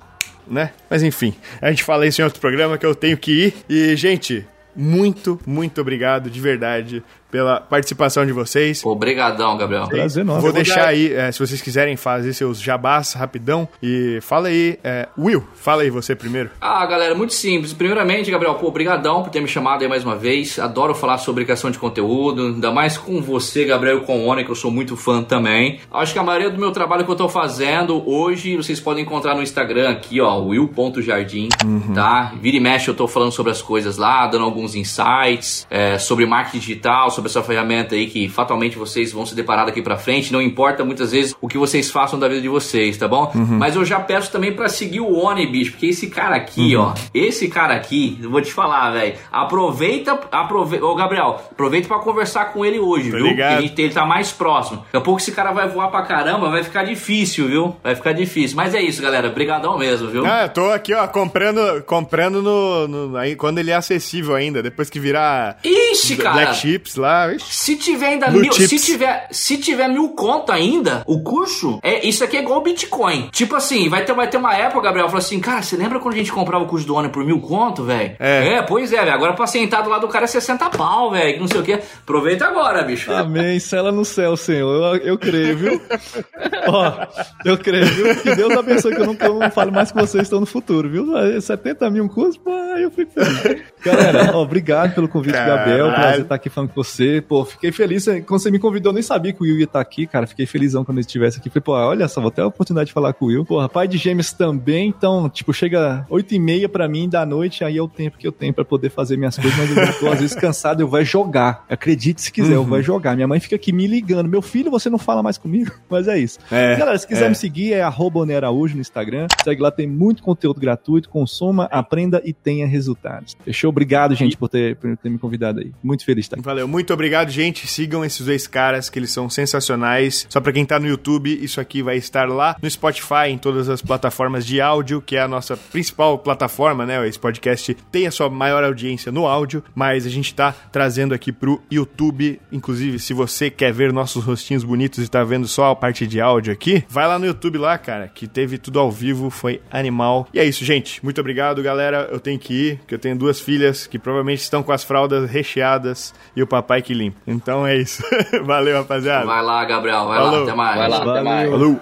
Né? Mas enfim, a gente fala isso em outro programa que eu tenho que ir. E, gente, muito, muito obrigado, de verdade pela participação de vocês. Obrigadão, Gabriel. Prazer nosso. Vou deixar aí, é, se vocês quiserem fazer seus jabás rapidão. E fala aí, é, Will, fala aí você primeiro. Ah, galera, muito simples. Primeiramente, Gabriel, pô, obrigadão por ter me chamado aí mais uma vez. Adoro falar sobre criação de conteúdo, ainda mais com você, Gabriel, e com o Oni, que eu sou muito fã também. Acho que a maioria do meu trabalho que eu tô fazendo hoje, vocês podem encontrar no Instagram aqui, ó, will.jardim, uhum. tá? Vira e mexe eu tô falando sobre as coisas lá, dando alguns insights, é, sobre marketing digital, sobre sobre essa ferramenta aí que fatalmente vocês vão se deparar daqui pra frente. Não importa muitas vezes o que vocês façam da vida de vocês, tá bom? Uhum. Mas eu já peço também para seguir o Oni, bicho, porque esse cara aqui, uhum. ó, esse cara aqui, eu vou te falar, velho, aproveita, aproveita, ô Gabriel, aproveita para conversar com ele hoje, Tô viu? Ligado. Gente, ele tá mais próximo. Daqui a pouco esse cara vai voar pra caramba, vai ficar difícil, viu? Vai ficar difícil. Mas é isso, galera. Brigadão mesmo, viu? Ah, eu tô aqui, ó, comprando, comprando no, no aí, quando ele é acessível ainda, depois que virar Ixi, cara. Black Chips lá. Ixi. Se tiver ainda Blue mil, chips. se tiver, se tiver mil conto ainda, o curso é isso aqui é igual Bitcoin. Tipo assim, vai ter, vai ter uma época, Gabriel, falou assim, cara, você lembra quando a gente comprava o curso do Oni por mil conto, velho? É. é, pois é, velho. Agora pra sentar do lado do cara é 60 pau, velho. Não sei o que. Aproveita agora, bicho. Amém. Cela no céu, Senhor. Eu, eu creio, viu? Ó, eu creio, viu? Que Deus abençoe que eu não, eu não falo mais com vocês estão no futuro, viu? 70 mil um curso, pô, eu fico feliz. Galera, ó, obrigado pelo convite, Caralho. Gabriel. Prazer estar aqui falando com você. Pô, fiquei feliz. Quando você me convidou, eu nem sabia que o Will ia estar aqui, cara. Fiquei felizão quando ele estivesse aqui. Falei, pô, olha só, vou ter a oportunidade de falar com o Will. Pô, pai de gêmeos também, então, tipo, chega 8 e meia pra mim da noite, aí é o tempo que eu tenho pra poder fazer minhas coisas, mas eu tô às vezes cansado, eu vou jogar. Acredite se quiser, uhum. eu vou jogar. Minha mãe fica aqui me ligando. Meu filho, você não fala mais comigo? Mas é isso. É, Galera, se quiser é. me seguir, é arroba Araújo no Instagram. Segue lá, tem muito conteúdo gratuito. Consuma, aprenda e tenha resultados. Fechou? Obrigado, gente, por ter, por ter me convidado aí. Muito feliz de estar aqui. Valeu, muito obrigado, gente. Sigam esses dois caras, que eles são sensacionais. Só pra quem tá no YouTube, isso aqui vai estar lá no Spotify, em todas as plataformas de áudio, que é a nossa principal plataforma, né? Esse podcast tem a sua maior audiência no áudio, mas a gente tá trazendo aqui pro YouTube. Inclusive, se você quer ver nossos rostinhos bonitos e tá vendo só a parte de áudio aqui, vai lá no YouTube lá, cara, que teve tudo ao vivo, foi animal. E é isso, gente. Muito obrigado, galera. Eu tenho que ir, porque eu tenho duas filhas que provavelmente estão com as fraldas recheadas e o papai que limpa. Então é isso. Valeu, rapaziada. Vai lá, Gabriel. Vai Falou. lá. Até mais. Vai lá, Valeu. até mais. Falou.